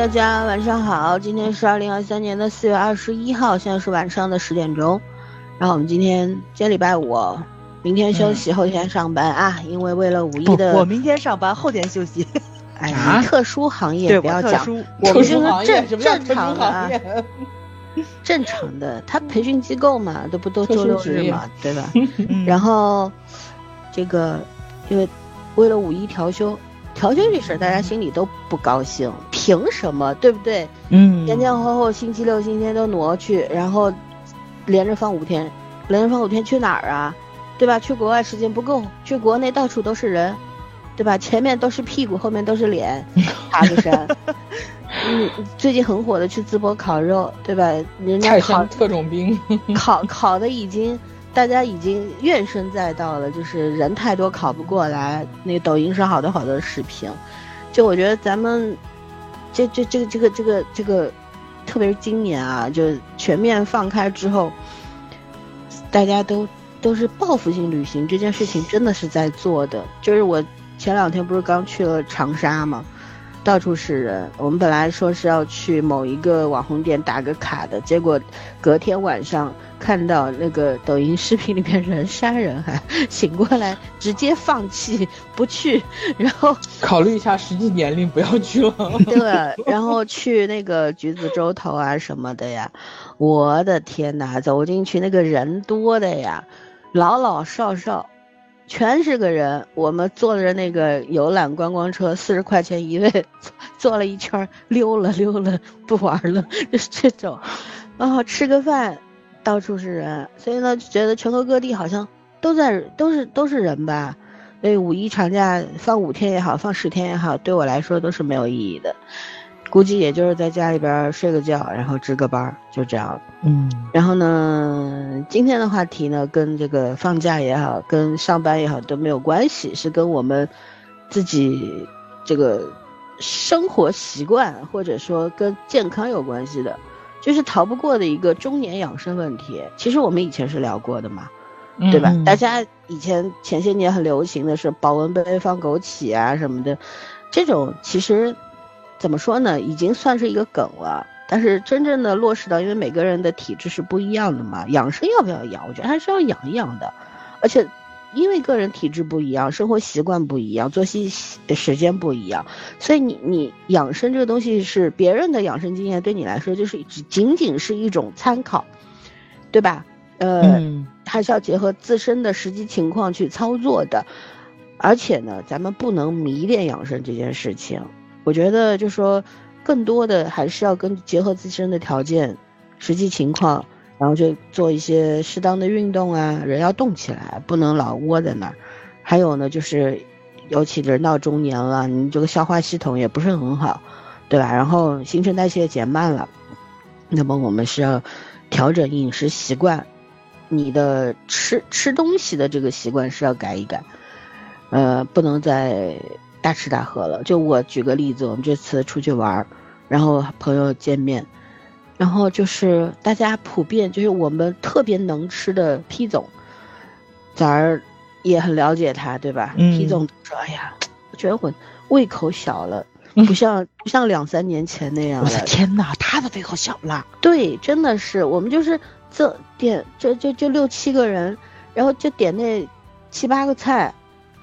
大家晚上好，今天是二零二三年的四月二十一号，现在是晚上的十点钟。然后我们今天今天礼拜五，明天休息，后天上班啊，因为为了五一的，我明天上班，后天休息。哎，特殊行业不要讲，我们就是正正常的啊，正常的，他培训机构嘛，都不都周六日嘛，对吧？然后这个因为为了五一调休。调休这事儿，大家心里都不高兴，凭什么，对不对？嗯，前前后后星期六、星期天都挪去，然后连着放五天，连着放五天去哪儿啊？对吧？去国外时间不够，去国内到处都是人，对吧？前面都是屁股，后面都是脸，爬个山。嗯，最近很火的去淄博烤肉，对吧？人家烤特种兵，烤烤的已经。大家已经怨声载道了，就是人太多考不过来。那个抖音上好多好多的视频，就我觉得咱们这这这个这个这个这个，特别是今年啊，就全面放开之后，大家都都是报复性旅行，这件事情真的是在做的。就是我前两天不是刚去了长沙吗？到处是人。我们本来说是要去某一个网红店打个卡的，结果隔天晚上看到那个抖音视频里面人山人海，醒过来直接放弃不去，然后考虑一下实际年龄，不要去了。对，然后去那个橘子洲头啊什么的呀，我的天哪，走进去那个人多的呀，老老少少。全是个人，我们坐着那个游览观光车，四十块钱一位，坐了一圈溜了溜了，不玩了，就是这种。然后吃个饭，到处是人，所以呢，觉得全国各地好像都在都是都是人吧。所以五一长假放五天也好，放十天也好，对我来说都是没有意义的。估计也就是在家里边睡个觉，然后值个班，就这样。嗯，然后呢，今天的话题呢，跟这个放假也好，跟上班也好都没有关系，是跟我们自己这个生活习惯或者说跟健康有关系的，就是逃不过的一个中年养生问题。其实我们以前是聊过的嘛，对吧？大家以前前些年很流行的是保温杯放枸杞啊什么的，这种其实。怎么说呢？已经算是一个梗了，但是真正的落实到，因为每个人的体质是不一样的嘛，养生要不要养？我觉得还是要养一养的，而且因为个人体质不一样，生活习惯不一样，作息时间不一样，所以你你养生这个东西是别人的养生经验，对你来说就是只仅仅是一种参考，对吧？呃，还是要结合自身的实际情况去操作的，而且呢，咱们不能迷恋养生这件事情。我觉得，就说，更多的还是要跟结合自身的条件、实际情况，然后就做一些适当的运动啊，人要动起来，不能老窝在那儿。还有呢，就是，尤其人到中年了，你这个消化系统也不是很好，对吧？然后新陈代谢减慢了，那么我们是要调整饮食习惯，你的吃吃东西的这个习惯是要改一改，呃，不能再。大吃大喝了，就我举个例子，我们这次出去玩，然后朋友见面，然后就是大家普遍就是我们特别能吃的 P 总，咱儿也很了解他，对吧嗯？P 总说：“哎呀，我觉得我胃口小了，不像 不像两三年前那样了。”我的天哪，他的胃口小了。对，真的是，我们就是这点，这就就六七个人，然后就点那七八个菜，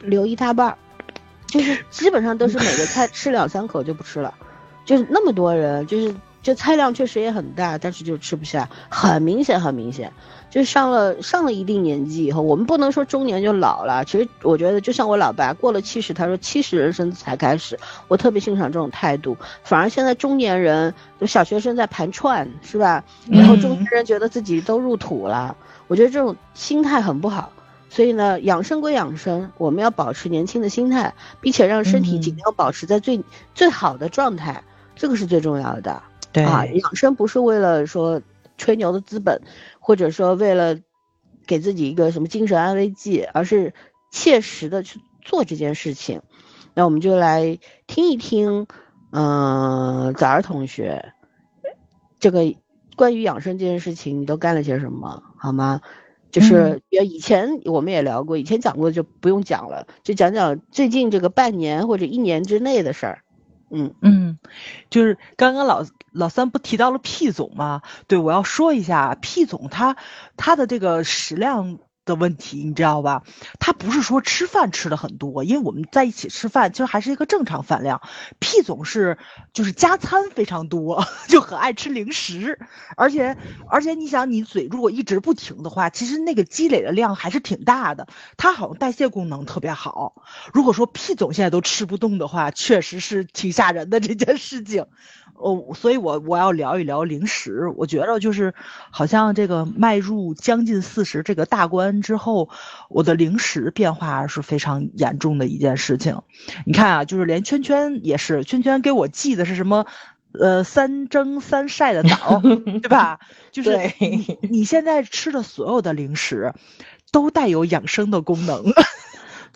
留一大半儿。就是 基本上都是每个菜吃两三口就不吃了，就是那么多人，就是这菜量确实也很大，但是就吃不下，很明显很明显，就上了上了一定年纪以后，我们不能说中年就老了，其实我觉得就像我老爸过了七十，他说七十人生才开始，我特别欣赏这种态度，反而现在中年人，小学生在盘串是吧？然后中年人觉得自己都入土了，我觉得这种心态很不好。所以呢，养生归养生，我们要保持年轻的心态，并且让身体尽量保持在最最好的状态，这个是最重要的。对啊，养生不是为了说吹牛的资本，或者说为了给自己一个什么精神安慰剂，而是切实的去做这件事情。那我们就来听一听，嗯，早儿同学，这个关于养生这件事情，你都干了些什么，好吗？就是以前我们也聊过，以前讲过就不用讲了，就讲讲最近这个半年或者一年之内的事儿。嗯嗯，就是刚刚老老三不提到了 P 总吗？对，我要说一下 P 总他他的这个食量。的问题，你知道吧？他不是说吃饭吃的很多，因为我们在一起吃饭，其实还是一个正常饭量。P 总是就是加餐非常多，就很爱吃零食，而且而且你想，你嘴如果一直不停的话，其实那个积累的量还是挺大的。他好像代谢功能特别好。如果说 P 总现在都吃不动的话，确实是挺吓人的这件事情。哦，所以我我要聊一聊零食。我觉得就是好像这个迈入将近四十这个大关之后，我的零食变化是非常严重的一件事情。你看啊，就是连圈圈也是，圈圈给我寄的是什么？呃，三蒸三晒的枣，对吧？就是你你现在吃的所有的零食，都带有养生的功能。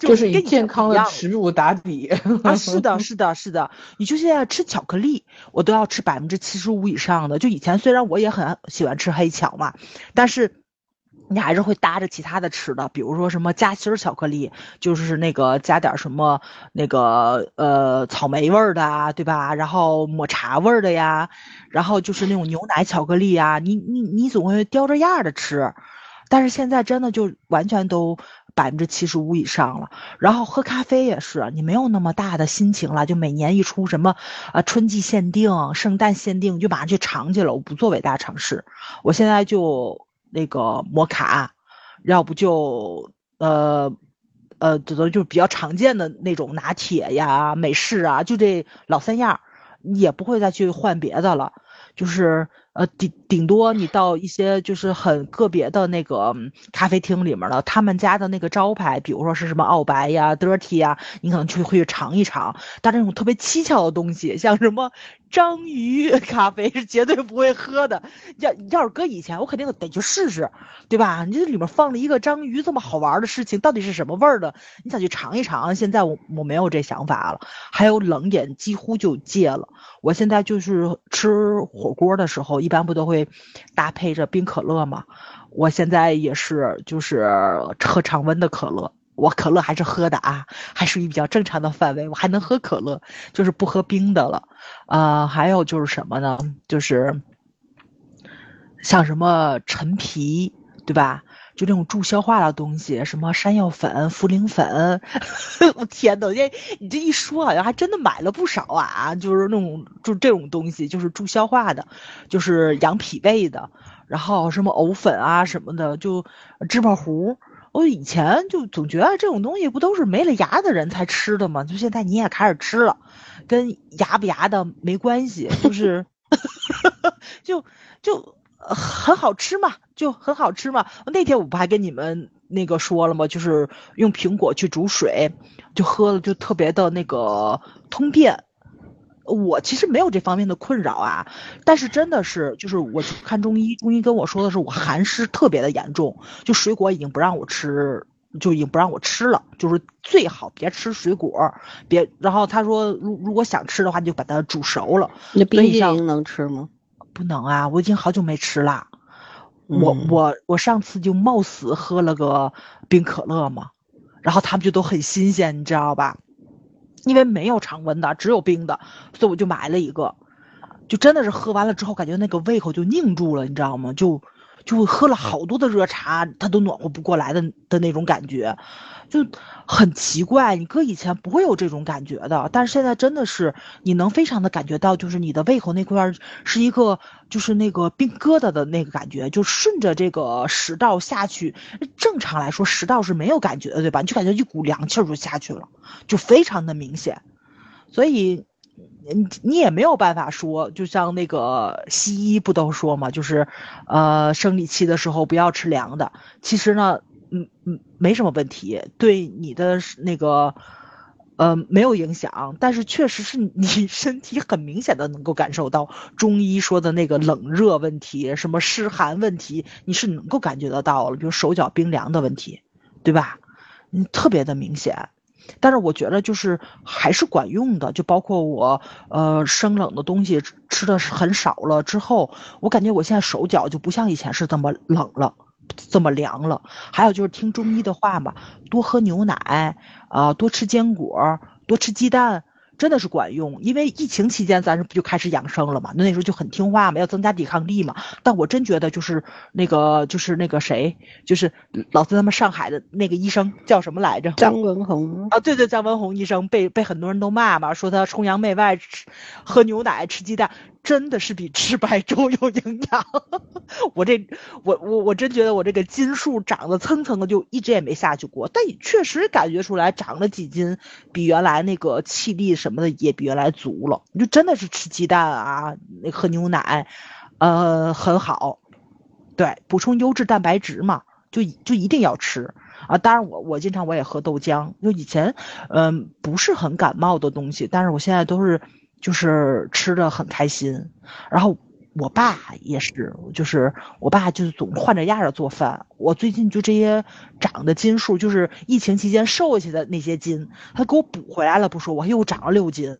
就是以健康的食物打底啊，是的，是的，是的。你就现在吃巧克力，我都要吃百分之七十五以上的。就以前虽然我也很喜欢吃黑巧嘛，但是你还是会搭着其他的吃的，比如说什么夹心巧克力，就是那个加点什么那个呃草莓味儿的啊，对吧？然后抹茶味儿的呀，然后就是那种牛奶巧克力呀，你你你总会叼着样的吃。但是现在真的就完全都。百分之七十五以上了，然后喝咖啡也是，你没有那么大的心情了，就每年一出什么啊春季限定、圣诞限定，就马上去尝去了。我不做伟大尝试，我现在就那个摩卡，要不就呃呃，这都就是比较常见的那种拿铁呀、美式啊，就这老三样，也不会再去换别的了，就是。呃，顶顶多你到一些就是很个别的那个咖啡厅里面了，他们家的那个招牌，比如说是什么澳白呀、dirty 呀，你可能去会去尝一尝。但这种特别蹊跷的东西，像什么章鱼咖啡是绝对不会喝的。要要是搁以前，我肯定得去试试，对吧？你这里面放了一个章鱼，这么好玩的事情，到底是什么味儿的？你想去尝一尝？现在我我没有这想法了。还有冷饮几乎就戒了。我现在就是吃火锅的时候。一般不都会搭配着冰可乐吗？我现在也是，就是喝常温的可乐。我可乐还是喝的啊，还属于比较正常的范围。我还能喝可乐，就是不喝冰的了。啊，还有就是什么呢？就是像什么陈皮，对吧？就这种助消化的东西，什么山药粉、茯苓粉，我天呐，这你这一说，好像还真的买了不少啊！就是那种就这种东西，就是助消化的，就是养脾胃的，然后什么藕粉啊什么的，就芝麻糊。我以前就总觉得这种东西不都是没了牙的人才吃的吗？就现在你也开始吃了，跟牙不牙的没关系，就是就 就。很好吃嘛，就很好吃嘛。那天我不还跟你们那个说了吗？就是用苹果去煮水，就喝了，就特别的那个通便。我其实没有这方面的困扰啊，但是真的是，就是我去看中医，中医跟我说的是我寒湿特别的严重，就水果已经不让我吃，就已经不让我吃了，就是最好别吃水果，别。然后他说，如如果想吃的话，你就把它煮熟了。那冰激凌能吃吗？不能啊！我已经好久没吃了。我我我上次就冒死喝了个冰可乐嘛，然后他们就都很新鲜，你知道吧？因为没有常温的，只有冰的，所以我就买了一个。就真的是喝完了之后，感觉那个胃口就凝住了，你知道吗？就就喝了好多的热茶，它都暖和不过来的的那种感觉。就很奇怪，你哥以前不会有这种感觉的，但是现在真的是你能非常的感觉到，就是你的胃口那块是一个就是那个冰疙瘩的那个感觉，就顺着这个食道下去。正常来说，食道是没有感觉的，对吧？你就感觉一股凉气就下去了，就非常的明显。所以你你也没有办法说，就像那个西医不都说嘛，就是呃生理期的时候不要吃凉的。其实呢。嗯嗯，没什么问题，对你的那个，呃，没有影响。但是确实是你 身体很明显的能够感受到中医说的那个冷热问题，什么湿寒问题，你是能够感觉得到了，比如手脚冰凉的问题，对吧？嗯，特别的明显。但是我觉得就是还是管用的，就包括我呃生冷的东西吃的是很少了之后，我感觉我现在手脚就不像以前是这么冷了。这么凉了，还有就是听中医的话嘛，多喝牛奶啊，多吃坚果，多吃鸡蛋，真的是管用。因为疫情期间咱是不就开始养生了嘛，那那时候就很听话嘛，要增加抵抗力嘛。但我真觉得就是那个就是那个谁，就是老在他们上海的那个医生叫什么来着？张文宏啊，对对，张文宏医生被被很多人都骂嘛，说他崇洋媚外，吃喝牛奶吃鸡蛋。真的是比吃白粥有营养。我这，我我我真觉得我这个斤数长得蹭蹭的，就一直也没下去过。但也确实感觉出来长了几斤，比原来那个气力什么的也比原来足了。就真的是吃鸡蛋啊，那喝牛奶，呃，很好。对，补充优质蛋白质嘛，就就一定要吃啊。当然我我经常我也喝豆浆。就以前嗯不是很感冒的东西，但是我现在都是。就是吃的很开心，然后我爸也是，就是我爸就是总换着样儿做饭。我最近就这些长的斤数，就是疫情期间瘦下去的那些斤，他给我补回来了，不说我又长了六斤。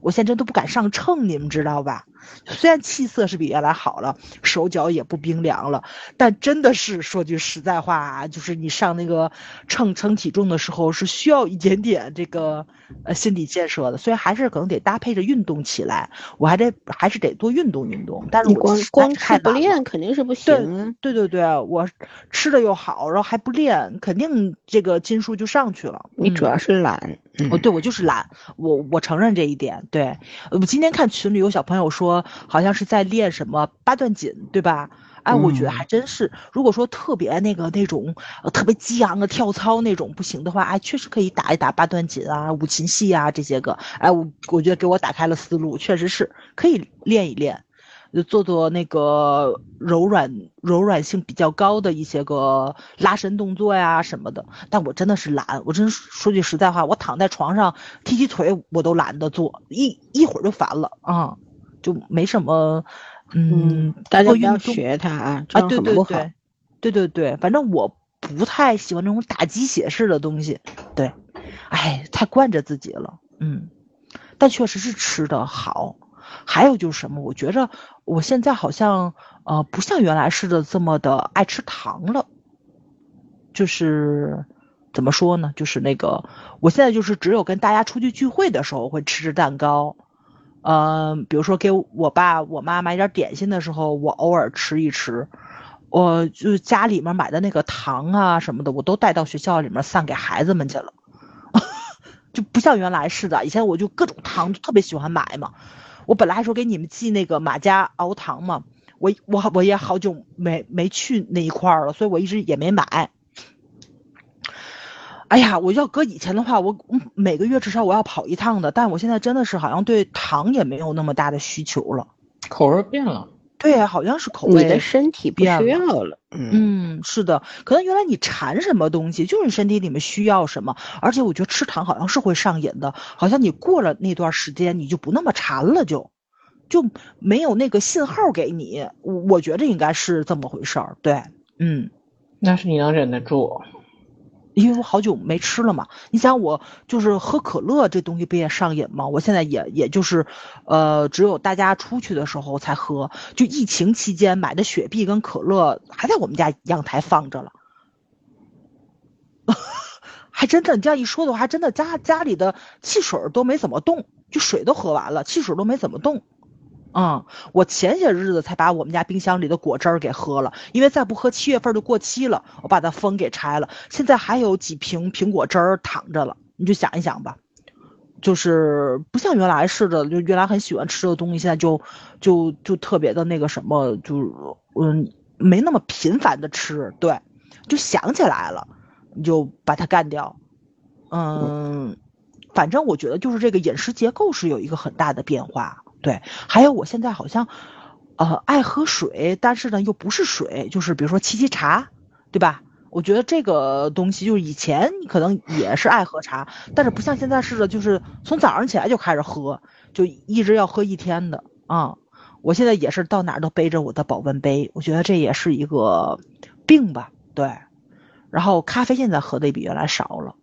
我现在都不敢上秤，你们知道吧？虽然气色是比原来好了，手脚也不冰凉了，但真的是说句实在话，就是你上那个秤称体重的时候，是需要一点点这个呃心理建设的。所以还是可能得搭配着运动起来，我还得还是得多运动运动。但是我光光吃不练肯定是不行。对对对，我吃的又好，然后还不练，肯定这个斤数就上去了。你主要是懒。哦，对，我就是懒，我我承认这一点。对，我今天看群里有小朋友说，好像是在练什么八段锦，对吧？哎，我觉得还真是。如果说特别那个那种特别激昂的跳操那种不行的话，哎，确实可以打一打八段锦啊、五禽戏啊这些个。哎，我我觉得给我打开了思路，确实是可以练一练。就做做那个柔软、柔软性比较高的一些个拉伸动作呀什么的，但我真的是懒。我真说句实在话，我躺在床上踢踢腿我都懒得做，一一会儿就烦了啊，就没什么。嗯，大家不要学他啊，啊对对对，对对对，反正我不太喜欢那种打鸡血式的东西。对，哎，太惯着自己了。嗯，但确实是吃的好。还有就是什么？我觉着我现在好像呃不像原来似的这么的爱吃糖了。就是怎么说呢？就是那个我现在就是只有跟大家出去聚会的时候会吃吃蛋糕。嗯，比如说给我爸我妈买点点心的时候，我偶尔吃一吃。我就家里面买的那个糖啊什么的，我都带到学校里面散给孩子们去了。就不像原来似的，以前我就各种糖特别喜欢买嘛。我本来还说给你们寄那个马家熬糖嘛，我我我也好久没没去那一块儿了，所以我一直也没买。哎呀，我要搁以前的话，我每个月至少我要跑一趟的，但我现在真的是好像对糖也没有那么大的需求了，口味变了。对，好像是口味。你的身体不需要了。嗯，是的，可能原来你馋什么东西，就是你身体里面需要什么。而且我觉得吃糖好像是会上瘾的，好像你过了那段时间，你就不那么馋了，就就没有那个信号给你。我我觉得应该是这么回事儿。对，嗯，那是你能忍得住。因为我好久没吃了嘛，你想我就是喝可乐这东西不也上瘾吗？我现在也也就是，呃，只有大家出去的时候才喝。就疫情期间买的雪碧跟可乐还在我们家阳台放着了，还真的，你这样一说的话，还真的家家里的汽水都没怎么动，就水都喝完了，汽水都没怎么动。嗯，我前些日子才把我们家冰箱里的果汁儿给喝了，因为再不喝七月份就过期了，我把它封给拆了。现在还有几瓶苹果汁儿躺着了，你就想一想吧，就是不像原来似的，就原来很喜欢吃的东西，现在就就就特别的那个什么，就嗯没那么频繁的吃，对，就想起来了，你就把它干掉。嗯，反正我觉得就是这个饮食结构是有一个很大的变化。对，还有我现在好像，呃，爱喝水，但是呢又不是水，就是比如说沏沏茶，对吧？我觉得这个东西就是以前你可能也是爱喝茶，但是不像现在似的，就是从早上起来就开始喝，就一直要喝一天的啊。我现在也是到哪都背着我的保温杯，我觉得这也是一个病吧。对，然后咖啡现在喝的也比原来少了，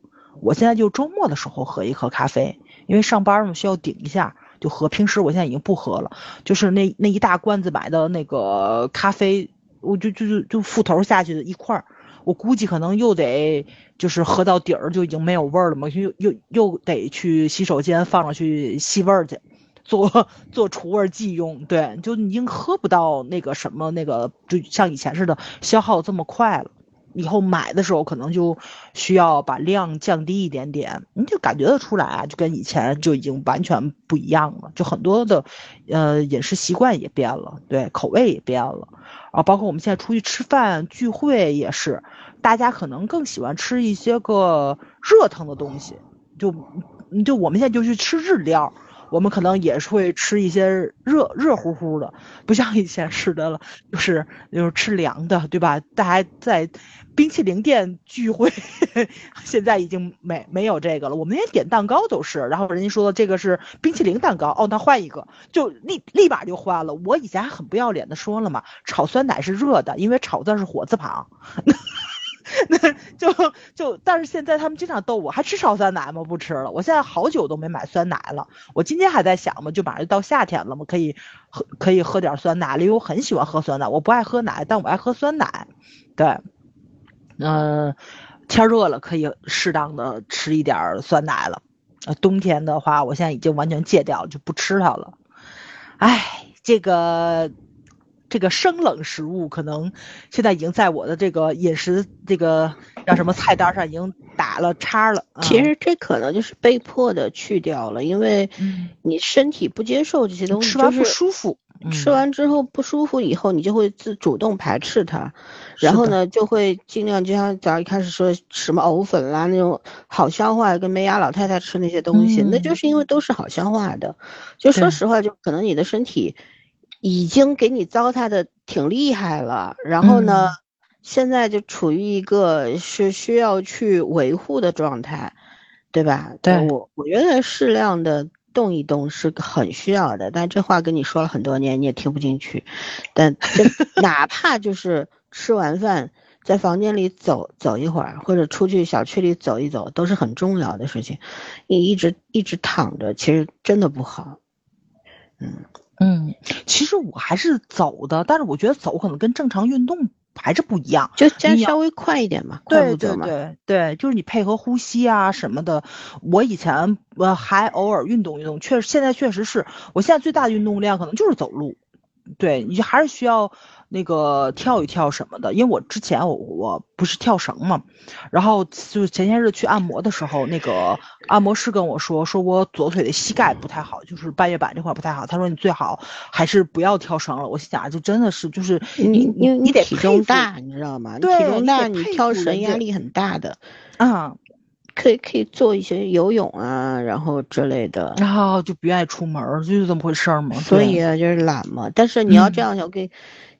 我现在就周末的时候喝一喝咖啡，因为上班嘛需要顶一下。就喝，平时我现在已经不喝了。就是那那一大罐子买的那个咖啡，我就就就就覆头下去的一块儿，我估计可能又得就是喝到底儿就已经没有味儿了嘛，又又又得去洗手间放上去吸味儿去，做做除味剂用。对，就已经喝不到那个什么那个，就像以前似的消耗这么快了。以后买的时候可能就需要把量降低一点点，你就感觉得出来啊，就跟以前就已经完全不一样了，就很多的，呃，饮食习惯也变了，对，口味也变了，啊，包括我们现在出去吃饭聚会也是，大家可能更喜欢吃一些个热腾的东西，就就我们现在就去吃日料。我们可能也是会吃一些热热乎乎的，不像以前似的了，就是就是吃凉的，对吧？大家在冰淇淋店聚会，现在已经没没有这个了。我们连点蛋糕都是，然后人家说的这个是冰淇淋蛋糕，哦，那换一个，就立立马就换了。我以前还很不要脸的说了嘛，炒酸奶是热的，因为炒字是火字旁。那就就，但是现在他们经常逗我，还吃炒酸奶吗？不吃了。我现在好久都没买酸奶了。我今天还在想嘛，就马上到夏天了嘛，可以喝可以喝点酸奶了。因为我很喜欢喝酸奶，我不爱喝奶，但我爱喝酸奶。对，嗯，天热了可以适当的吃一点酸奶了。呃，冬天的话，我现在已经完全戒掉了，就不吃它了。哎，这个。这个生冷食物可能现在已经在我的这个饮食这个叫什么菜单上已经打了叉了。其实这可能就是被迫的去掉了，因为你身体不接受这些东西，吃完不舒服，吃完之后不舒服以后，你就会自主动排斥它，然后呢就会尽量就像早一开始说什么藕粉啦那种好消化，跟梅雅老太太吃那些东西，那就是因为都是好消化的。就说实话，就可能你的身体。已经给你糟蹋的挺厉害了，然后呢，现在就处于一个是需要去维护的状态，对吧？对我我觉得适量的动一动是很需要的，但这话跟你说了很多年，你也听不进去。但 哪怕就是吃完饭在房间里走走一会儿，或者出去小区里走一走，都是很重要的事情。你一直一直躺着，其实真的不好。嗯。嗯，其实我还是走的，但是我觉得走可能跟正常运动还是不一样，就加稍微快一点嘛，对对对对，就是你配合呼吸啊什么的。我以前呃还偶尔运动运动，确实现在确实是我现在最大的运动量可能就是走路，对你还是需要。那个跳一跳什么的，因为我之前我我不是跳绳嘛，然后就前些日去按摩的时候，那个按摩师跟我说，说我左腿的膝盖不太好，就是半月板这块不太好。他说你最好还是不要跳绳了。我心想，就真的是就是你你你得体重大，你知道吗？对，体重大你跳绳压力很大的。啊，可以可以做一些游泳啊，然后之类的。然后就不愿意出门，就是这么回事儿嘛。所以啊，就是懒嘛。但是你要这样想，给。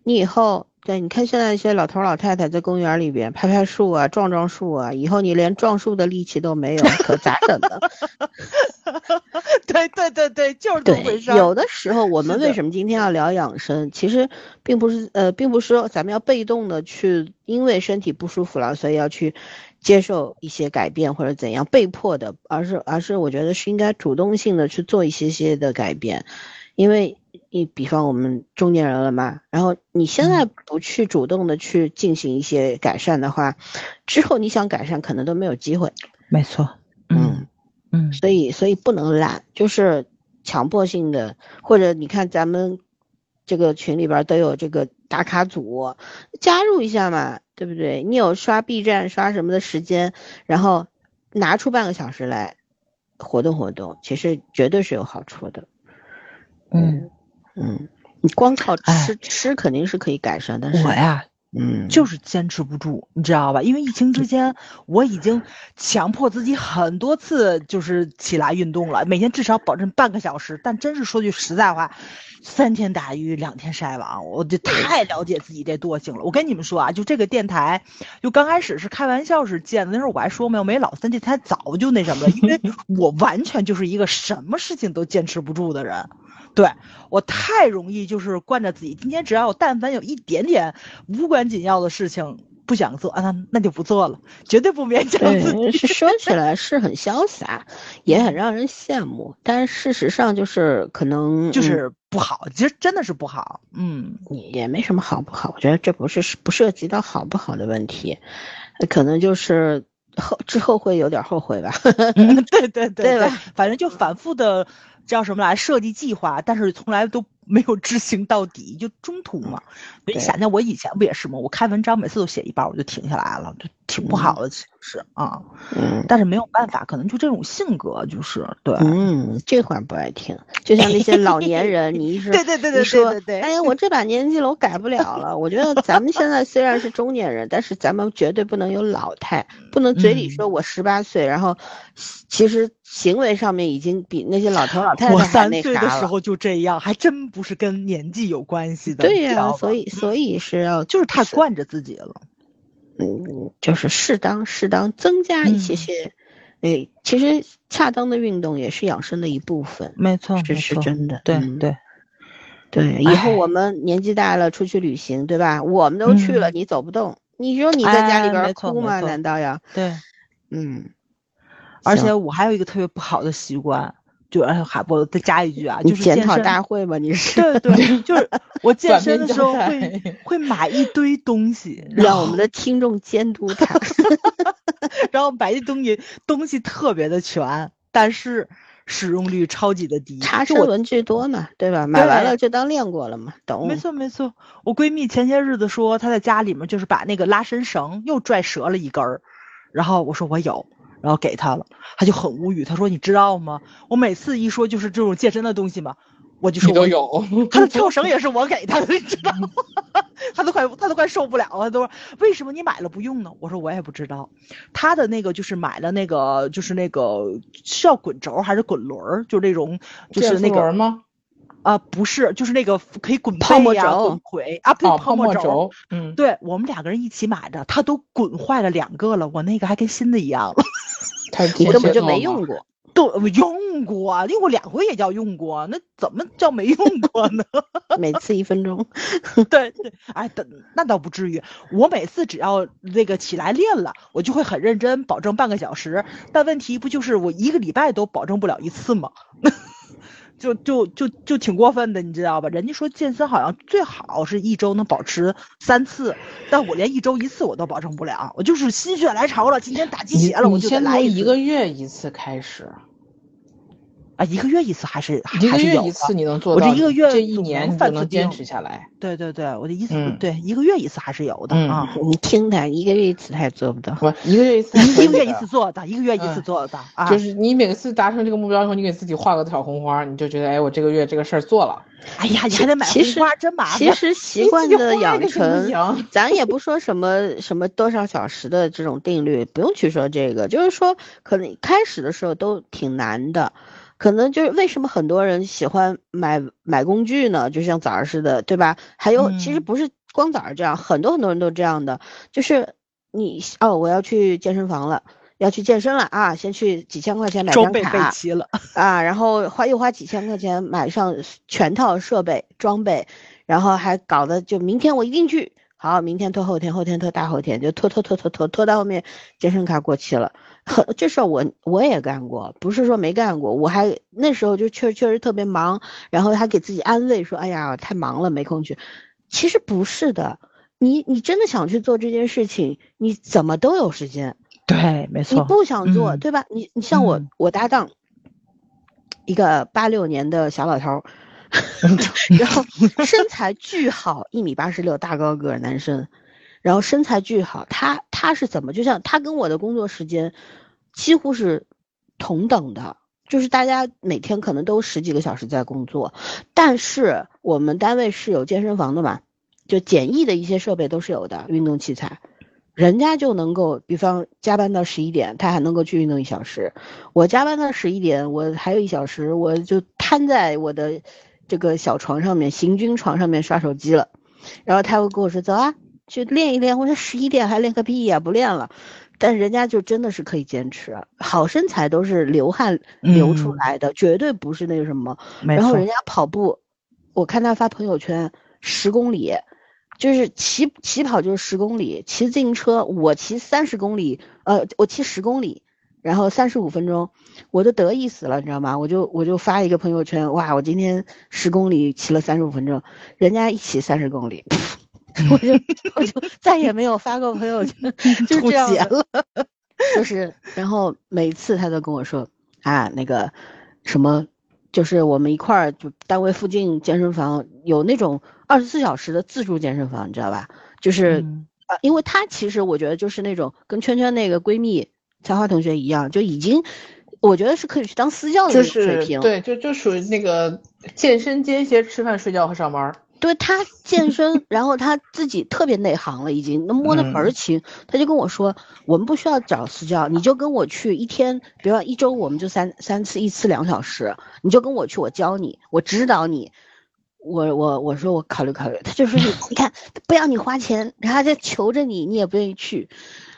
你以后对，你看现在一些老头老太太在公园里边拍拍树啊，撞撞树啊，以后你连撞树的力气都没有，可咋整呢？对对对对，就是这么回事。有的时候我们为什么今天要聊养生？其实并不是呃，并不是说咱们要被动的去，因为身体不舒服了，所以要去接受一些改变或者怎样被迫的，而是而是我觉得是应该主动性的去做一些些的改变，因为。你比方我们中年人了嘛，然后你现在不去主动的去进行一些改善的话，之后你想改善可能都没有机会。没错，嗯嗯，所以所以不能懒，就是强迫性的，或者你看咱们这个群里边都有这个打卡组，加入一下嘛，对不对？你有刷 B 站刷什么的时间，然后拿出半个小时来活动活动，其实绝对是有好处的。嗯。嗯，你光靠吃吃肯定是可以改善，但是我呀，嗯，就是坚持不住，你知道吧？因为疫情之间，我已经强迫自己很多次就是起来运动了，每天至少保证半个小时。但真是说句实在话，三天打鱼两天晒网，我就太了解自己这惰性了。我跟你们说啊，就这个电台，就刚开始是开玩笑是建的，那时候我还说没有没老三这台早就那什么了，因为 我完全就是一个什么事情都坚持不住的人。对我太容易就是惯着自己，今天只要有但凡有一点点无关紧要的事情不想做啊，那那就不做了，绝对不勉强自己。说起来是很潇洒，也很让人羡慕，但是事实上就是可能就是不好，其实真的是不好。嗯，也也没什么好不好，我觉得这不是不涉及到好不好的问题，可能就是后之后会有点后悔吧。嗯，对对对对吧？反正就反复的叫什么来设计计划，但是从来都。没有执行到底，就中途嘛。你想想，我以前不也是吗？我开文章每次都写一半，我就停下来了，就挺不好的，其实是啊。嗯。但是没有办法，可能就这种性格，就是对。嗯，这块不爱听，就像那些老年人，你一说，对对对对对对。哎呀，我这把年纪了，我改不了了。我觉得咱们现在虽然是中年人，但是咱们绝对不能有老态，不能嘴里说我十八岁，然后其实。行为上面已经比那些老头老太太三岁的时候就这样，还真不是跟年纪有关系的。对呀，所以所以是要就是太惯着自己了。嗯，就是适当适当增加一些些，哎，其实恰当的运动也是养生的一部分。没错，这是真的。对对对，以后我们年纪大了出去旅行，对吧？我们都去了，你走不动，你说你在家里边哭吗？难道要？对，嗯。而且我还有一个特别不好的习惯，就还我再加一句啊，就是检讨大会嘛，你是对对，就是我健身的时候会会买一堆东西，让我们的听众监督他，然后买一东西东西特别的全，但是使用率超级的低。查身文具多嘛，对吧？买完了就当练过了嘛，懂？没错没错。我闺蜜前些日子说她在家里面就是把那个拉伸绳又拽折了一根儿，然后我说我有。然后给他了，他就很无语。他说：“你知道吗？我每次一说就是这种健身的东西嘛，我就说都有。他的跳绳也是我给他的，你知道吗？他都快他都快受不了了，都说为什么你买了不用呢？我说我也不知道。他的那个就是买了那个就是那个是要滚轴还是滚轮儿？就那种就是那个吗？啊，不是，就是那个可以滚泡沫轴、滚腿啊，不是泡沫轴。嗯，对我们两个人一起买的，他都滚坏了两个了，我那个还跟新的一样了。你根本就没用过，都，用过，用过两回也叫用过，那怎么叫没用过呢？每次一分钟，对对，哎，等那倒不至于，我每次只要那个起来练了，我就会很认真，保证半个小时。但问题不就是我一个礼拜都保证不了一次吗？就就就就挺过分的，你知道吧？人家说健身好像最好是一周能保持三次，但我连一周一次我都保证不了。我就是心血来潮了，今天打鸡血了，我就来一个月一次开始。啊，一个月一次还是一个月一次你能做到？我这一个月这一年你就能坚持下来。对对对，我的意思对一个月一次还是有的啊。你听他一个月一次他也做不到，不一个月一次，一个月一次做到，一个月一次做到啊。就是你每次达成这个目标以后，你给自己画个小红花，你就觉得哎，我这个月这个事儿做了。哎呀，你还得买红花，真麻烦。其实习惯的养成，咱也不说什么什么多少小时的这种定律，不用去说这个，就是说可能开始的时候都挺难的。可能就是为什么很多人喜欢买买工具呢？就像崽儿似的，对吧？还有，其实不是光崽儿这样，很多很多人都这样的。就是你哦，我要去健身房了，要去健身了啊！先去几千块钱买张卡，齐了啊，然后花又花几千块钱买上全套设备装备，然后还搞得就明天我一定去，好，明天拖后天，后天拖大后天，就拖拖拖拖拖拖到后面健身卡过期了。这事儿我我也干过，不是说没干过，我还那时候就确确实特别忙，然后还给自己安慰说，哎呀，太忙了没空去。其实不是的，你你真的想去做这件事情，你怎么都有时间。对，没错。你不想做，对吧？你你像我我搭档，一个八六年的小老头，然后身材巨好，一米八十六，大高个男生。然后身材巨好，他他是怎么？就像他跟我的工作时间几乎是同等的，就是大家每天可能都十几个小时在工作，但是我们单位是有健身房的嘛，就简易的一些设备都是有的，运动器材，人家就能够，比方加班到十一点，他还能够去运动一小时，我加班到十一点，我还有一小时，我就瘫在我的这个小床上面，行军床上面刷手机了，然后他会跟我说走啊。去练一练，我说十一点还练个屁呀，不练了。但人家就真的是可以坚持，好身材都是流汗流出来的，绝对不是那个什么。然后人家跑步，我看他发朋友圈，十公里，就是起起跑就是十公里，骑自行车我骑三十公里，呃，我骑十公里，然后三十五分钟，我都得意死了，你知道吗？我就我就发一个朋友圈，哇，我今天十公里骑了三十五分钟，人家一骑三十公里，我就我就再也没有发过朋友圈，就这样了，就是，然后每次他都跟我说啊，那个什么，就是我们一块儿就单位附近健身房有那种二十四小时的自助健身房，你知道吧？就是啊，因为他其实我觉得就是那种跟圈圈那个闺蜜。才华同学一样，就已经，我觉得是可以去当私教的水平。对，就就属于那个健身间歇吃饭睡觉和上班。对他健 身，然后他自己特别内行了，已经能摸得门儿清。他就跟我说，我们不需要找私教，你就跟我去一天，比如说一周，我们就三三次，一次两小时，你就跟我去，我教你，我指导你。我我我说我考虑考虑。他就说你你看不要你花钱，然后就求着你，你也不愿意去。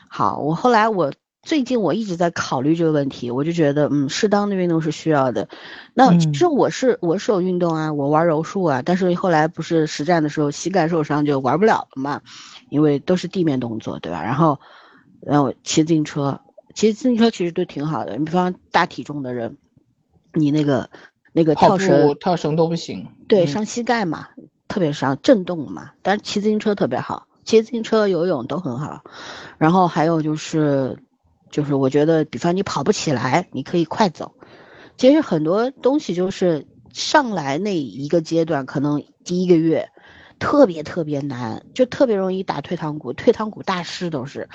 好，我后来我。最近我一直在考虑这个问题，我就觉得，嗯，适当的运动是需要的。那其实我是我是有运动啊，我玩柔术啊，但是后来不是实战的时候膝盖受伤就玩不了了嘛，因为都是地面动作，对吧？然后，然后骑自行车，骑自行车其实都挺好的。你比方大体重的人，你那个那个跳绳、跳绳都不行，对，伤膝盖嘛，特别伤震动嘛。但是骑自行车特别好，骑自行车、游泳都很好。然后还有就是。就是我觉得，比方你跑不起来，你可以快走。其实很多东西就是上来那一个阶段，可能第一个月特别特别难，就特别容易打退堂鼓，退堂鼓大师都是。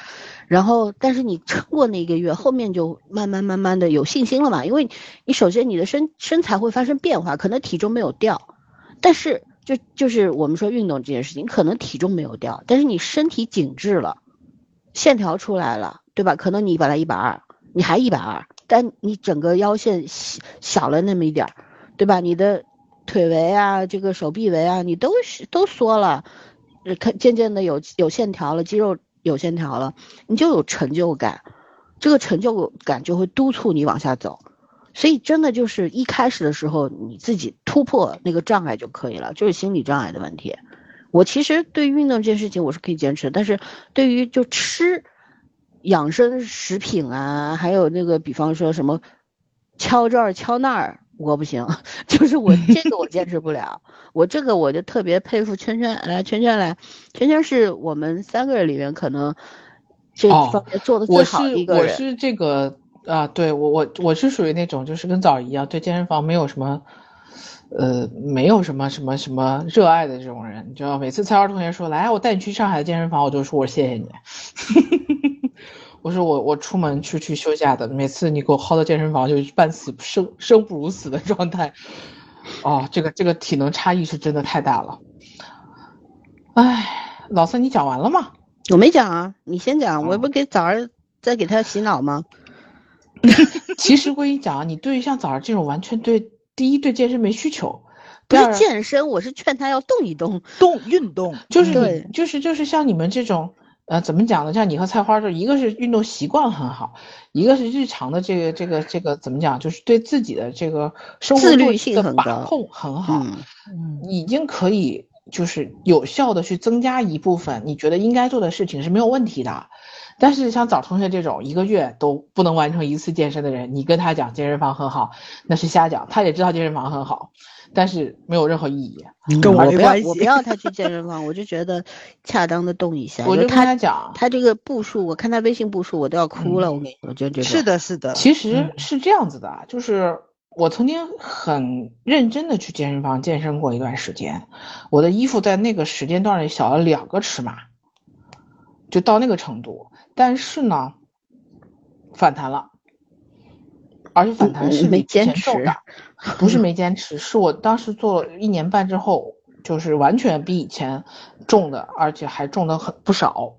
然后，但是你撑过那一个月，后面就慢慢慢慢的有信心了嘛。因为你首先你的身身材会发生变化，可能体重没有掉，但是就就是我们说运动这件事情，可能体重没有掉，但是你身体紧致了，线条出来了。对吧？可能你本来一百二，你还一百二，但你整个腰线小小了那么一点儿，对吧？你的腿围啊，这个手臂围啊，你都是都缩了，看渐渐的有有线条了，肌肉有线条了，你就有成就感，这个成就感就会督促你往下走。所以真的就是一开始的时候，你自己突破那个障碍就可以了，就是心理障碍的问题。我其实对运动这件事情我是可以坚持，但是对于就吃。养生食品啊，还有那个，比方说什么，敲这儿敲那儿，我不行，就是我 这个我坚持不了。我这个我就特别佩服圈圈，来圈圈来，圈圈是我们三个人里面可能这方面做的最好的一个人。我是我是这个啊，对我我我是属于那种就是跟枣一样，对健身房没有什么，呃，没有什么什么什么热爱的这种人。你知道，每次蔡花同学说来，我带你去上海的健身房，我就说我谢谢你。我说我我出门出去休假的，每次你给我薅到健身房，就半死生生不如死的状态。哦，这个这个体能差异是真的太大了。哎，老三你讲完了吗？我没讲啊，你先讲，我不给早儿再给他洗脑吗？其实我跟你讲，你对于像早儿这种完全对第一对健身没需求，不是健身，我是劝他要动一动，动运动，就是你就是就是像你们这种。呃，怎么讲呢？像你和菜花这，一个是运动习惯很好，一个是日常的这个这个这个怎么讲，就是对自己的这个生活的把控很好，嗯，已经可以就是有效的去增加一部分你觉得应该做的事情是没有问题的。但是像早同学这种一个月都不能完成一次健身的人，你跟他讲健身房很好，那是瞎讲。他也知道健身房很好，但是没有任何意义。跟我不要，我不要他去健身房，我就觉得恰当的动一下。我就跟他讲，他这个步数，我看他微信步数，我都要哭了。我跟你说，就这是的，是的。其实是这样子的，就是我曾经很认真的去健身房健身过一段时间，我的衣服在那个时间段里小了两个尺码，就到那个程度。但是呢，反弹了，而且反弹是没坚持的，不是没坚持，是我当时做了一年半之后，就是完全比以前重的，而且还重的很不少。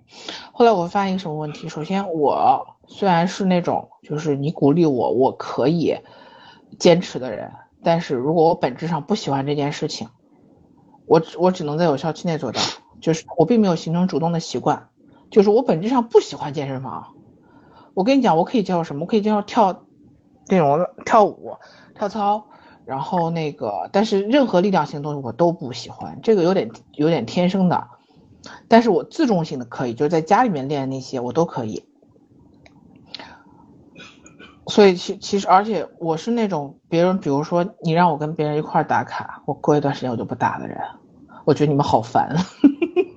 后来我发现一个什么问题？首先，我虽然是那种就是你鼓励我，我可以坚持的人，但是如果我本质上不喜欢这件事情，我我只能在有效期内做到，就是我并没有形成主动的习惯。就是我本质上不喜欢健身房，我跟你讲，我可以教什么？我可以教跳那种跳舞、跳操，然后那个，但是任何力量型的东西我都不喜欢，这个有点有点天生的。但是我自重性的可以，就是在家里面练那些我都可以。所以其其实，而且我是那种别人，比如说你让我跟别人一块打卡，我过一段时间我就不打的人。我觉得你们好烦。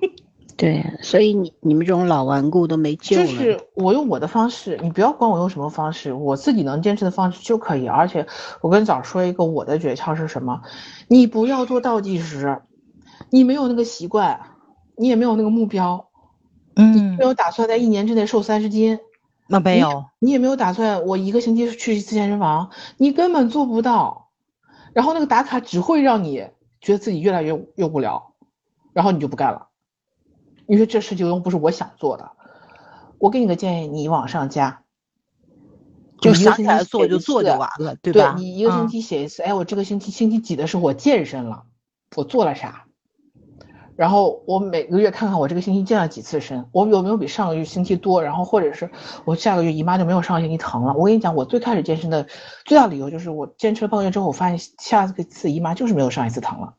对，所以你你们这种老顽固都没救了。就是我用我的方式，你不要管我用什么方式，我自己能坚持的方式就可以。而且我跟早说一个我的诀窍是什么？你不要做倒计时，你没有那个习惯，你也没有那个目标，嗯，没有打算在一年之内瘦三十斤。那没有，你也没有打算我一个星期去一次健身房，你根本做不到。然后那个打卡只会让你觉得自己越来越越无聊，然后你就不干了。因为这事情又不是我想做的。我给你个建议，你往上加，就想起来做就做就完了，对吧？你一个星期写一次，哎，我这个星期星期几的时候我健身了，我做了啥？然后我每个月看看我这个星期健了几次身，我有没有比上个月星期多？然后或者是我下个月姨妈就没有上个星期疼了。我跟你讲，我最开始健身的最大理由就是我坚持了半个月之后，我发现下个次姨妈就是没有上一次疼了。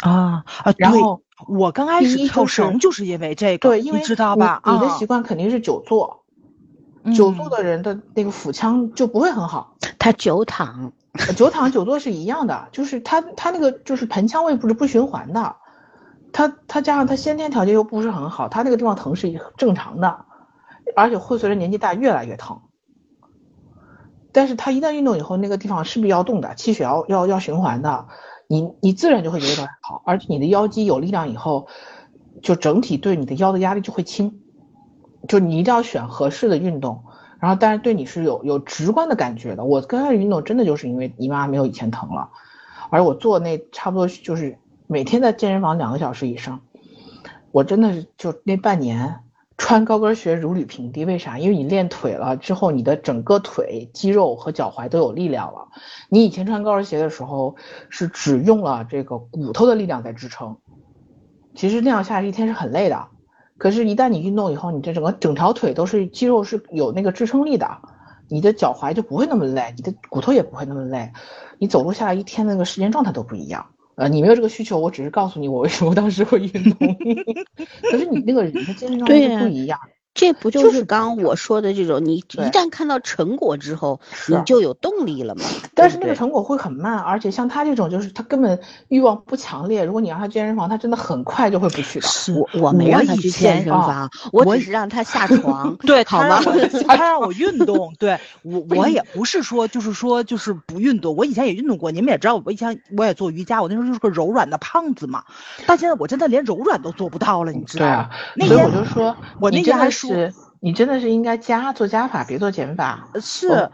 啊啊！然后我刚开始跳绳就是因为这个，对，因为你知道吧？你的习惯肯定是久坐，久坐的人的那个腹腔就不会很好。他久躺，久躺久坐是一样的，就是他他那个就是盆腔位不是不循环的。他他加上他先天条件又不是很好，他那个地方疼是正常的，而且会随着年纪大越来越疼。但是他一旦运动以后，那个地方势必要动的，气血要要要循环的，你你自然就会觉得好，而且你的腰肌有力量以后，就整体对你的腰的压力就会轻。就你一定要选合适的运动，然后但是对你是有有直观的感觉的。我刚开始运动真的就是因为姨妈没有以前疼了，而我做那差不多就是。每天在健身房两个小时以上，我真的是就那半年穿高跟鞋如履平地。为啥？因为你练腿了之后，你的整个腿肌肉和脚踝都有力量了。你以前穿高跟鞋的时候是只用了这个骨头的力量在支撑，其实那样下来一天是很累的。可是，一旦你运动以后，你这整个整条腿都是肌肉是有那个支撑力的，你的脚踝就不会那么累，你的骨头也不会那么累，你走路下来一天那个时间状态都不一样。呃，你没有这个需求，我只是告诉你我为什么当时会运动。可是你那个人的精神 状态不一样。这不就是刚刚我说的这种？你一旦看到成果之后，你就有动力了嘛。但是那个成果会很慢，而且像他这种，就是他根本欲望不强烈。如果你让他健身房，他真的很快就会不去的。我我没让他去健身房，我只是让他下 床。对，好吗？他让我运动。对我我也不是说就是说就是不运动，我以前也运动过。你们也知道，我以前我也做瑜伽，我那时候就是个柔软的胖子嘛。但现在我真的连柔软都做不到了，你知道吗？所以我就说，我那天还说。是你真的是应该加做加法，别做减法。是。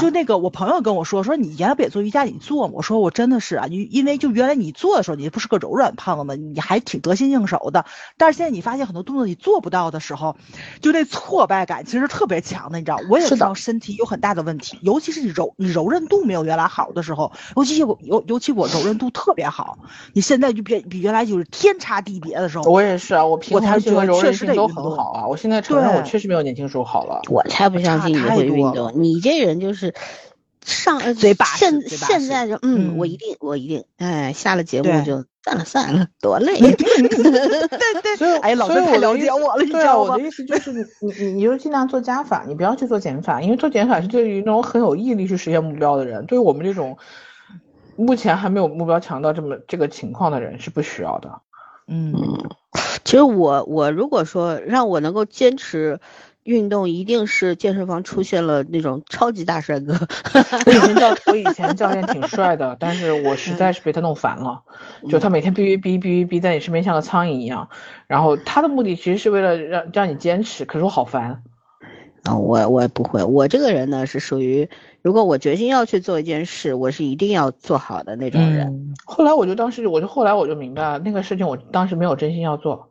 就那个，我朋友跟我说，说你原来不也做瑜伽，你做吗？我说我真的是啊，因因为就原来你做的时候，你不是个柔软胖子吗，你还挺得心应手的。但是现在你发现很多动作你做不到的时候，就那挫败感其实特别强的，你知道？我也知道身体有很大的问题，尤其是你柔你柔韧度没有原来好的时候，尤其我尤尤其我柔韧度特别好，你现在就比比原来就是天差地别的时候。我也是啊，我平衡性和柔韧性都很好啊。我现在承认我确实没有年轻时候好了。我才不相信你会运动，你这人就是。上呃，嘴巴现现在就嗯，我一定我一定哎，下了节目就算了算了，多累。对对，所以哎，老师太了解我了，你知道吗？我的意思就是你你你就尽量做加法，你不要去做减法，因为做减法是对于那种很有毅力去实现目标的人，对于我们这种目前还没有目标强到这么这个情况的人是不需要的。嗯，其实我我如果说让我能够坚持。运动一定是健身房出现了那种超级大帅哥。我以前教我以前教练挺帅的，但是我实在是被他弄烦了。就他每天哔哔哔哔哔哔在你身边像个苍蝇一样，然后他的目的其实是为了让让你坚持，可是我好烦。啊，我我也不会，我这个人呢是属于，如果我决心要去做一件事，我是一定要做好的那种人。后来我就当时我就后来我就明白了，那个事情我当时没有真心要做，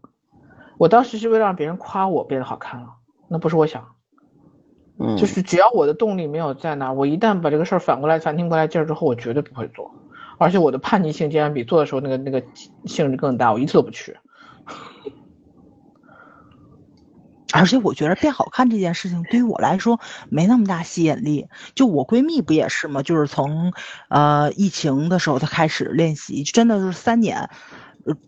我当时是为了让别人夸我变得好看了。那不是我想，嗯，就是只要我的动力没有在那，我一旦把这个事儿反过来反应过来劲儿之后，我绝对不会做，而且我的叛逆性竟然比做的时候那个那个性质更大，我一次都不去。而且我觉得变好看这件事情对于我来说没那么大吸引力。就我闺蜜不也是吗？就是从呃疫情的时候她开始练习，真的就是三年。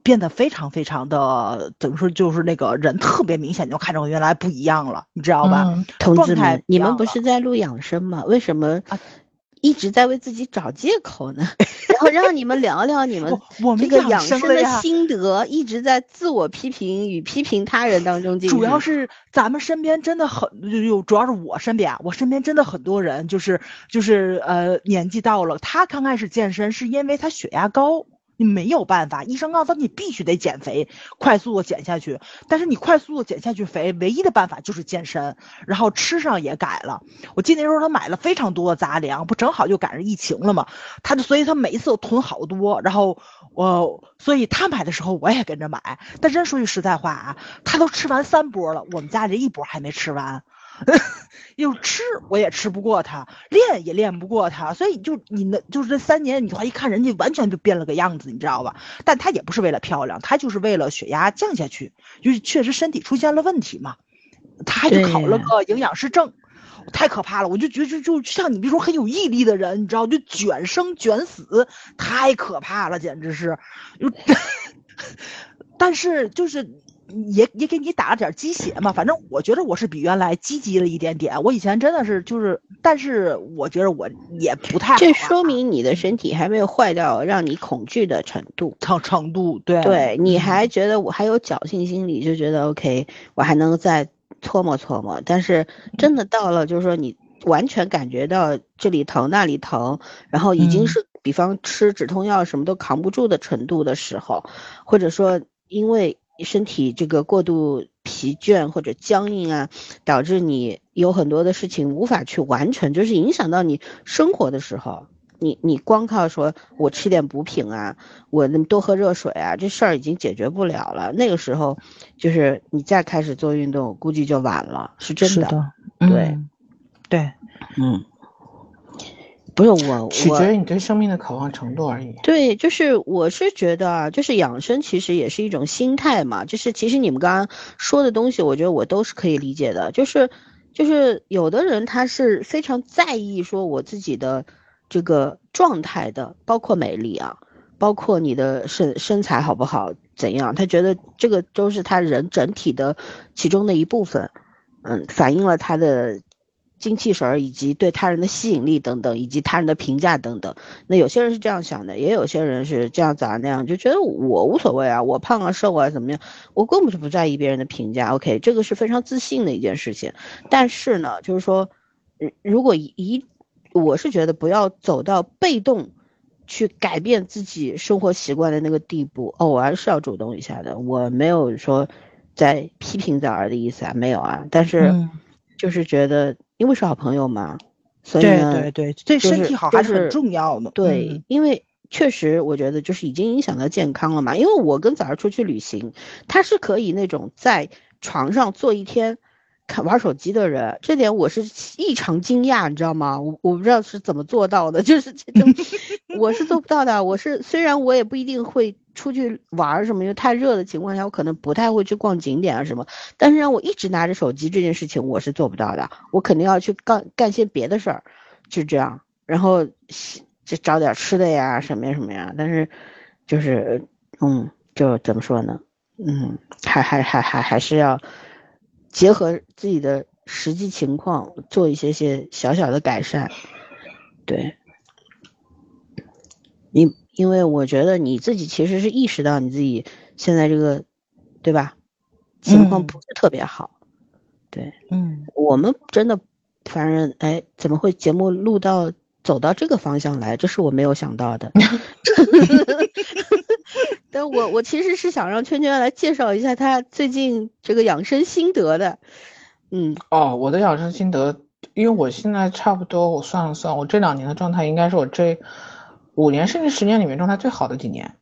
变得非常非常的怎么说，就是那个人特别明显就看着我原来不一样了，你知道吧？嗯同志状态们，你们不是在录养生吗？为什么啊一直在为自己找借口呢？然后让你们聊聊你们 我我们这个养养生的心得，一直在自我批评与批评他人当中进行。主要是咱们身边真的很就就主要是我身边啊，我身边真的很多人就是就是呃年纪到了，他刚开始健身是因为他血压高。你没有办法，医生告诉你必须得减肥，快速的减下去。但是你快速的减下去肥，唯一的办法就是健身，然后吃上也改了。我记得那时候他买了非常多的杂粮，不正好就赶上疫情了嘛，他就所以他每一次都囤好多，然后我所以他买的时候我也跟着买。但真说句实在话啊，他都吃完三波了，我们家这一波还没吃完。又吃我也吃不过他，练也练不过他，所以就你那就是这三年，你话一看人家完全就变了个样子，你知道吧？但他也不是为了漂亮，他就是为了血压降下去，就是确实身体出现了问题嘛。他还去考了个营养师证，太可怕了！我就觉得就就像你比如说很有毅力的人，你知道，就卷生卷死，太可怕了，简直是。就 但是就是也也给你打了点鸡血嘛，反正我觉得我是比原来积极了一点点。我以前真的是就是，但是我觉得我也不太好这啊说明你的身体还没有坏到让你恐惧的程度。程程度，对对，你嗯还觉得我还有侥幸心理，就觉得 OK，我还能再搓磨搓磨。但是真的到了，就是说你完全感觉到这里疼那里疼，然后已经嗯是比方吃止痛药什么都扛不住的程度的时候，或者说因为身体这个过度疲倦或者僵硬啊，导致你有很多的事情无法去完成，就是影响到你生活的时候。你你光靠说我吃点补品啊，我多喝热水啊，这事儿已经解决不了了。那个时候，就是你再开始做运动，估计就晚了，是真的。是的，对嗯对，嗯，不是我，我取决于你对生命的渴望程度而已。对，就是我是觉得啊，就是养生其实也是一种心态嘛。就是其实你们刚刚说的东西，我觉得我都是可以理解的。就是就是有的人他是非常在意说我自己的这个状态的，包括美丽啊，包括你的身身材好不好，怎样，他觉得这个都是他人整体的其中的一部分，嗯，反映了他的精气神儿以及对他人的吸引力等等，以及他人的评价等等。那有些人是这样想的，也有些人是这样咋那样，就觉得我无所谓啊，我胖啊瘦啊怎么样，我根本就不在意别人的评价。OK，这个是非常自信的一件事情。但是呢，就是说，如如果一，我是觉得不要走到被动去改变自己生活习惯的那个地步，偶尔是要主动一下的。我没有说在批评崽儿的意思啊，没有啊，但是嗯就是觉得因为是好朋友嘛，所以对呢，对对，对就是身体好还是很重要的。对，嗯因为确实我觉得就是已经影响到健康了嘛。因为我跟早上出去旅行，他是可以那种在床上坐一天。看玩手机的人，这点我是异常惊讶，你知道吗？我我不知道是怎么做到的，就是这种，我是做不到的。我是虽然我也不一定会出去玩什么，因为太热的情况下，我可能不太会去逛景点啊什么。但是让我一直拿着手机这件事情，我是做不到的。我肯定要去干干些别的事儿，就这样。然后就找点吃的呀，什么呀什么呀。但是就是嗯，就怎么说呢？嗯，还还还还还是要结合自己的实际情况做一些些小小的改善。对，你因为我觉得你自己其实是意识到你自己现在这个，对吧？情况嗯不是特别好。对嗯，我们真的，反正哎，怎么会节目录到走到这个方向来？这是我没有想到的。但我我其实是想让圈圈来介绍一下他最近这个养生心得的。嗯哦，我的养生心得，因为我现在差不多，我算了算，我这两年的状态应该是我这五年甚至十年里面状态最好的几年。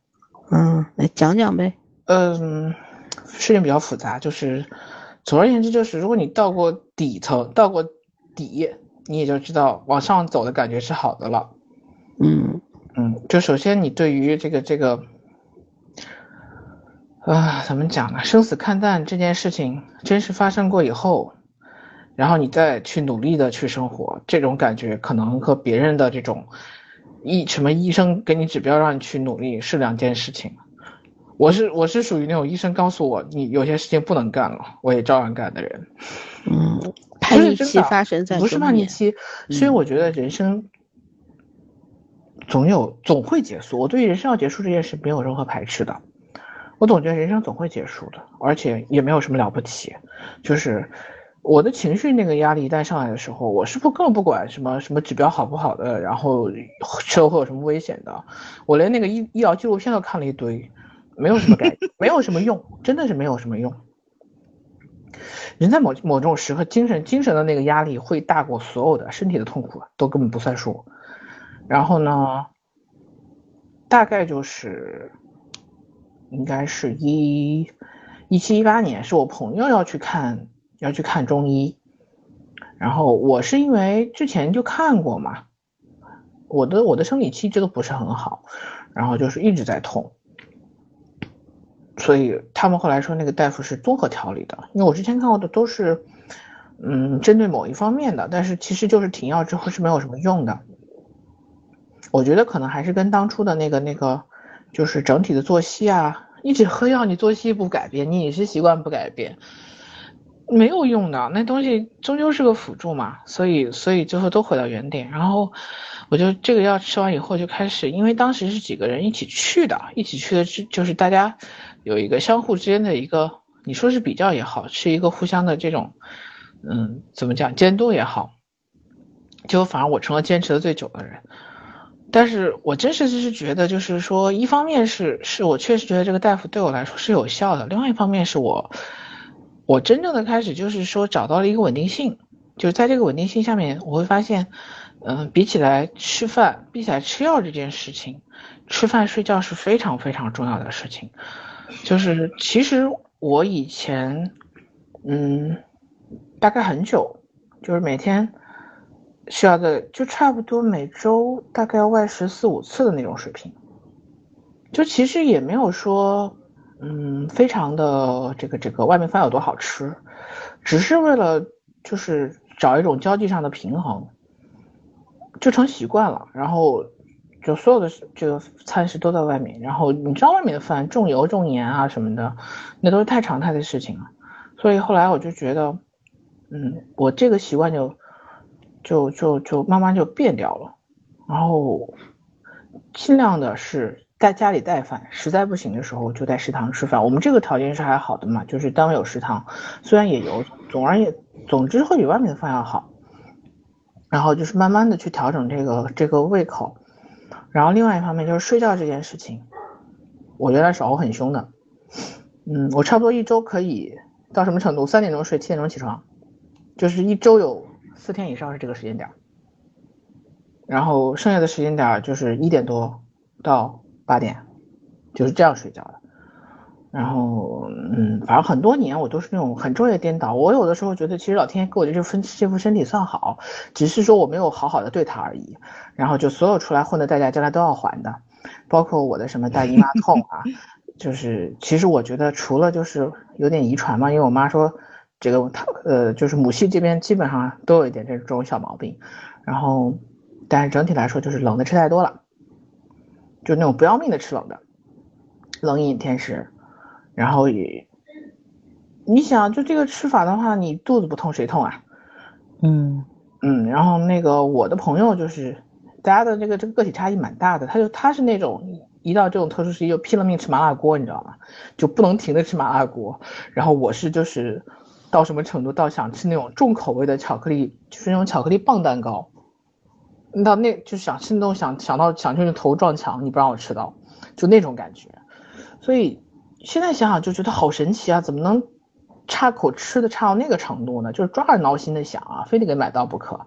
嗯，来讲讲呗。嗯，事情比较复杂，就是总而言之，就是如果你到过底层，到过底，你也就知道往上走的感觉是好的了。嗯嗯，就首先你对于这个这个，啊，怎么讲呢？生死看淡这件事情真实发生过以后，然后你再去努力的去生活，这种感觉可能和别人的这种医什么医生给你指标让你去努力是两件事情。我是我是属于那种医生告诉我你有些事情不能干了，我也照样干的人。嗯，叛逆期发生在不是叛逆期，所以我觉得人生总有总会结束。我对于人生要结束这件事没有任何排斥的，我总觉得人生总会结束的，而且也没有什么了不起。就是我的情绪那个压力一旦上来的时候，我是不根本不管什么什么指标好不好的，然后车会有什么危险的，我连那个医医疗纪录片都看了一堆。没有什么改，没有什么用，真的是没有什么用。人在某某种时刻，精神精神的那个压力会大过所有的身体的痛苦，都根本不算数。然后呢，大概就是应该是一一七一八年，是我朋友要去看要去看中医，然后我是因为之前就看过嘛，我的我的生理期一直都不是很好，然后就是一直在痛。所以他们后来说那个大夫是综合调理的，因为我之前看过的都是，嗯，针对某一方面的，但是其实就是停药之后是没有什么用的。我觉得可能还是跟当初的那个那个，就是整体的作息啊，一直喝药，你作息不改变，你饮食习惯不改变，没有用的，那东西终究是个辅助嘛。所以所以最后都回到原点，然后。我就这个药吃完以后就开始，因为当时是几个人一起去的，一起去的，是就是大家有一个相互之间的一个，你说是比较也好，是一个互相的这种，嗯，怎么讲监督也好，就反而我成了坚持的最久的人。但是我真实就是觉得，就是说，一方面是是我确实觉得这个大夫对我来说是有效的，另外一方面是我我真正的开始就是说找到了一个稳定性，就是在这个稳定性下面，我会发现。嗯，比起来吃饭，比起来吃药这件事情，吃饭睡觉是非常非常重要的事情。就是其实我以前，嗯，大概很久，就是每天需要的，就差不多每周大概要外食四五次的那种水平。就其实也没有说，嗯，非常的这个这个外面饭有多好吃，只是为了就是找一种交际上的平衡。就成习惯了，然后就所有的这个餐食都在外面，然后你知道外面的饭重油重盐啊什么的，那都是太常态的事情了。所以后来我就觉得，嗯，我这个习惯就就就就慢慢就变掉了，然后尽量的是在家里带饭，实在不行的时候就在食堂吃饭。我们这个条件是还好的嘛，就是单位有食堂，虽然也油，总而言总之会比外面的饭要好。然后就是慢慢的去调整这个这个胃口，然后另外一方面就是睡觉这件事情，我原来是熬很凶的，嗯，我差不多一周可以到什么程度？三点钟睡，七点钟起床，就是一周有四天以上是这个时间点，然后剩下的时间点就是一点多到八点，就是这样睡觉的。然后，嗯，反正很多年我都是那种很昼夜颠倒。我有的时候觉得，其实老天爷给我的这份这副身体算好，只是说我没有好好的对他而已。然后就所有出来混的代价，将来都要还的，包括我的什么大姨妈痛啊，就是其实我觉得除了就是有点遗传嘛，因为我妈说这个她呃就是母系这边基本上都有一点这种小毛病。然后，但是整体来说就是冷的吃太多了，就那种不要命的吃冷的，冷饮甜食。然后也，你想就这个吃法的话，你肚子不痛谁痛啊？嗯嗯，然后那个我的朋友就是，大家的这个这个个体差异蛮大的，他就他是那种一到这种特殊时期就拼了命吃麻辣锅，你知道吗？就不能停的吃麻辣锅。然后我是就是到什么程度，到想吃那种重口味的巧克力，就是那种巧克力棒蛋糕，到那就想吃那种想想到想就是头撞墙，你不让我吃到，就那种感觉，所以。现在想想就觉得好神奇啊！怎么能差口吃的差到那个程度呢？就是抓耳挠心的想啊，非得给买到不可。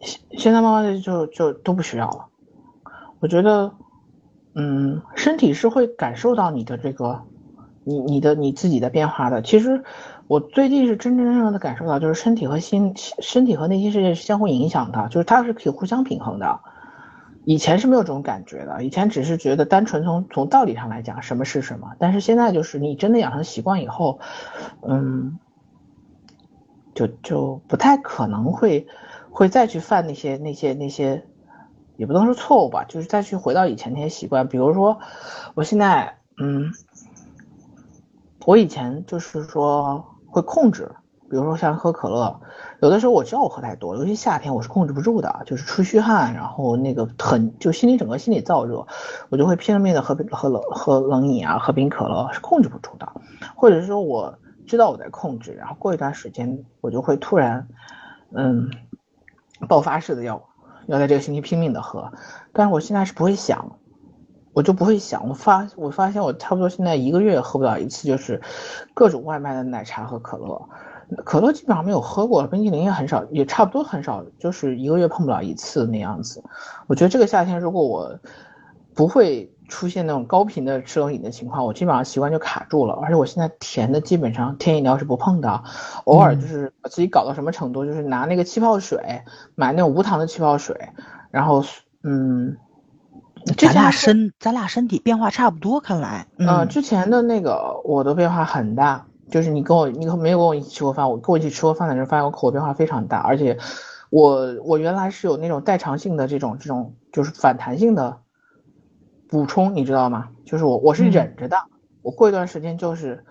现现在慢慢的就就都不需要了。我觉得，嗯，身体是会感受到你的这个，你你的你自己的变化的。其实我最近是真真正正的感受到，就是身体和心，身体和内心世界是相互影响的，就是它是可以互相平衡的。以前是没有这种感觉的，以前只是觉得单纯从从道理上来讲什么是什么，但是现在就是你真的养成习惯以后，嗯，就就不太可能会会再去犯那些那些那些也不能说错误吧，就是再去回到以前那些习惯，比如说我现在，嗯，我以前就是说会控制，比如说像喝可乐，有的时候我知道我喝太多，尤其夏天我是控制不住的，就是出虚汗，然后那个很就心里整个心里燥热，我就会拼了命的喝喝冷喝冷饮啊，喝冰可乐是控制不住的，或者是说我知道我在控制，然后过一段时间我就会突然，嗯，爆发式的要要在这个星期拼命的喝，但是我现在是不会想。我就不会想，我发我发现我差不多现在一个月喝不了一次，就是各种外卖的奶茶和可乐，可乐基本上没有喝过，冰淇淋也很少，也差不多很少，就是一个月碰不了一次那样子。我觉得这个夏天如果我不会出现那种高频的吃冷饮的情况，我基本上习惯就卡住了。而且我现在甜的基本上甜饮料是不碰的，偶尔就是把自己搞到什么程度，就是拿那个气泡水买那种无糖的气泡水，然后嗯。咱俩身咱俩身体变化差不多，看来。嗯，之前的那个我的变化很大，就是你跟我你没有跟我一起吃过饭，我跟我一起吃过饭的人发现我口味变化非常大，而且我我原来是有那种代偿性的这种这种就是反弹性的补充，你知道吗？就是我我是忍着的，我过一段时间就是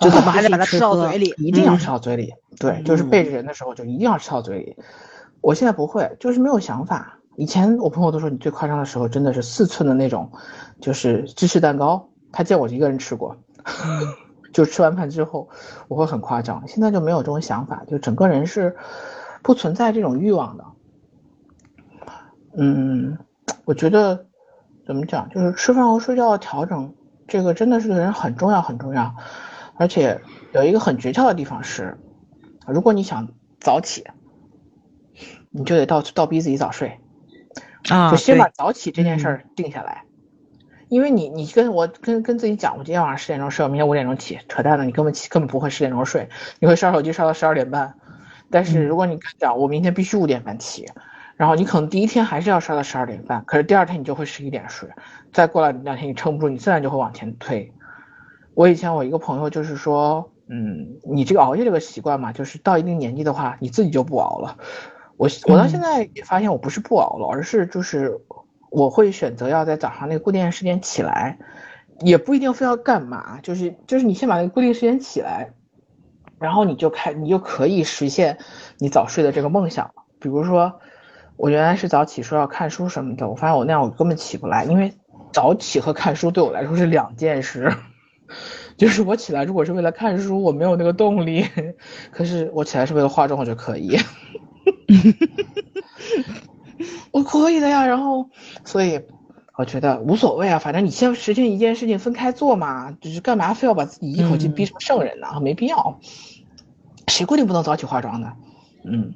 就怎么还得把它吃到嘴里，一定要吃到嘴里，对，就是背着人的时候就一定要吃到嘴里。我现在不会，就是没有想法。以前我朋友都说你最夸张的时候真的是四寸的那种，就是芝士蛋糕，他见我一个人吃过，就吃完饭之后我会很夸张。现在就没有这种想法，就整个人是不存在这种欲望的。嗯，我觉得怎么讲，就是吃饭和睡觉的调整，这个真的是对人很重要很重要。而且有一个很诀窍的地方是，如果你想早起，你就得倒倒逼自己早睡。啊，就先把早起这件事儿定下来，因为你你跟我跟跟自己讲，我今天晚上十点钟睡，我明天五点钟起，扯淡的，你根本起根本不会十点钟睡，你会刷手机刷到十二点半。但是如果你讲我明天必须五点半起，然后你可能第一天还是要刷到十二点半，可是第二天你就会十一点睡，再过了两天你撑不住，你自然就会往前推。我以前我一个朋友就是说，嗯，你这个熬夜这个习惯嘛，就是到一定年纪的话，你自己就不熬了。我我到现在也发现我不是不熬了，而是就是我会选择要在早上那个固定时间起来，也不一定非要干嘛，就是就是你先把那个固定时间起来，然后你就开你就可以实现你早睡的这个梦想了。比如说我原来是早起说要看书什么的，我发现我那样我根本起不来，因为早起和看书对我来说是两件事。就是我起来如果是为了看书，我没有那个动力，可是我起来是为了化妆，我就可以。我可以的呀，然后，所以我觉得无所谓啊，反正你先实现一件事情分开做嘛，就是干嘛非要把自己一口气逼成圣人呢？没必要。谁规定不能早起化妆的？嗯，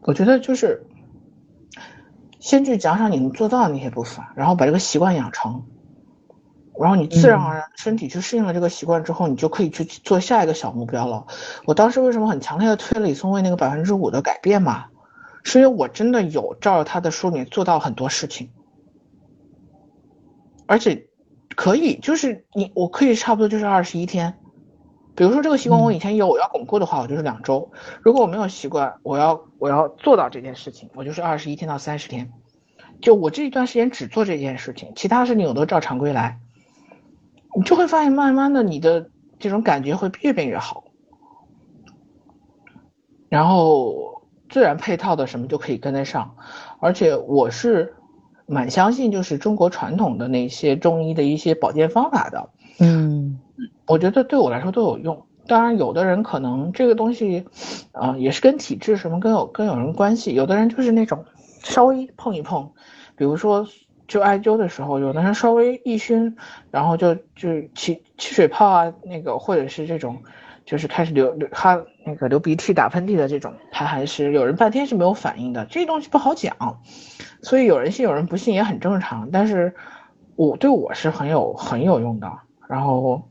我觉得就是先去奖赏你能做到的那些部分，然后把这个习惯养成。然后你自然而然身体去适应了这个习惯之后，你就可以去做下一个小目标了。我当时为什么很强烈的推李松蔚那个百分之五的改变嘛？是因为我真的有照着他的书里做到很多事情，而且可以就是你我可以差不多就是二十一天。比如说这个习惯我以前有，我要巩固的话，我就是两周。如果我没有习惯，我要我要做到这件事情，我就是二十一天到三十天。就我这一段时间只做这件事情，其他事情我都照常规来。你就会发现，慢慢的，你的这种感觉会越变越好，然后自然配套的什么就可以跟得上，而且我是蛮相信，就是中国传统的那些中医的一些保健方法的，嗯，我觉得对我来说都有用。当然，有的人可能这个东西，啊，也是跟体质什么跟有跟有人关系，有的人就是那种稍微碰一碰，比如说。就艾灸的时候，有的人稍微一熏，然后就就起起水泡啊，那个或者是这种，就是开始流流哈那个流鼻涕、打喷嚏的这种，他还是有人半天是没有反应的。这东西不好讲，所以有人信有人不信也很正常。但是我对我是很有很有用的。然后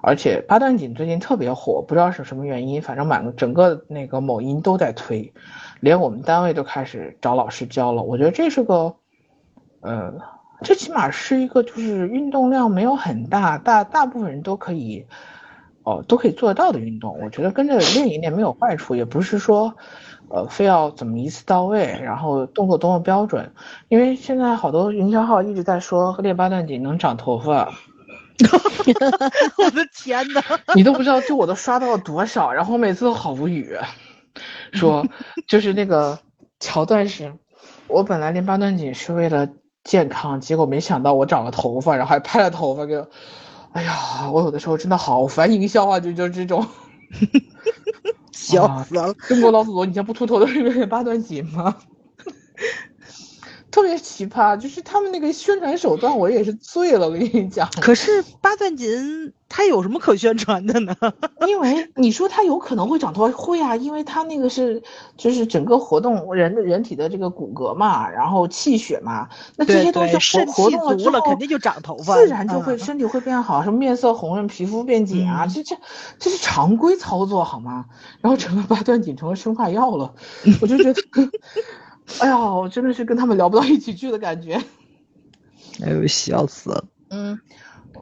而且八段锦最近特别火，不知道是什么原因，反正满整个那个某音都在推，连我们单位都开始找老师教了。我觉得这是个。呃，这起码是一个，就是运动量没有很大，大大部分人都可以，哦都可以做得到的运动，我觉得跟着练一练没有坏处，也不是说，呃，非要怎么一次到位，然后动作多么标准，因为现在好多营销号一直在说练八段锦能长头发。我的天呐，你都不知道，就我都刷到了多少，然后我每次都好无语，说 就是那个桥段是，我本来练八段锦是为了健康，结果没想到我长了头发，然后还拍了头发给我，哎呀，我有的时候真的好烦营销啊，就就这种，笑死了。中国老祖宗，你像不秃头的是八段锦吗？特别奇葩，就是他们那个宣传手段，我也是醉了。我跟你讲，可是八段锦它有什么可宣传的呢？因为你说它有可能会长头发，会啊，因为它那个是就是整个活动人的人体的这个骨骼嘛，然后气血嘛，那这些东西活活动了之后，肯定就长头发，自然就会身体会变好，什么面色红润、皮肤变紧啊，这这这是常规操作好吗？然后整个八段锦成了生化药了，我就觉得。哎呀，我真的是跟他们聊不到一起去的感觉，哎呦，笑死了。嗯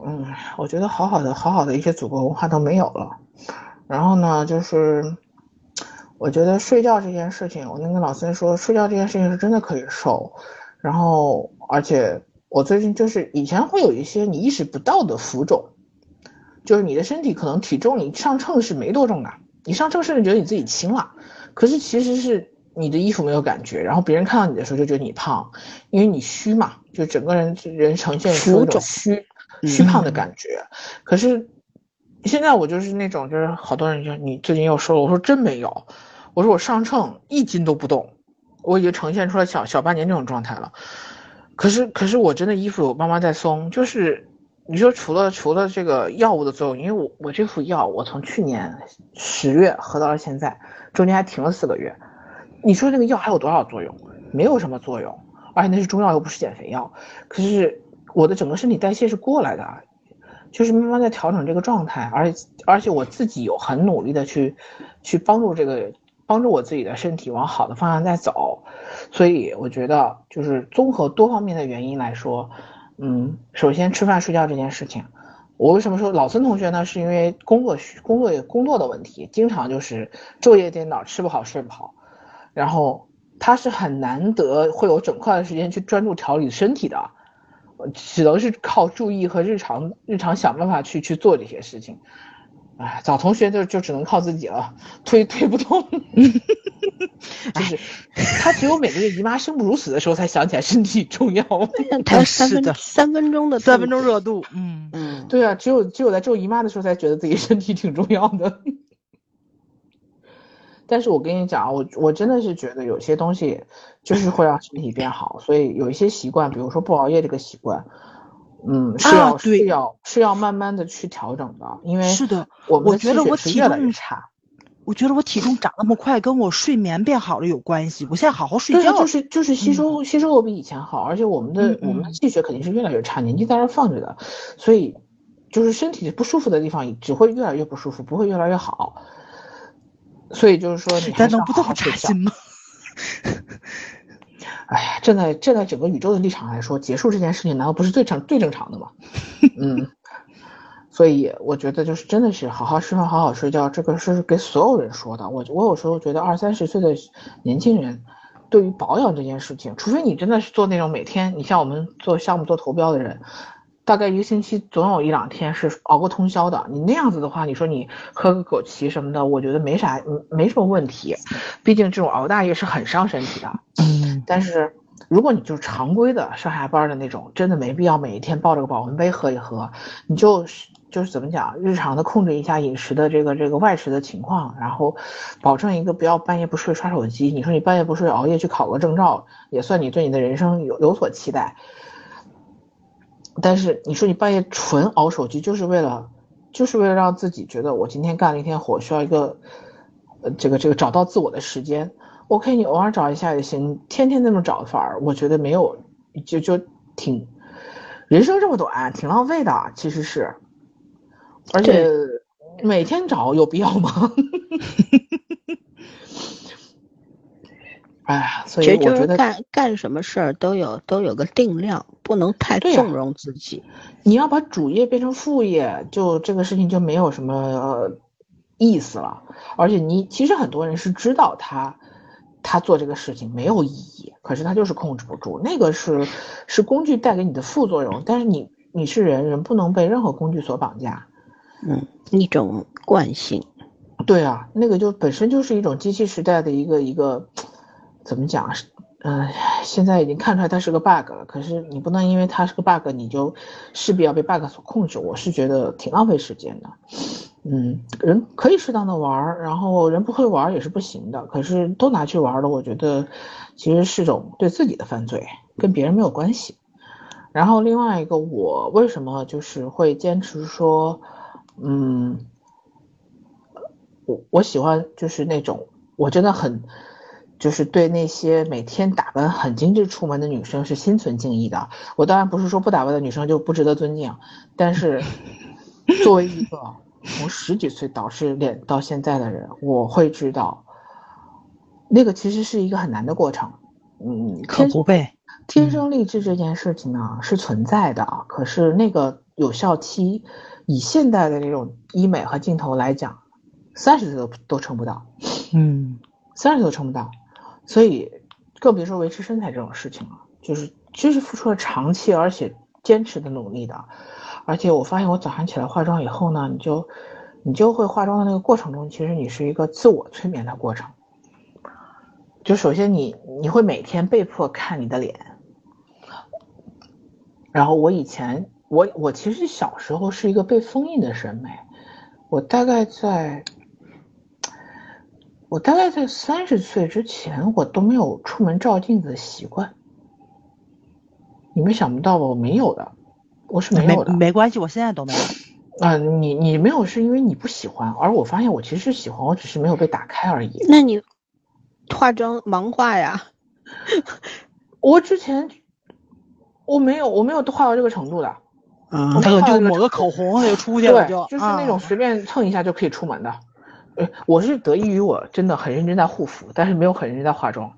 嗯，我觉得好好的好好的一些祖国文化都没有了。然后呢，就是我觉得睡觉这件事情，我能跟老孙说，睡觉这件事情是真的可以瘦。然后，而且我最近就是以前会有一些你意识不到的浮肿，就是你的身体可能体重你上秤是没多重的，你上秤甚至觉得你自己轻了，可是其实是。你的衣服没有感觉，然后别人看到你的时候就觉得你胖，因为你虚嘛，就整个人人呈现出一种虚虚胖的感觉。可是现在我就是那种，就是好多人就你最近又瘦了，我说真没有，我说我上秤一斤都不动，我已经呈现出来小小半年这种状态了。可是可是我真的衣服慢慢在松，就是你说除了除了这个药物的作用，因为我我这副药我从去年十月喝到了现在，中间还停了四个月。你说那个药还有多少作用？没有什么作用，而且那是中药又不是减肥药。可是我的整个身体代谢是过来的，就是慢慢在调整这个状态，而且而且我自己有很努力的去去帮助这个帮助我自己的身体往好的方向在走。所以我觉得就是综合多方面的原因来说，嗯，首先吃饭睡觉这件事情，我为什么说老孙同学呢？是因为工作工作工作的问题，经常就是昼夜颠倒，吃不好睡不好。然后他是很难得会有整块的时间去专注调理身体的，只能是靠注意和日常日常想办法去去做这些事情。哎，找同学就就只能靠自己了，推推不动。就是他只有每个月姨妈生不如死的时候才想起来身体重要。他三分三分钟的三分钟热度，嗯嗯，对啊，只有只有在皱姨妈的时候才觉得自己身体挺重要的。但是我跟你讲，我我真的是觉得有些东西就是会让身体变好，所以有一些习惯，比如说不熬夜这个习惯，嗯，是要是要是要慢慢的去调整的，因为是的，我我觉得我体重差，我觉得我体重长那么快，跟我睡眠变好了有关系。我现在好好睡觉，就是就是吸收吸收比以前好，而且我们的我们的气血肯定是越来越差，年纪在那放着的，所以就是身体不舒服的地方只会越来越不舒服，不会越来越好。所以就是说，你还能不这么扎心吗？哎呀，站在站在整个宇宙的立场来说，结束这件事情难道不是最正最正常的吗？嗯，所以我觉得就是真的是好好吃饭，好好睡觉，这个是给所有人说的。我我有时候觉得二三十岁的年轻人，对于保养这件事情，除非你真的是做那种每天，你像我们做项目做投标的人。大概一个星期总有一两天是熬过通宵的。你那样子的话，你说你喝个枸杞什么的，我觉得没啥，没什么问题。毕竟这种熬大夜是很伤身体的。嗯。但是如果你就是常规的上下班的那种，真的没必要每一天抱着个保温杯喝一喝。你就就是怎么讲，日常的控制一下饮食的这个这个外食的情况，然后保证一个不要半夜不睡刷手机。你说你半夜不睡熬夜去考个证照，也算你对你的人生有有所期待。但是你说你半夜纯熬手机，就是为了，就是为了让自己觉得我今天干了一天活，需要一个，呃，这个这个找到自我的时间。OK，你偶尔找一下也行，天天那么找反而我觉得没有，就就挺，人生这么短，挺浪费的，其实是，而且每天找有必要吗？哎呀，所以我觉得干干什么事儿都有都有个定量，不能太纵容自己。你要把主业变成副业，就这个事情就没有什么、呃意思了。而且你其实很多人是知道他他做这个事情没有意义，可是他就是控制不住。那个是是工具带给你的副作用，但是你你是人，人不能被任何工具所绑架。嗯，一种惯性。对啊，那个就本身就是一种机器时代的一个一个，怎么讲？嗯、现在已经看出来它是个 bug 了。可是你不能因为它是个 bug，你就势必要被 bug 所控制。我是觉得挺浪费时间的。嗯，人可以适当的玩儿，然后人不会玩儿也是不行的。可是都拿去玩儿了，我觉得其实是种对自己的犯罪，跟别人没有关系。然后另外一个，我为什么就是会坚持说，嗯，我我喜欢就是那种我真的很，就是对那些每天打扮很精致出门的女生是心存敬意的。我当然不是说不打扮的女生就不值得尊敬，但是 作为一个从十几岁导师脸到现在的人，我会知道，那个其实是一个很难的过程。嗯，可不呗。天生丽质这件事情呢是存在的，可是那个有效期，以现代的这种医美和镜头来讲，三十岁都都撑不到，嗯，三十岁都撑不到，所以更别说维持身材这种事情了。就是这是付出了长期而且坚持的努力的，而且我发现我早上起来化妆以后呢，你就你就会化妆的那个过程中，其实你是一个自我催眠的过程。就首先你你会每天被迫看你的脸，然后我以前我我其实小时候是一个被封印的审美，我大概在，我大概在三十岁之前，我都没有出门照镜子的习惯。你们想不到吧？我没有的，我是没没有的。没关系，我现在都没有。啊、你你没有是因为你不喜欢，而我发现我其实是喜欢，我只是没有被打开而已。那你化妆盲化呀？我之前我没有我没有化到这个程度的，嗯他可能就抹个口红他就出去了，对，就就是那种啊随便蹭一下就可以出门的。呃，我是得益于我真的很认真在护肤，但是没有很认真在化妆。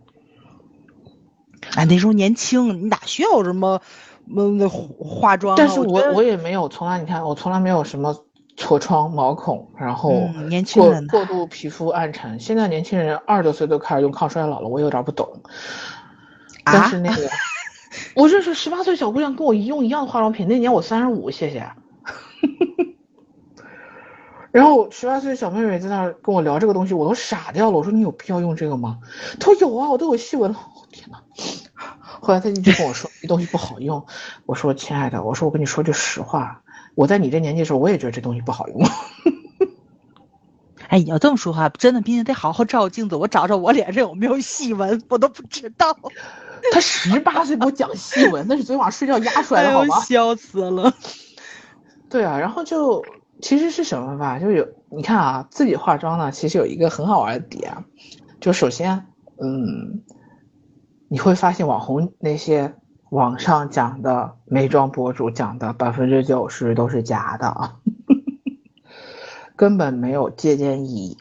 哎，那时候年轻，你哪需要什么嗯那化妆啊？但是我我我也没有从来你看我从来没有什么痤疮、毛孔，然后嗯年轻过人过度皮肤暗沉。现在年轻人二十多岁都开始用抗衰老了，我有点不懂。但啊是那个，我认识十八岁小姑娘跟我一用一样的化妆品，那年我三十五，谢谢。然后十八岁的小妹妹在那儿跟我聊这个东西，我都傻掉了。我说你有必要用这个吗？她说有啊，我都有细纹了。哦 天呐，后来她一直跟我说这 东西不好用。我说亲爱的，我说我跟你说句实话，我在你这年纪的时候，我也觉得这东西不好用。哎，你要这么说话，真的毕竟得好好照镜子，我找找我脸上有没有细纹，我都不知道。她十八岁给我讲细纹，那是昨天晚上睡觉压出来的好吗？，笑死了。对啊，然后就其实是什么吧，就有你看啊，自己化妆呢，其实有一个很好玩的点，就首先，嗯，你会发现网红那些网上讲的美妆博主讲的百分之九十都是假的，根本没有借鉴意义。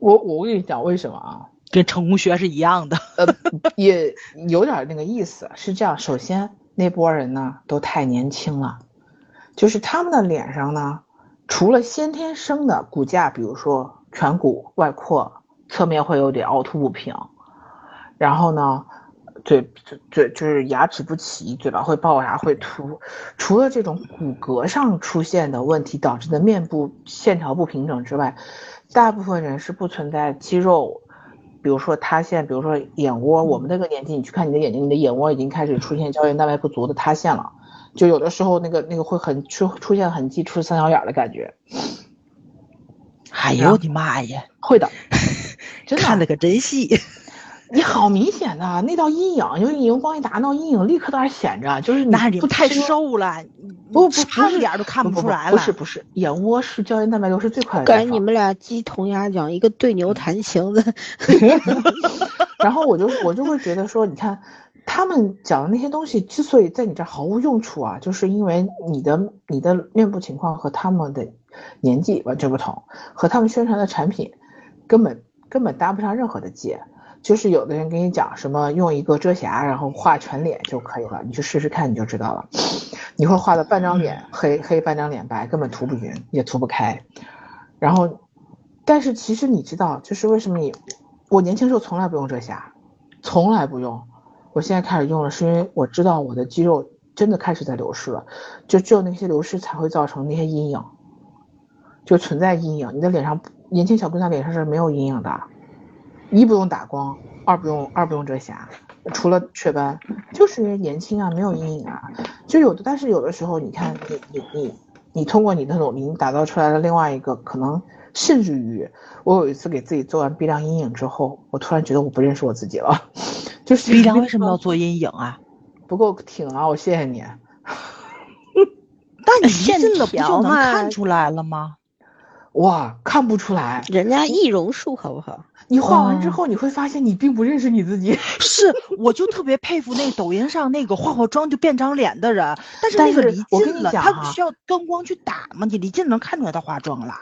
我我跟你讲为什么啊？跟成功学是一样的。呃，也有点那个意思。是这样，首先那波人呢都太年轻了，就是他们的脸上呢，除了先天生的骨架，比如说颧骨外扩，侧面会有点凹凸不平，然后呢，嘴嘴嘴就是牙齿不齐，嘴巴会龅牙会凸，除了这种骨骼上出现的问题导致的面部线条不平整之外，大部分人是不存在肌肉。比如说塌陷，比如说眼窝，我们那个年纪，你去看你的眼睛，你的眼窝已经开始出现胶原蛋白不足的塌陷了，就有的时候那个那个会很出出现痕迹，出三角眼的感觉，哎呦我的妈呀，会的，真的，看的可真细。你好明显的那道阴影，因为荧光一打，那道阴影立刻在那显着，就是你那你太不遮瘦了，不不胖不是点儿都看不不出来了。不是不是，眼窝是胶原蛋白流失最快的地感觉。你们俩鸡同鸭讲，一个对牛弹琴的，然后我就我就会觉得说，你看他们讲的那些东西，之所以在你这儿毫无用处啊，就是因为你的你的面部情况和他们的年纪完全不同，和他们宣传的产品根本根本搭不上任何的界。就是有的人跟你讲什么用一个遮瑕，然后画全脸就可以了，你去试试看你就知道了。你会画的半张脸黑黑，半张脸白，根本涂不匀，也涂不开。然后，但是其实你知道，就是为什么你我年轻时候从来不用遮瑕，从来不用。我现在开始用了，是因为我知道我的肌肉真的开始在流失了，就只有那些流失才会造成那些阴影，就存在阴影。你的脸上，年轻小姑娘脸上是没有阴影的，一不用打光，二不用二不用遮瑕，除了雀斑，就是因为年轻啊，没有阴影啊。就有的，但是有的时候，你看你你你你通过你的努力你打造出来了另外一个可能，甚至于我有一次给自己做完鼻梁阴影之后，我突然觉得我不认识我自己了。就是鼻梁为什么要做阴影啊？不够挺啊！我谢谢你。但你近了不就能看出来了吗？哇，看不出来，人家易容术好不好？你画完之后，你会发现你并不认识你自己。是，我就特别佩服那抖音上那个化化妆就变张脸的人。但是那个离近了，他不需要灯光去打吗？你离近能看出来他化妆了。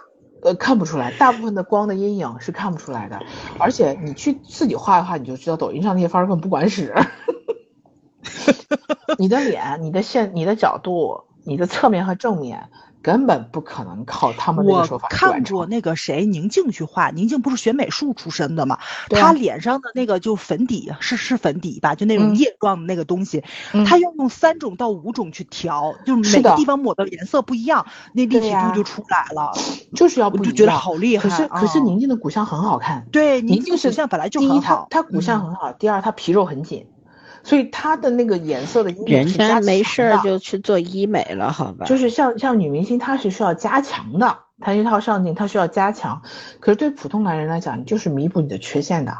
呃，看不出来，大部分的光的阴影是看不出来的。而且你去自己画的话，你就知道抖音上那些方儿根本不管使。你的脸、你的线、你的角度、你的侧面和正面。根本不可能靠他们那个说法。我看过那个谁宁静去画，宁静不是学美术出身的嘛？她脸上的那个就粉底是是粉底吧？就那种液状的那个东西，她要用三种到五种去调，就每个地方抹的颜色不一样，那立体度就出来了。就是要不就觉得好厉害。可是可是宁静的骨相很好看。对，宁静骨相本来就很好。第一，她她骨相很好；第二，她皮肉很紧。所以他的那个颜色的，人家没事儿就去做医美了，好吧？就是像像女明星，她是需要加强的，她一套上镜，她需要加强。可是对普通男人来讲，你就是弥补你的缺陷的。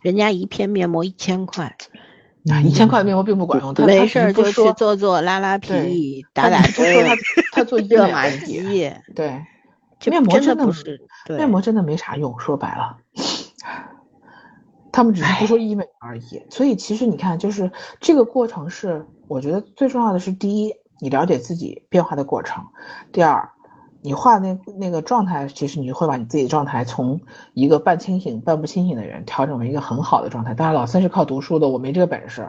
人家一片面膜一千块，啊，一千块面膜并不管用。没事儿就去做做拉拉皮，打打针。他他做热玛吉，对，面膜真的不是，面膜真的没啥用，说白了。他们只是不说医美而已，所以其实你看，就是这个过程是，我觉得最重要的是，第一，你了解自己变化的过程，第二。你画那那个状态，其实你会把你自己的状态从一个半清醒、半不清醒的人调整为一个很好的状态。当然，老三是靠读书的，我没这个本事，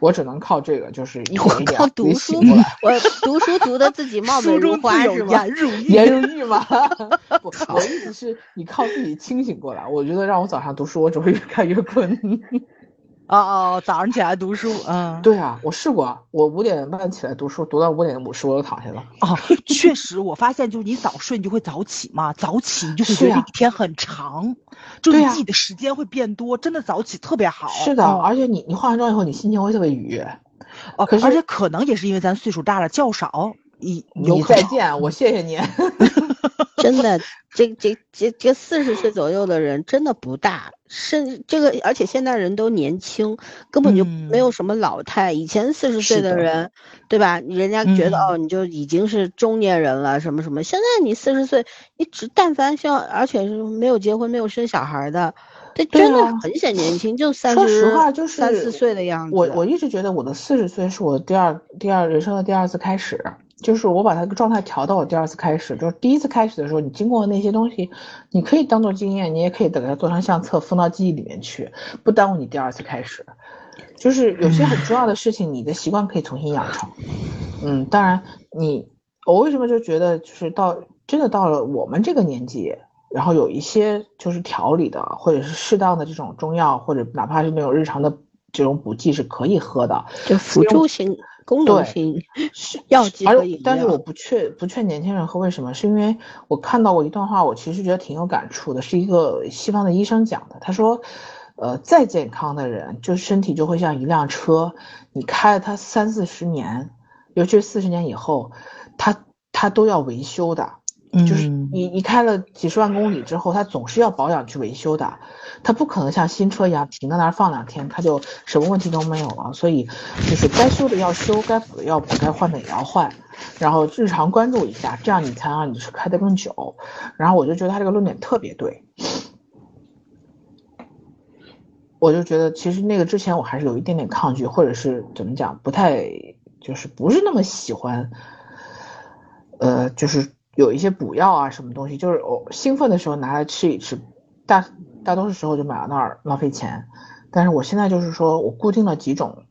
我只能靠这个，就是一点一点读书。我读书读的自己貌美如花是吗？颜如玉，颜如玉吗？不，我意思是你靠自己清醒过来。我觉得让我早上读书，我只会越看越困。哦哦，早上起来读书，嗯，对啊，我试过，我五点半起来读书，读到五点五十我就躺下了。哦，确实，我发现就是你早睡，你就会早起嘛，早起你就会觉得一天很长，就你自己的时间会变多，真的早起特别好。是的，而且你你化完妆以后，你心情会特别愉悦。哦，可是而且可能也是因为咱岁数大了，觉少。你你再见，我谢谢你。真的，这这这这四十岁左右的人真的不大，甚这个而且现在人都年轻，根本就没有什么老态。以前四十岁的人，对吧？人家觉得哦，你就已经是中年人了，什么什么。现在你四十岁，你只但凡像，而且是没有结婚、没有生小孩的，这真的很显年轻，就三十，说实话就是三四岁的样子。我我一直觉得我的四十岁是我第二第二人生的第二次开始。就是我把它的状态调到我第二次开始，就是第一次开始的时候，你经过那些东西，你可以当做经验，你也可以等它做成相册封到记忆里面去，不耽误你第二次开始。就是有些很重要的事情，你的习惯可以重新养成。嗯，当然你，我为什么就觉得就是到真的到了我们这个年纪，然后有一些就是调理的或者是适当的这种中药，或者哪怕是那种日常的这种补剂是可以喝的，就辅助性。功能性 药剂可以，但是我不劝不劝年轻人喝，为什么？是因为我看到过一段话，我其实觉得挺有感触的，是一个西方的医生讲的。他说，呃，再健康的人，就身体就会像一辆车，你开了它三四十年，尤其是四十年以后，它它都要维修的。就是你你开了几十万公里之后，它总是要保养去维修的，它不可能像新车一样停在那儿放两天，它就什么问题都没有了。所以就是该修的要修，该补的要补，该换的也要换，然后日常关注一下，这样你才能让你是开得更久。然后我就觉得他这个论点特别对，我就觉得其实那个之前我还是有一点点抗拒，或者是怎么讲，不太就是不是那么喜欢，呃，就是。有一些补药啊，什么东西，就是我兴奋的时候拿来吃一吃，但大多数时候就买到那儿浪费钱。但是我现在就是说我固定了几种，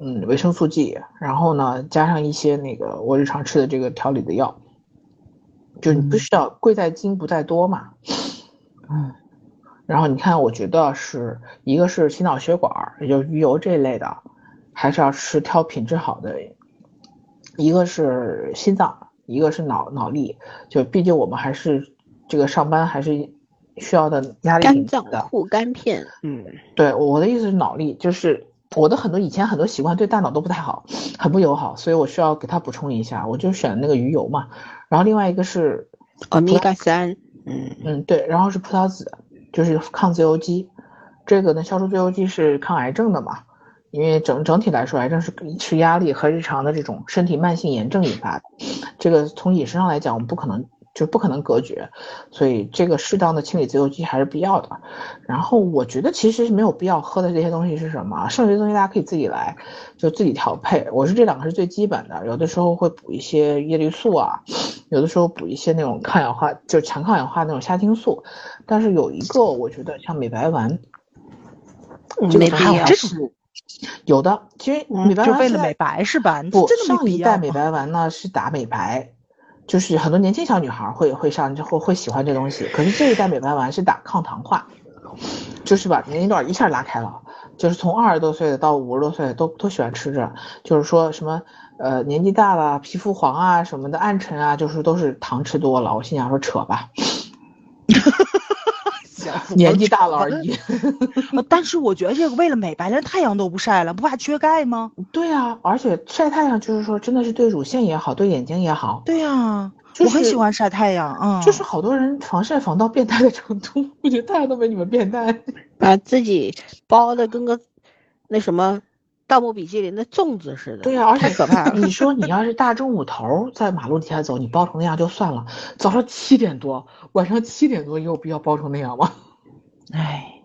嗯，维生素剂，然后呢加上一些那个我日常吃的这个调理的药，就你不需要贵在精不在多嘛，嗯。然后你看，我觉得是一个是心脑血管，也就鱼油这一类的，还是要吃挑品质好的。一个是心脏，一个是脑脑力，就毕竟我们还是这个上班还是需要的压力挺大的。护肝片，嗯，对，我的意思是脑力，就是我的很多以前很多习惯对大脑都不太好，很不友好，所以我需要给它补充一下，我就选那个鱼油嘛。然后另外一个是欧米伽三，嗯嗯，对，然后是葡萄籽。就是抗自由基，这个呢，消除自由基是抗癌症的嘛？因为整整体来说，癌症是是压力和日常的这种身体慢性炎症引发的。这个从饮食上来讲，我们不可能。就不可能隔绝，所以这个适当的清理自由基还是必要的。然后我觉得其实是没有必要喝的这些东西是什么？剩下的东西大家可以自己来，就自己调配。我是这两个是最基本的，有的时候会补一些叶绿素啊，有的时候补一些那种抗氧化，就是强抗氧化那种虾青素。但是有一个我觉得像美白丸，没必要。有的，其实美白就为了美白是吧？不，上一代美白丸呢是打美白。就是很多年轻小女孩会会上之后会喜欢这东西，可是这一代美白丸是打抗糖化，就是把年龄段一下拉开了，就是从二十多岁的到五十多岁都都喜欢吃这，就是说什么呃年纪大了皮肤黄啊什么的暗沉啊，就是都是糖吃多了。我心想说扯吧。年纪大了而已，但是我觉得这个为了美白，连太阳都不晒了，不怕缺钙吗？对啊，而且晒太阳就是说真的是对乳腺也好，对眼睛也好。对呀，我很喜欢晒太阳啊。就是好多人防晒防到变态的程度，我觉得太阳都没你们变态，把自己包的跟个那什么。盗墓笔记里那粽子似的，对呀，而且可怕。你说你要是大中午头在马路底下走，你包成那样就算了，早上七点多，晚上七点多，有必要包成那样吗？唉，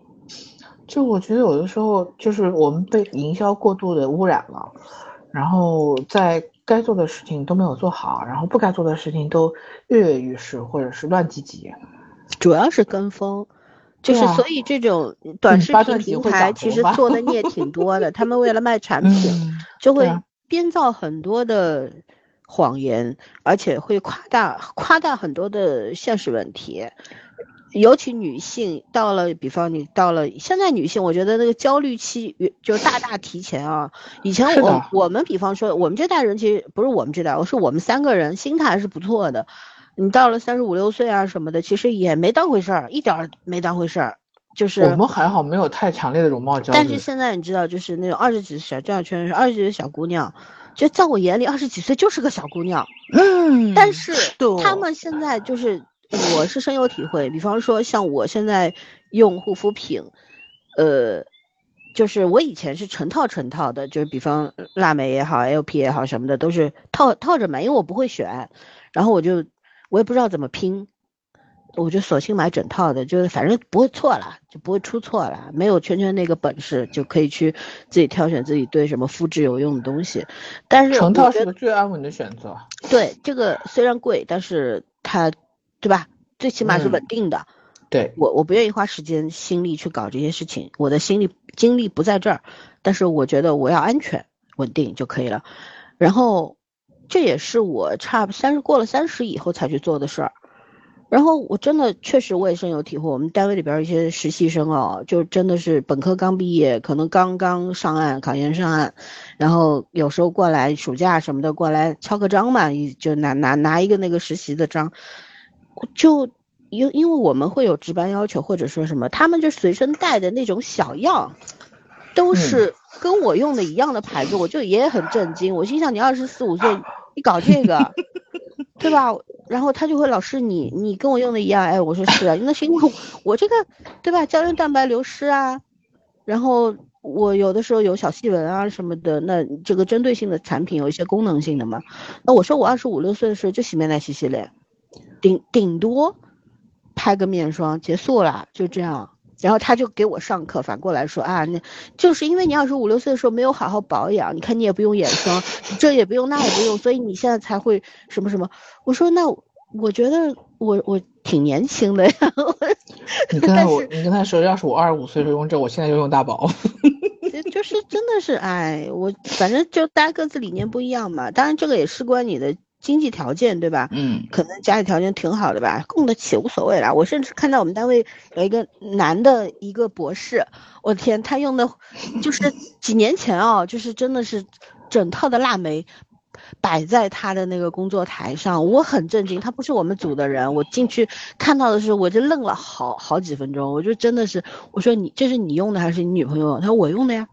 就我觉得有的时候就是我们被营销过度的污染了，然后在该做的事情都没有做好，然后不该做的事情都跃跃欲试或者是乱积极，主要是跟风。就是，所以这种短视频平台其实做的孽 挺多的。他们为了卖产品，就会编造很多的谎言，而且会夸大夸大很多的现实问题。尤其女性到了，比方你到了现在女性，我觉得那个焦虑期就大大提前啊。以前我我们比方说我们这代人其实不是我们这代，我是我们三个人心态还是不错的。你到了三十五六岁啊什么的，其实也没当回事儿，一点儿没当回事儿，就是我们还好，没有太强烈的容貌焦虑。但是现在你知道，就是那种二十几岁这样圈，二十几岁小姑娘，就在我眼里，二十几岁就是个小姑娘。嗯，但是他们现在就是，我是深有体会。比方说，像我现在用护肤品，呃，就是我以前是成套成套的，就是比方腊美也好，LP 也好什么的，都是套套着买，因为我不会选，然后我就。我也不知道怎么拼，我就索性买整套的，就是反正不会错了，就不会出错了。没有圈圈那个本事，就可以去自己挑选自己对什么肤质有用的东西。但是成套是个最安稳的选择。对，这个虽然贵，但是它，对吧？最起码是稳定的。对我，我不愿意花时间心力去搞这些事情，我的心力精力不在这儿。但是我觉得我要安全稳定就可以了。然后。这也是我差不三十过了三十以后才去做的事儿，然后我真的确实我也深有体会。我们单位里边一些实习生哦，就真的是本科刚毕业，可能刚刚上岸考研上岸，然后有时候过来暑假什么的过来敲个章嘛，就拿拿拿一个那个实习的章，就因因为我们会有值班要求或者说什么，他们就随身带的那种小样，都是。跟我用的一样的牌子，我就也很震惊。我心想，你二十四五岁，你搞这个，对吧？然后他就会老师，你你跟我用的一样。哎，我说是啊，那是因为我这个，对吧？胶原蛋白流失啊，然后我有的时候有小细纹啊什么的。那这个针对性的产品有一些功能性的嘛。那我说我二十五六岁的时候就洗面奶、洗洗脸，顶顶多拍个面霜结束了，就这样。然后他就给我上课，反过来说啊，那就是因为你二十五六岁的时候没有好好保养，你看你也不用眼霜，这也不用那也不用，所以你现在才会什么什么。我说那我觉得我我挺年轻的呀。你跟他我，你跟他说，要是我二十五岁时候用这，我现在就用大宝。就是真的是哎，我反正就大家各自理念不一样嘛。当然这个也事关你的经济条件，对吧？嗯，可能家里条件挺好的吧，供得起无所谓啦。我甚至看到我们单位有一个男的一个博士，我天，他用的就是几年前啊，就是真的是整套的腊梅。摆在他的那个工作台上，我很震惊。他不是我们组的人，我进去看到的时候，我就愣了好好几分钟。我就真的是，我说你这是你用的还是你女朋友？他说我用的呀。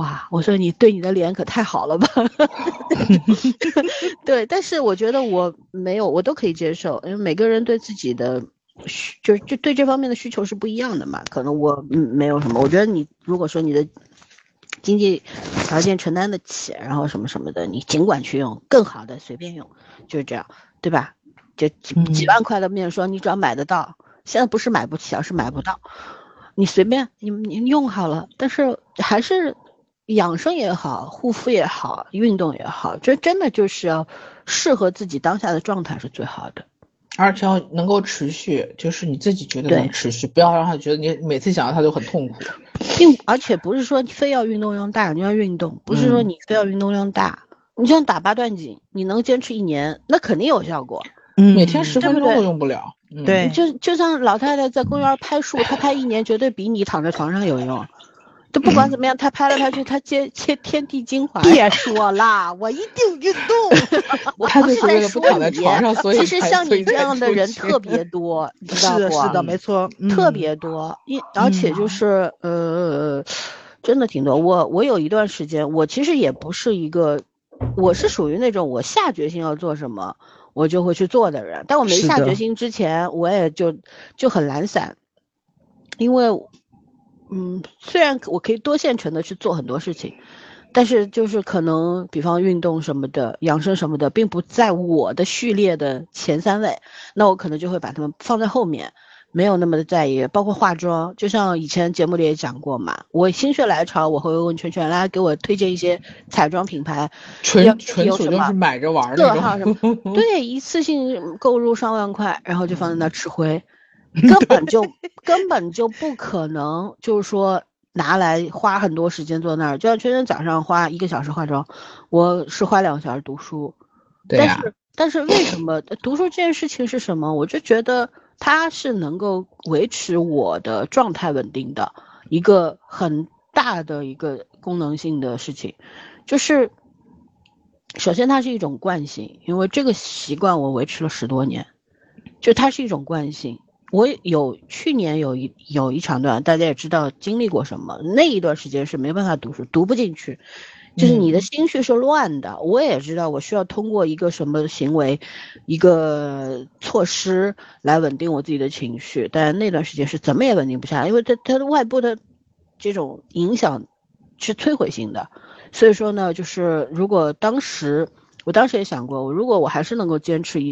哇，我说你对你的脸可太好了吧？对，但是我觉得我没有，我都可以接受，因为每个人对自己的需，就就对这方面的需求是不一样的嘛。可能我嗯没有什么，我觉得你如果说你的。经济条件承担得起，然后什么什么的，你尽管去用，更好的随便用，就是这样，对吧？就几几万块的面霜，你只要买得到，现在不是买不起，而是买不到，你随便你你用好了。但是还是养生也好，护肤也好，运动也好，这真的就是要适合自己当下的状态是最好的。而且要能够持续，就是你自己觉得能持续，不要让他觉得你每次想到他就很痛苦。并而且不是说非要运动量大你要运动，不是说你非要运动量大，你像打八段锦，你能坚持一年，那肯定有效果。嗯，每天十分钟都用不了。对，就就像老太太在公园拍树，她拍一年绝对比你躺在床上有用。就不管怎么样，他拍来拍去，他接接天地精华。别说啦，我一定运动。我不是在说你，其实像你这样的人特别多，你知道不？是的，没错，特别多。一而且就是呃，真的挺多。我我有一段时间，我其实也不是一个，我是属于那种我下决心要做什么，我就会去做的人。但我没下决心之前，我也就就很懒散，因为。嗯，虽然我可以多线程的去做很多事情，但是就是可能，比方运动什么的、养生什么的，并不在我的序列的前三位，那我可能就会把它们放在后面，没有那么的在意。包括化妆，就像以前节目里也讲过嘛，我心血来潮，我会问圈圈来给我推荐一些彩妆品牌，纯纯属就是买着玩的那种。对，一次性购入上万块，然后就放在那吃灰。根本就根本就不可能，就是说拿来花很多时间坐那儿。就像圈圈早上花一个小时化妆，我是花两个小时读书。对但是但是为什么读书这件事情是什么？我就觉得它是能够维持我的状态稳定的一个很大的一个功能性的事情。就是首先它是一种惯性，因为这个习惯我维持了十多年，就它是一种惯性。我有去年有一有一长段，大家也知道经历过什么，那一段时间是没办法读书，读不进去，就是你的心绪是乱的。我也知道我需要通过一个什么行为，一个措施来稳定我自己的情绪，但那段时间是怎么也稳定不下来，因为它它的外部的这种影响是摧毁性的。所以说呢，就是如果当时。我当时也想过，我如果我还是能够坚持一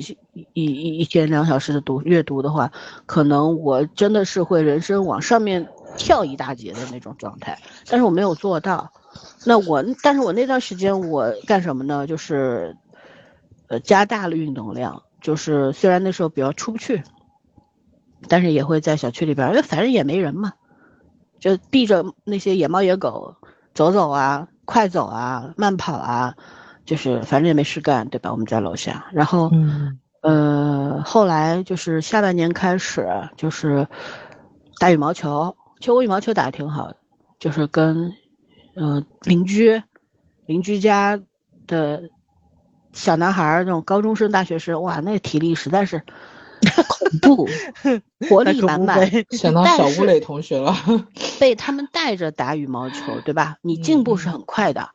一一一天两小时的读阅读的话，可能我真的是会人生往上面跳一大截的那种状态。但是我没有做到。那我，但是我那段时间我干什么呢？就是，呃，加大了运动量。就是虽然那时候比较出不去，但是也会在小区里边，因为反正也没人嘛，就避着那些野猫野狗走走啊，快走啊，慢跑啊。就是反正也没事干，对吧？我们在楼下，然后，呃，后来就是下半年开始就是打羽毛球，其实我羽毛球打的挺好的，就是跟嗯邻居邻居家的小男孩那种高中生、大学生，哇，那体力实在是 恐怖，活力满满，想到小吴磊同学了，被他们带着打羽毛球，对吧？你进步是很快的。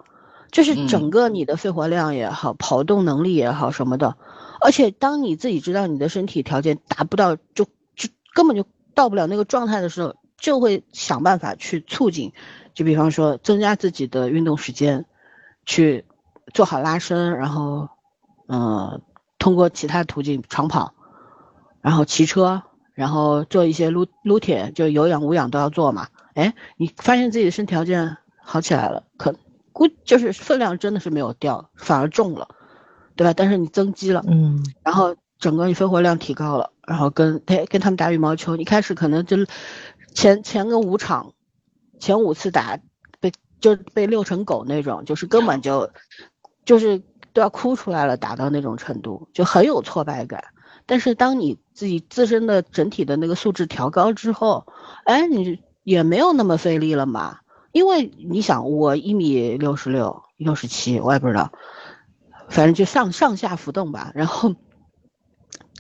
就是整个你的肺活量也好，跑动能力也好什么的，而且当你自己知道你的身体条件达不到，就就根本就到不了那个状态的时候，就会想办法去促进，就比方说增加自己的运动时间，去做好拉伸，然后，嗯，通过其他途径长跑，然后骑车，然后做一些撸撸铁，就有氧无氧都要做嘛。哎，你发现自己的身条件好起来了，可。估就是分量真的是没有掉，反而重了，对吧？但是你增肌了，嗯，然后整个你肺活量提高了，然后跟哎跟他们打羽毛球，一开始可能就前前个五场，前五次打被就被遛成狗那种，就是根本就就是都要哭出来了，打到那种程度，就很有挫败感。但是当你自己自身的整体的那个素质调高之后，哎，你也没有那么费力了嘛。因为你想，我一米六十六、六十七，我也不知道，反正就上上下浮动吧。然后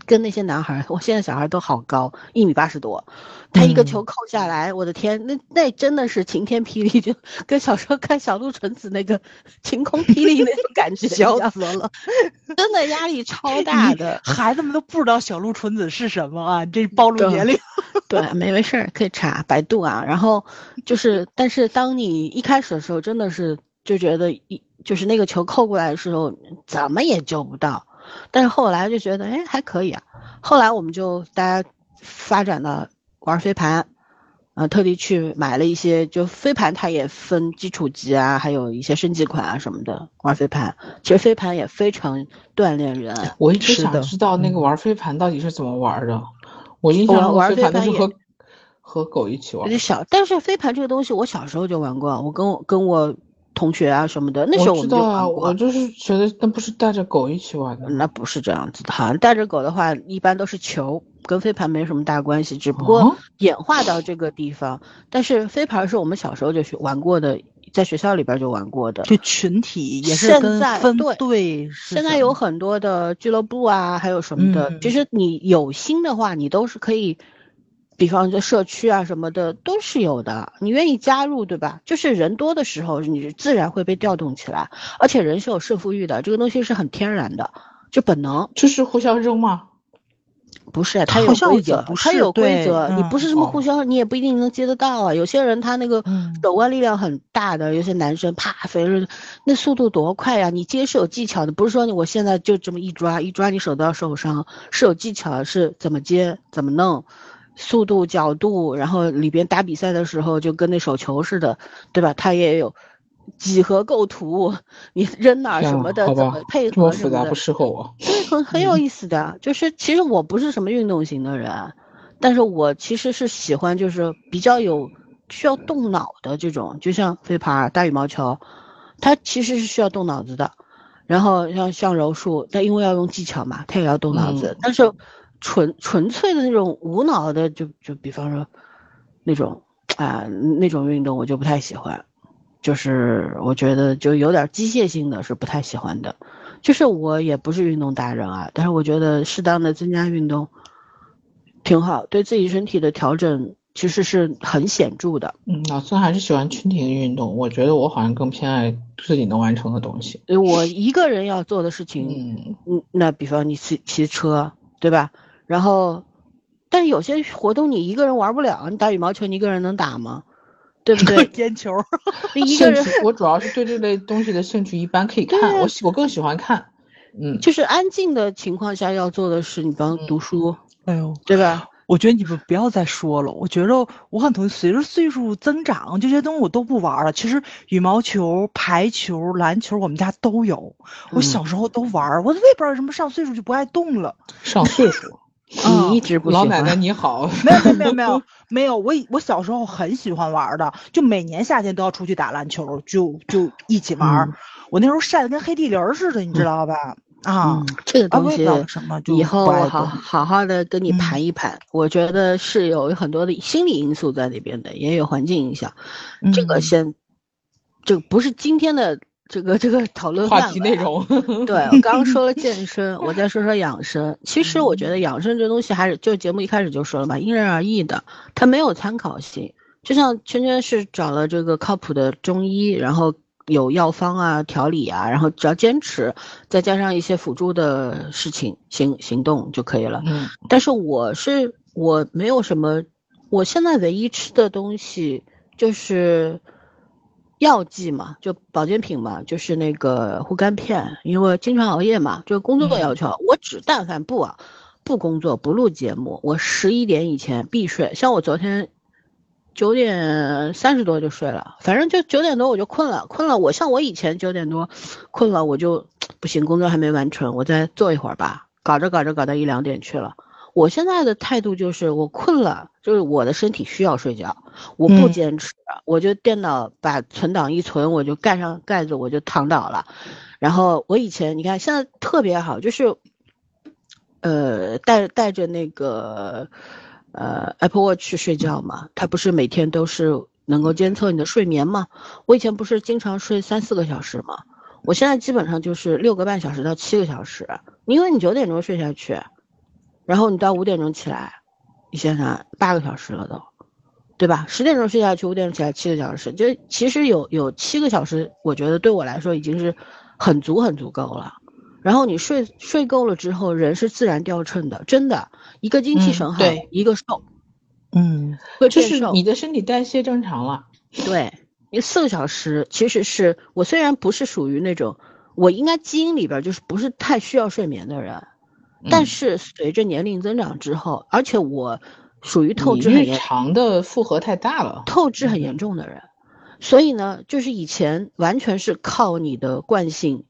跟那些男孩，我现在小孩都好高，一米八十多，他一个球扣下来，我的天，那那真的是晴天霹雳，就跟小时候看小鹿纯子那个晴空霹雳那种感觉，笑死了，真的压力超 大的。孩子们都不知道小鹿纯子是什么啊，这暴露年龄。对，没没事儿，可以查百度啊。然后就是，但是当你一开始的时候，真的是就觉得一就是那个球扣过来的时候，怎么也救不到。但是后来就觉得，哎，还可以啊。后来我们就大家发展的玩飞盘，呃，特地去买了一些，就飞盘它也分基础级啊，还有一些升级款啊什么的。玩飞盘，其实飞盘也非常锻炼人。我一直想知道那个玩飞盘到底是怎么玩的。我印象中飞盘都是和和狗一起玩。小，但是飞盘这个东西，我小时候就玩过。我跟我跟我同学啊什么的，那时候我们就玩过。我就是觉得那不是带着狗一起玩的。那不是这样子的，好像带着狗的话，一般都是球，跟飞盘没什么大关系，只不过演化到这个地方。但是飞盘是我们小时候就学玩过的。在学校里边就玩过的，就群体也是现在分对，现在有很多的俱乐部啊，还有什么的。其实你有心的话，你都是可以，比方说社区啊什么的都是有的。你愿意加入，对吧？就是人多的时候，你自然会被调动起来。而且人是有胜负欲的，这个东西是很天然的，就本能。就是互相扔吗？不是，他有规则，他有规则，你不是什么互相，你也不一定能接得到啊。有些人他那个手腕力量很大的，有些男生啪飞了，那速度多快呀！你接是有技巧的，不是说你我现在就这么一抓一抓，你手都要受伤，是有技巧，是怎么接怎么弄，速度角度，然后里边打比赛的时候就跟那手球似的，对吧？他也有。几何构图，你扔哪什么的，怎么配合什么的，不适合我。对，很很有意思的，就是其实我不是什么运动型的人，但是我其实是喜欢就是比较有需要动脑的这种，就像飞盘、打羽毛球，它其实是需要动脑子的。然后像像柔术，它因为要用技巧嘛，它也要动脑子。但是纯纯粹的那种无脑的，就就比方说那种啊那种运动，我就不太喜欢。就是我觉得就有点机械性的是不太喜欢的，就是我也不是运动达人啊，但是我觉得适当的增加运动挺好，对自己身体的调整其实是很显著的。嗯，老孙还是喜欢群体运动，我觉得我好像更偏爱自己能完成的东西。我一个人要做的事情，嗯，那比方你骑骑车，对吧？然后，但是有些活动你一个人玩不了，你打羽毛球你一个人能打吗？对不对？颠球，一个人。我主要是对这类东西的兴趣一般，可以看。我我更喜欢看。嗯，就是安静的情况下要做的是，你比方读书。哎呦，对吧？我觉得你们不要再说了。我觉得我很同意，随着岁数增长，这些东西我都不玩了。其实羽毛球、排球、篮球，我们家都有。我小时候都玩，我也不知道为什么上岁数就不爱动了。上岁数。你一直不老奶奶你好，没有没有没有没有没有，我我小时候很喜欢玩的，就每年夏天都要出去打篮球，就就一起玩。我那时候晒得跟黑地灵似的，你知道吧？啊，这个东西，以后好好好的跟你盘一盘。我觉得是有很多的心理因素在里边的，也有环境影响。这个先，这个不是今天的。这个这个 讨论话题内容，对我刚刚说了健身，我再说说养生。其实我觉得养生这东西还是就节目一开始就说了嘛，因人而异的，它没有参考性。就像圈圈是找了这个靠谱的中医，然后有药方啊、调理啊，然后只要坚持，再加上一些辅助的事情行行动就可以了。嗯，但是我是我没有什么，我现在唯一吃的东西就是。药剂嘛，就保健品嘛，就是那个护肝片，因为经常熬夜嘛，就工作的要求，我只但凡不啊，不工作不录节目，我十一点以前必睡。像我昨天九点三十多就睡了，反正就九点多我就困了，困了。我像我以前九点多困了我就不行，工作还没完成，我再坐一会儿吧，搞着搞着搞到一两点去了。我现在的态度就是，我困了，就是我的身体需要睡觉，我不坚持，我就电脑把存档一存，我就盖上盖子，我就躺倒了。然后我以前你看现在特别好，就是，呃，带带着那个呃 Apple Watch 睡觉嘛，它不是每天都是能够监测你的睡眠嘛？我以前不是经常睡三四个小时嘛？我现在基本上就是六个半小时到七个小时，因为你九点钟睡下去。然后你到五点钟起来，你想想八个小时了都，对吧？十点钟睡下去，五点钟起来七个小时，就其实有有七个小时，我觉得对我来说已经是很足很足够了。然后你睡睡够了之后，人是自然掉秤的，真的，一个精气神好，一个瘦，嗯，就是你的身体代谢正常了。对，你四个小时其实是我虽然不是属于那种我应该基因里边就是不是太需要睡眠的人。但是随着年龄增长之后，而且我属于透支很严重的负荷太大了，透支很严重的人，所以呢，就是以前完全是靠你的惯性，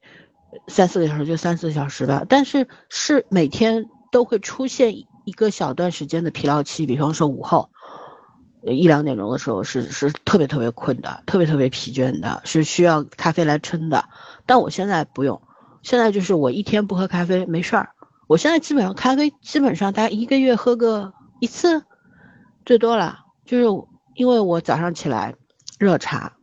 三四个小时就三四个小时吧，但是是每天都会出现一个小段时间的疲劳期，比方说午后一两点钟的时候是是特别特别困的，特别特别疲倦的，是需要咖啡来撑的。但我现在不用，现在就是我一天不喝咖啡没事儿。我现在基本上咖啡基本上大概一个月喝个一次，最多了。就是因为我早上起来热茶，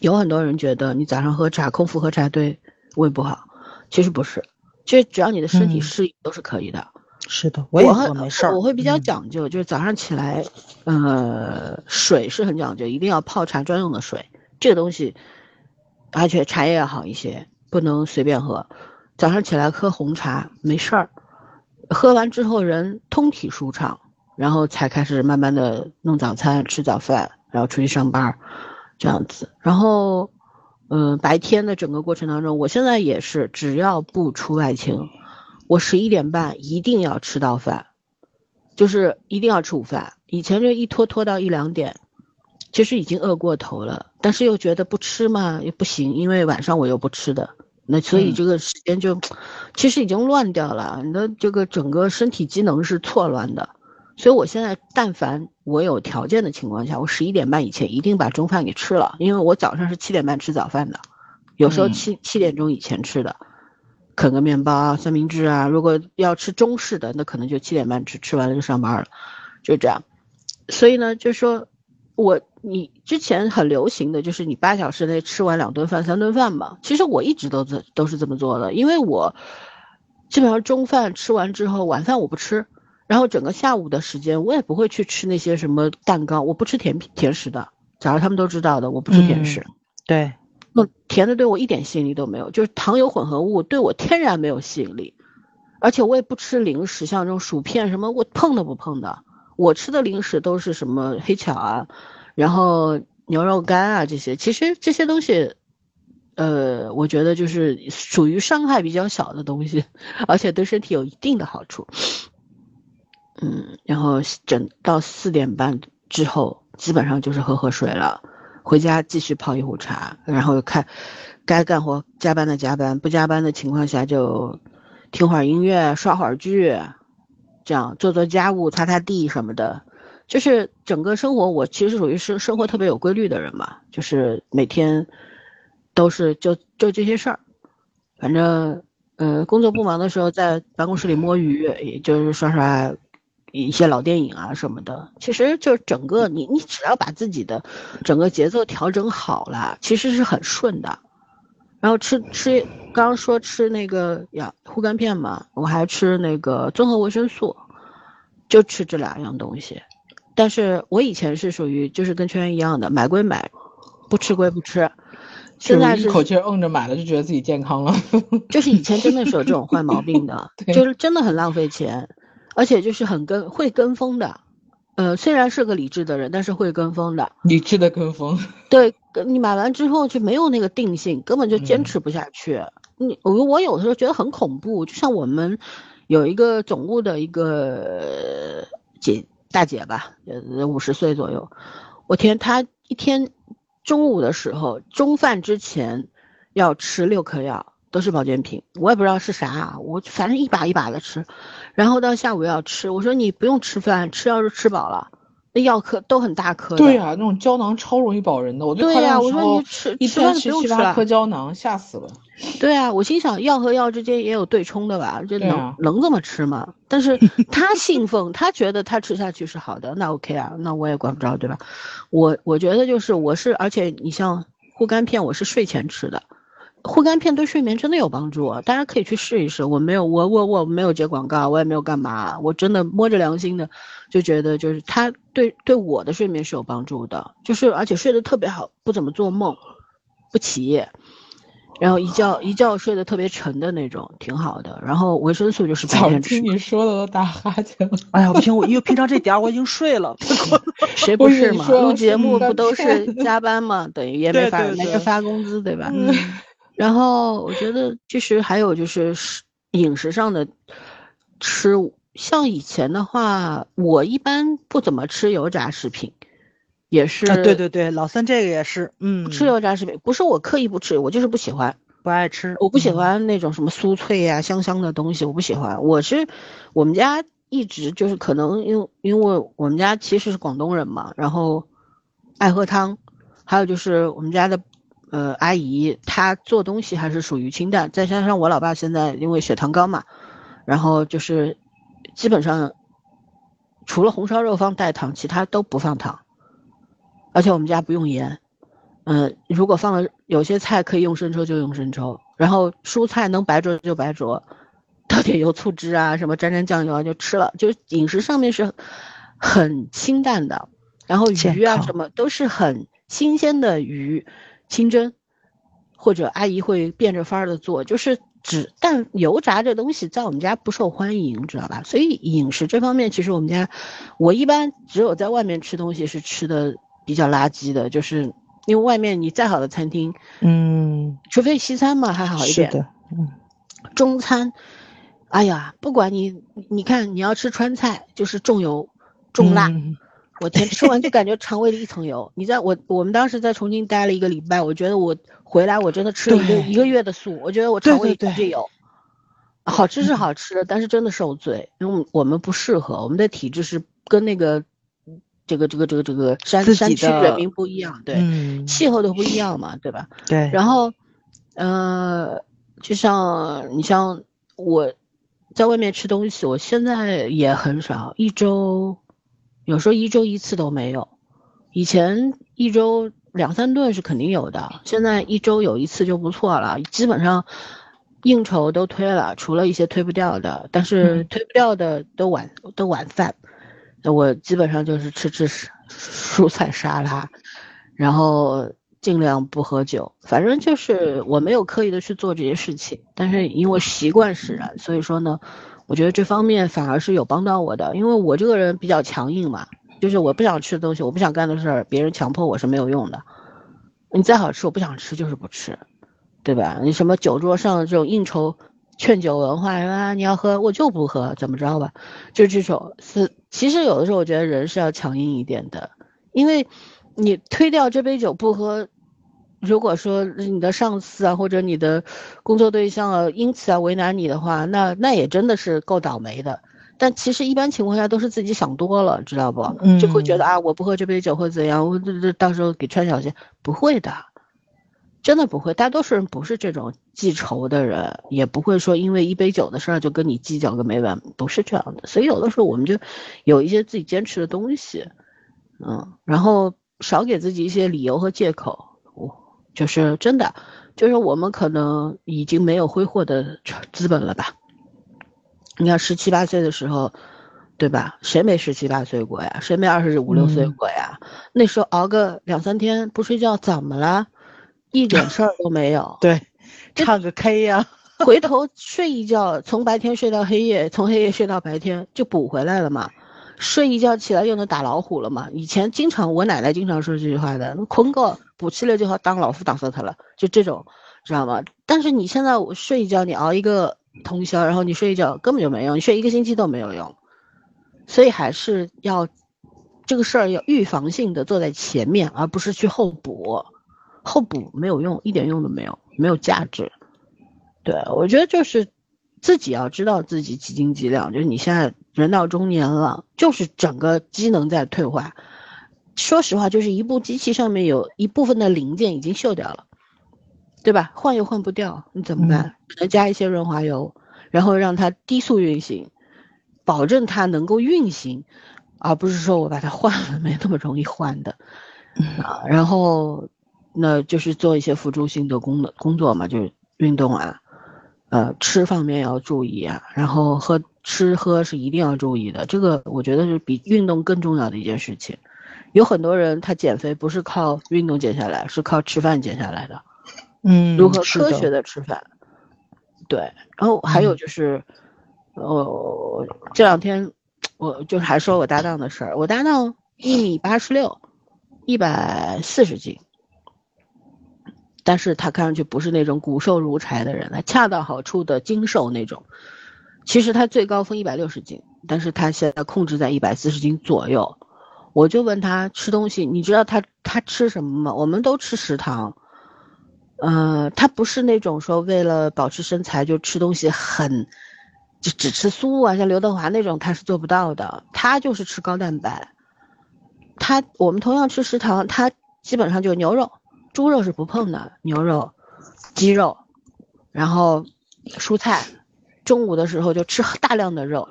有很多人觉得你早上喝茶空腹喝茶对胃不好，其实不是，其实只要你的身体适应都是可以的。是的，我也喝没事儿。我会比较讲究，就是早上起来，呃，水是很讲究，一定要泡茶专用的水，这个东西，而且茶叶要好一些，不能随便喝。早上起来喝红茶没事儿，喝完之后人通体舒畅，然后才开始慢慢的弄早餐、吃早饭，然后出去上班，这样子。然后，嗯，白天的整个过程当中，我现在也是，只要不出外勤，我十一点半一定要吃到饭，就是一定要吃午饭。以前就一拖拖到一两点，其实已经饿过头了，但是又觉得不吃嘛又不行，因为晚上我又不吃的。那所以这个时间就，其实已经乱掉了，你的这个整个身体机能是错乱的，所以我现在但凡我有条件的情况下，我十一点半以前一定把中饭给吃了，因为我早上是七点半吃早饭的，有时候七七点钟以前吃的，啃个面包啊、三明治啊，如果要吃中式的，那可能就七点半吃，吃完了就上班了，就这样，所以呢，就说。我你之前很流行的就是你八小时内吃完两顿饭三顿饭嘛，其实我一直都这都是这么做的，因为我基本上中饭吃完之后，晚饭我不吃，然后整个下午的时间我也不会去吃那些什么蛋糕，我不吃甜品甜食的，假如他们都知道的，我不吃甜食，对，那甜的对我一点吸引力都没有，就是糖油混合物对我天然没有吸引力，而且我也不吃零食，像这种薯片什么我碰都不碰的。我吃的零食都是什么黑巧啊，然后牛肉干啊这些，其实这些东西，呃，我觉得就是属于伤害比较小的东西，而且对身体有一定的好处。嗯，然后整到四点半之后，基本上就是喝喝水了，回家继续泡一壶茶，然后看该干活加班的加班，不加班的情况下就听会儿音乐，刷会儿剧。这样做做家务、擦擦地什么的，就是整个生活，我其实属于是生活特别有规律的人嘛，就是每天都是就就这些事儿。反正，呃，工作不忙的时候，在办公室里摸鱼，也就是刷刷一些老电影啊什么的。其实就整个你，你只要把自己的整个节奏调整好了，其实是很顺的。然后吃吃，刚刚说吃那个养护肝片嘛，我还吃那个综合维生素，就吃这两样东西。但是我以前是属于就是跟圈一样的，买归买，不吃归不吃。现在是一口气摁着买了，就觉得自己健康了。就是以前真的是有这种坏毛病的，就是真的很浪费钱，而且就是很跟会跟风的。呃，虽然是个理智的人，但是会跟风的。理智的跟风。对，你买完之后就没有那个定性，根本就坚持不下去。你我我有的时候觉得很恐怖，就像我们有一个总务的一个姐大姐吧，呃五十岁左右。我天，她一天中午的时候，中饭之前要吃六颗药，都是保健品，我也不知道是啥，我反正一把一把的吃，然后到下午要吃，我说你不用吃饭，吃药是吃饱了，那药颗都很大颗的。对呀、那种胶囊超容易饱人的。我最对呀我说你吃一吃饭顿吃不用吃了七八颗胶囊，吓死了。对啊，我心想药和药之间也有对冲的吧，这能、啊能这么吃吗？但是 他信奉，他觉得他吃下去是好的，那 OK 啊，那我也管不着，对吧？我我觉得就是我是，而且你像护肝片，我是睡前吃的，护肝片对睡眠真的有帮助啊，大家可以去试一试。我没有，我我我没有接广告，我也没有干嘛，我真的摸着良心的就觉得就是它对对我的睡眠是有帮助的，就是而且睡得特别好，不怎么做梦，不起夜。然后一觉一觉睡得特别沉的那种，挺好的。然后维生素就是白早天吃听，你说的都打哈欠了。哎呀，不行，我因为平常这点儿我已经睡了。谁不是嘛？录节目不都是 加班嘛？等于也没发没人发工资，对吧？嗯然后我觉得其实还有就是食饮食上的吃，像以前的话，我一般不怎么吃油炸食品，也是、啊，对对对，老三这个也是，嗯，吃油炸食品，不是我刻意不吃，我就是不喜欢。不爱吃，我不喜嗯欢那种什么酥脆呀、香香的东西，我不喜欢。我是我们家一直就是可能因为因为我们家其实是广东人嘛，然后爱喝汤，还有就是我们家的呃阿姨她做东西还是属于清淡，再加上我老爸现在因为血糖高嘛，然后就是基本上除了红烧肉放代糖，其他都不放糖，而且我们家不用盐。嗯，如果放了有些菜可以用生抽就用生抽，然后蔬菜能白灼就白灼，倒点油醋汁啊，什么沾沾酱油啊就吃了，就是饮食上面是很清淡的，然后健鱼啊什么都是很新鲜的鱼，清蒸，或者阿姨会变着法儿的做，就是只但油炸这东西在我们家不受欢迎，知道吧？所以饮食这方面，其实我们家我一般只有在外面吃东西是吃的比较垃圾的，就是因为外面你再好的餐厅，嗯，除非西餐嘛还好一点，是的，嗯，中餐，哎呀，不管你你看你要吃川菜，就是重油重辣，嗯我天，吃完就感觉肠胃里一层油。你在我我们当时在重庆待了一个礼拜，我觉得我回来我真的吃了一个一个月的素，我觉得我肠胃里对对全是油。好吃是嗯好吃的，但是真的受罪，因为我们不适合，我们的体质是跟那个这个这个这个这个山山区的人民不一样，对，嗯，气候都不一样嘛，对吧？对，然后，呃，就像你像我在外面吃东西，我现在也很少，一周有时候一周一次都没有。以前一周两三顿是肯定有的，现在一周有一次就不错了。基本上应酬都推了，除了一些推不掉的，但是嗯推不掉的都晚都晚饭。那我基本上就是吃吃蔬 蔬菜沙拉，然后尽量不喝酒，反正就是我没有刻意的去做这些事情，但是因为习惯使然，所以说呢，我觉得这方面反而是有帮到我的，因为我这个人比较强硬嘛，就是我不想吃的东西，我不想干的事儿，别人强迫我是没有用的。你再好吃，我不想吃就是不吃，对吧？你什么酒桌上的这种应酬劝酒文化啊，你要喝我就不喝，怎么着吧？就这种是，其实有的时候我觉得人是要强硬一点的，因为你推掉这杯酒不喝，如果说你的上司啊或者你的工作对象啊因此啊为难你的话，那那也真的是够倒霉的。但其实一般情况下都是自己想多了，知道不？就会觉得啊，我不喝这杯酒会怎样？我这这到时候给穿小鞋，不会的，真的不会。大多数人不是这种记仇的人，也不会说因为一杯酒的事儿就跟你计较个没完，不是这样的。所以有的时候我们就有一些自己坚持的东西，嗯，然后少给自己一些理由和借口。我就是真的，就是我们可能已经没有挥霍的资本了吧。你看十七八岁的时候，对吧？谁没十七八岁过呀？谁没二十五六岁过呀？那时候熬个两三天不睡觉怎么了？一点事儿都没有。对，唱个 K 呀、回头睡一觉，从白天睡到黑夜，从黑夜睡到白天，就补回来了嘛。睡一觉起来又能打老虎了嘛？以前经常我奶奶经常说这句话的，困觉补起来就好当老夫打死他了，就这种，知道吗？但是你现在我睡一觉，你熬一个通宵，然后你睡一觉根本就没用，你睡一个星期都没有用，所以还是要这个事儿要预防性的做在前面，而不是去后补，后补没有用，一点用都没有，没有价值。对，我觉得就是自己要知道自己几斤几两，就是你现在人到中年了，就是整个机能在退化。说实话，就是一部机器上面有一部分的零件已经锈掉了，对吧？换又换不掉，你怎么办？只能加一些润滑油，然后让它低速运行，保证它能够运行，而不是说我把它换了，没那么容易换的。啊，然后那就是做一些辅助性的工工作嘛，就是运动啊，呃，吃方面要注意啊，然后喝吃喝是一定要注意的，这个我觉得是比运动更重要的一件事情。有很多人他减肥不是靠运动减下来，是靠吃饭减下来的。嗯，如何科学的吃饭？对，然后还有就是，呃，这两天我就是还说我搭档的事儿，我搭档一米八十六，一百四十斤，但是他看上去不是那种骨瘦如柴的人，他恰到好处的精瘦那种。其实他最高峰一百六十斤，但是他现在控制在一百四十斤左右。我就问他吃东西，你知道他他吃什么吗？我们都吃食堂，呃，他不是那种说为了保持身材就吃东西很，就只吃素啊，像刘德华那种他是做不到的。他就是吃高蛋白，他我们同样吃食堂，他基本上就牛肉、猪肉是不碰的，牛肉、鸡肉，然后蔬菜，中午的时候就吃大量的肉，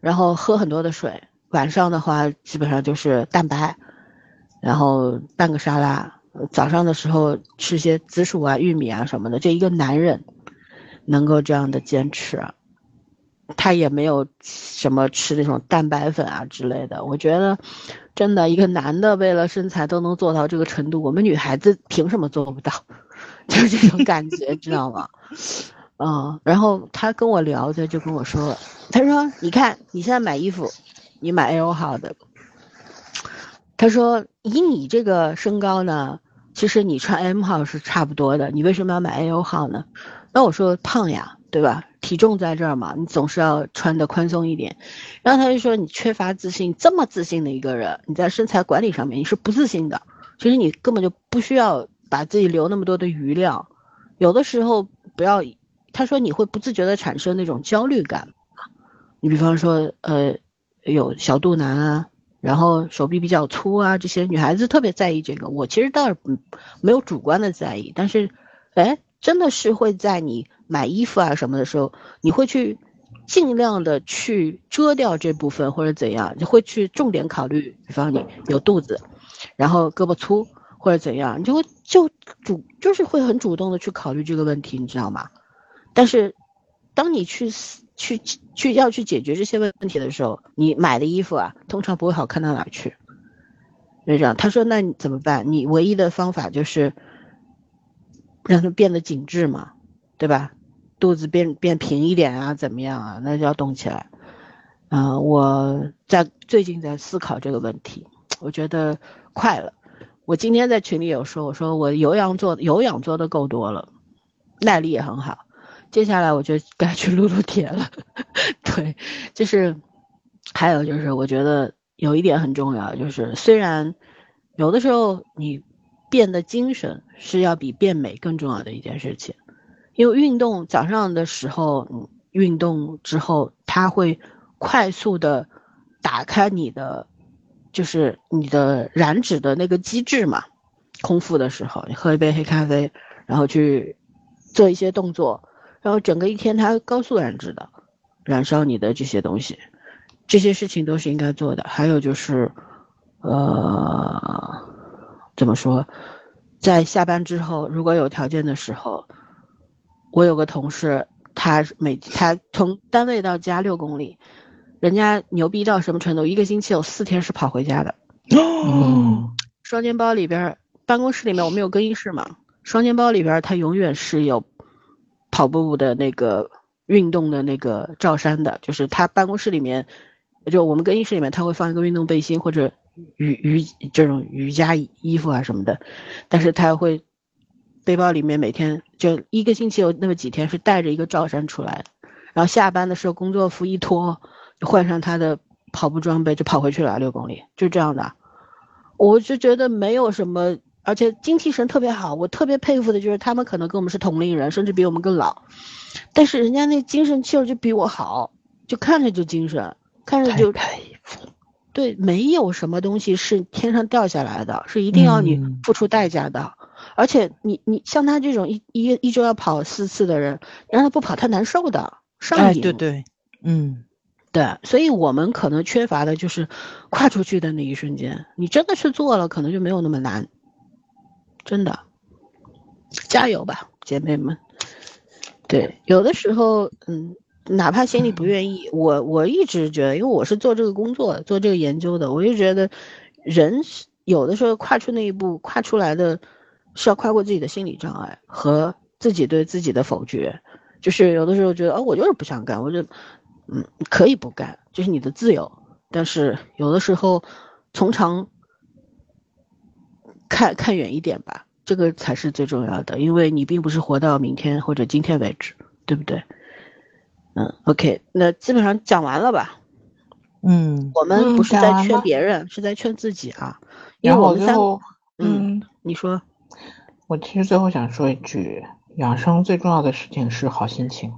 然后喝很多的水。晚上的话，基本上就是蛋白，然后半个沙拉。早上的时候吃些紫薯啊、玉米啊什么的。这一个男人能够这样的坚持，他也没有什么吃那种蛋白粉啊之类的。我觉得，真的一个男的为了身材都能做到这个程度，我们女孩子凭什么做不到？就是这种感觉，知道吗？嗯。然后他跟我聊，他就跟我说了，他说：“你看你现在买衣服。”你买 L 号的，他说以你这个身高呢，其实你穿 M 号是差不多的，你为什么要买 L 号呢？那我说胖呀，对吧？体重在这儿嘛，你总是要穿的宽松一点。然后他就说你缺乏自信，这么自信的一个人，你在身材管理上面你是不自信的。其实你根本就不需要把自己留那么多的余量，有的时候不要，他说你会不自觉的产生那种焦虑感，你比方说呃。有小肚腩啊，然后手臂比较粗啊，这些女孩子特别在意这个。我其实倒是没有主观的在意，但是，哎，真的是会在你买衣服啊什么的时候，你会去尽量的去遮掉这部分或者怎样，你会去重点考虑。比方你有肚子，然后胳膊粗或者怎样，你就会就主就是会很主动的去考虑这个问题，你知道吗？但是，当你去思。去去要去解决这些问题的时候，你买的衣服啊，通常不会好看到哪去。就这样，他说：“那你怎么办？你唯一的方法就是让它变得紧致嘛，对吧？肚子变变平一点啊，怎么样啊？那就要动起来。”啊，我在最近在思考这个问题，我觉得快了。我今天在群里有说，我说我有氧做有氧做的够多了，耐力也很好。接下来我就该去撸撸铁了，对，就是，还有就是，我觉得有一点很重要，就是虽然有的时候你变得精神是要比变美更重要的一件事情，因为运动早上的时候，运动之后它会快速的打开你的，就是你的燃脂的那个机制嘛，空腹的时候你喝一杯黑咖啡，然后去做一些动作。然后整个一天，它高速燃脂的，燃烧你的这些东西，这些事情都是应该做的。还有就是，呃，怎么说，在下班之后，如果有条件的时候，我有个同事，他每他从单位到家六公里，人家牛逼到什么程度？一个星期有四天是跑回家的。哦，双肩包里边，办公室里面我们有更衣室嘛，双肩包里边它永远是有。跑步的那个运动的那个罩衫的，就是他办公室里面，就我们更衣室里面，他会放一个运动背心或者瑜瑜这种瑜伽衣服啊什么的，但是他会背包里面每天就一个星期有那么几天是带着一个罩衫出来，然后下班的时候工作服一脱，换上他的跑步装备就跑回去了六公里，就这样的，我就觉得没有什么而且精气神特别好。我特别佩服的就是他们可能跟我们是同龄人，甚至比我们更老，但是人家那精神气儿就比我好，就看着就精神，看着就佩服。对，没有什么东西是天上掉下来的，是一定要你付出代价的。而且你你像他这种一一一周要跑四次的人，让他不跑他难受的，上瘾。对对，嗯，对，所以我们可能缺乏的就是跨出去的那一瞬间。你真的是做了，可能就没有那么难，真的，加油吧，姐妹们。对，有的时候，嗯。哪怕心里不愿意，我我一直觉得，因为我是做这个工作、做这个研究的，我就觉得，人有的时候跨出那一步，跨出来的，是要跨过自己的心理障碍和自己对自己的否决。就是有的时候觉得，哦，我就是不想干，我就，嗯，可以不干，这是你的自由。但是有的时候，从长看看远一点吧，这个才是最重要的，因为你并不是活到明天或者今天为止，对不对？嗯，OK，那基本上讲完了吧？嗯，我们不是在劝别人，是在劝自己啊。因为我们三后，嗯，你说，我其实最后想说一句，养生最重要的事情是好心情。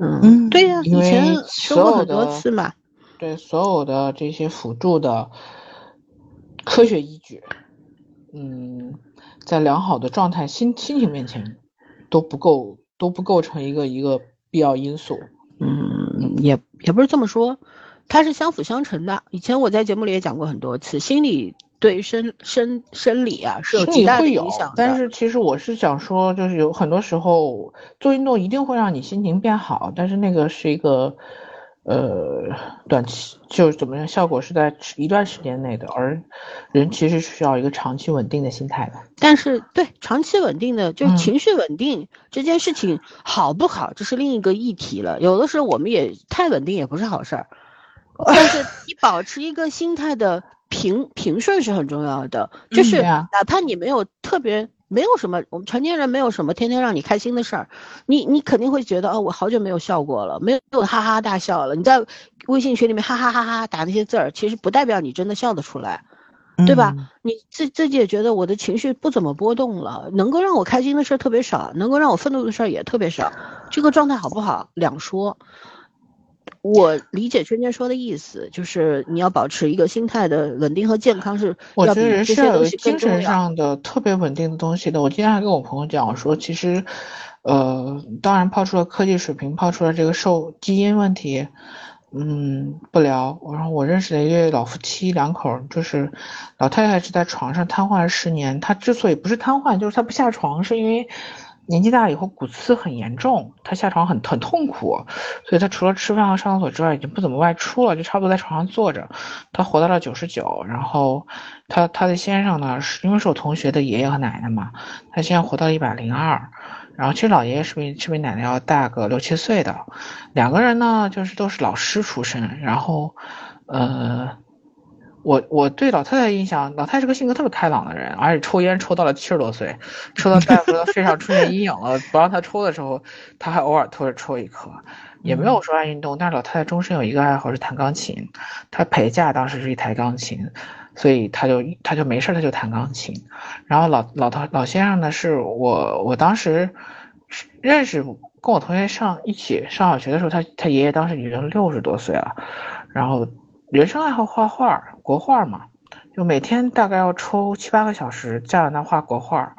嗯，对呀，以前说过很多次嘛。对，所有的这些辅助的科学依据，嗯，在良好的状态、心心情面前都不够，都不构成一个一个必要因素。嗯，也也不是这么说，它是相辅相成的。以前我在节目里也讲过很多次，心理对生生生理啊是有极大的影响。但是其实我是想说，就是有很多时候做运动一定会让你心情变好，但是那个是一个。呃，短期就是怎么样，效果是在一段时间内的，而人其实需要一个长期稳定的心态的。但是，对长期稳定的，就是情绪稳定这件事情好不好，这是另一个议题了。有的时候我们也太稳定也不是好事儿，但是你保持一个心态的平平顺是很重要的。就是哪怕你没有特别。没有什么，我们成年人没有什么天天让你开心的事儿，你你肯定会觉得哦，我好久没有笑过了，没有哈哈大笑了。你在微信群里面哈哈哈哈打那些字儿，其实不代表你真的笑得出来，对吧？你自自己也觉得我的情绪不怎么波动了，能够让我开心的事儿特别少，能够让我愤怒的事儿也特别少，这个状态好不好两说。我理解圈圈说的意思，就是你要保持一个心态的稳定和健康是。我觉得人是要有精神上的特别稳定的东西的。我今天还跟我朋友讲，我说其实，呃，当然抛出了科技水平，抛出了这个受基因问题，嗯，不聊。然后我认识的一对老夫妻两口，就是老太太是在床上瘫痪了十年，她之所以不是瘫痪，就是她不下床，是因为。年纪大了以后骨刺很严重，他下床很很痛苦，所以他除了吃饭和上厕所之外，已经不怎么外出了，就差不多在床上坐着。他活到了九十九，然后他他的先生呢，是因为是我同学的爷爷和奶奶嘛，他现在活到了一百零二，然后其实老爷爷是比是比奶奶要大个六七岁的，两个人呢就是都是老师出身，然后呃。我我对老太太印象，老太太是个性格特别开朗的人，而且抽烟抽到了七十多岁，抽到大夫说肺上出现阴影了，不让她抽的时候，她还偶尔偷着抽一颗，也没有说爱运动。但是老太太终身有一个爱好是弹钢琴，她陪嫁当时是一台钢琴，所以她就她就没事她就弹钢琴。然后老老头老先生呢，是我我当时认识跟我同学上一起上小学的时候，他他爷爷当时已经六十多岁了，然后。人生爱好画画，国画嘛，就每天大概要抽七八个小时站在那画国画。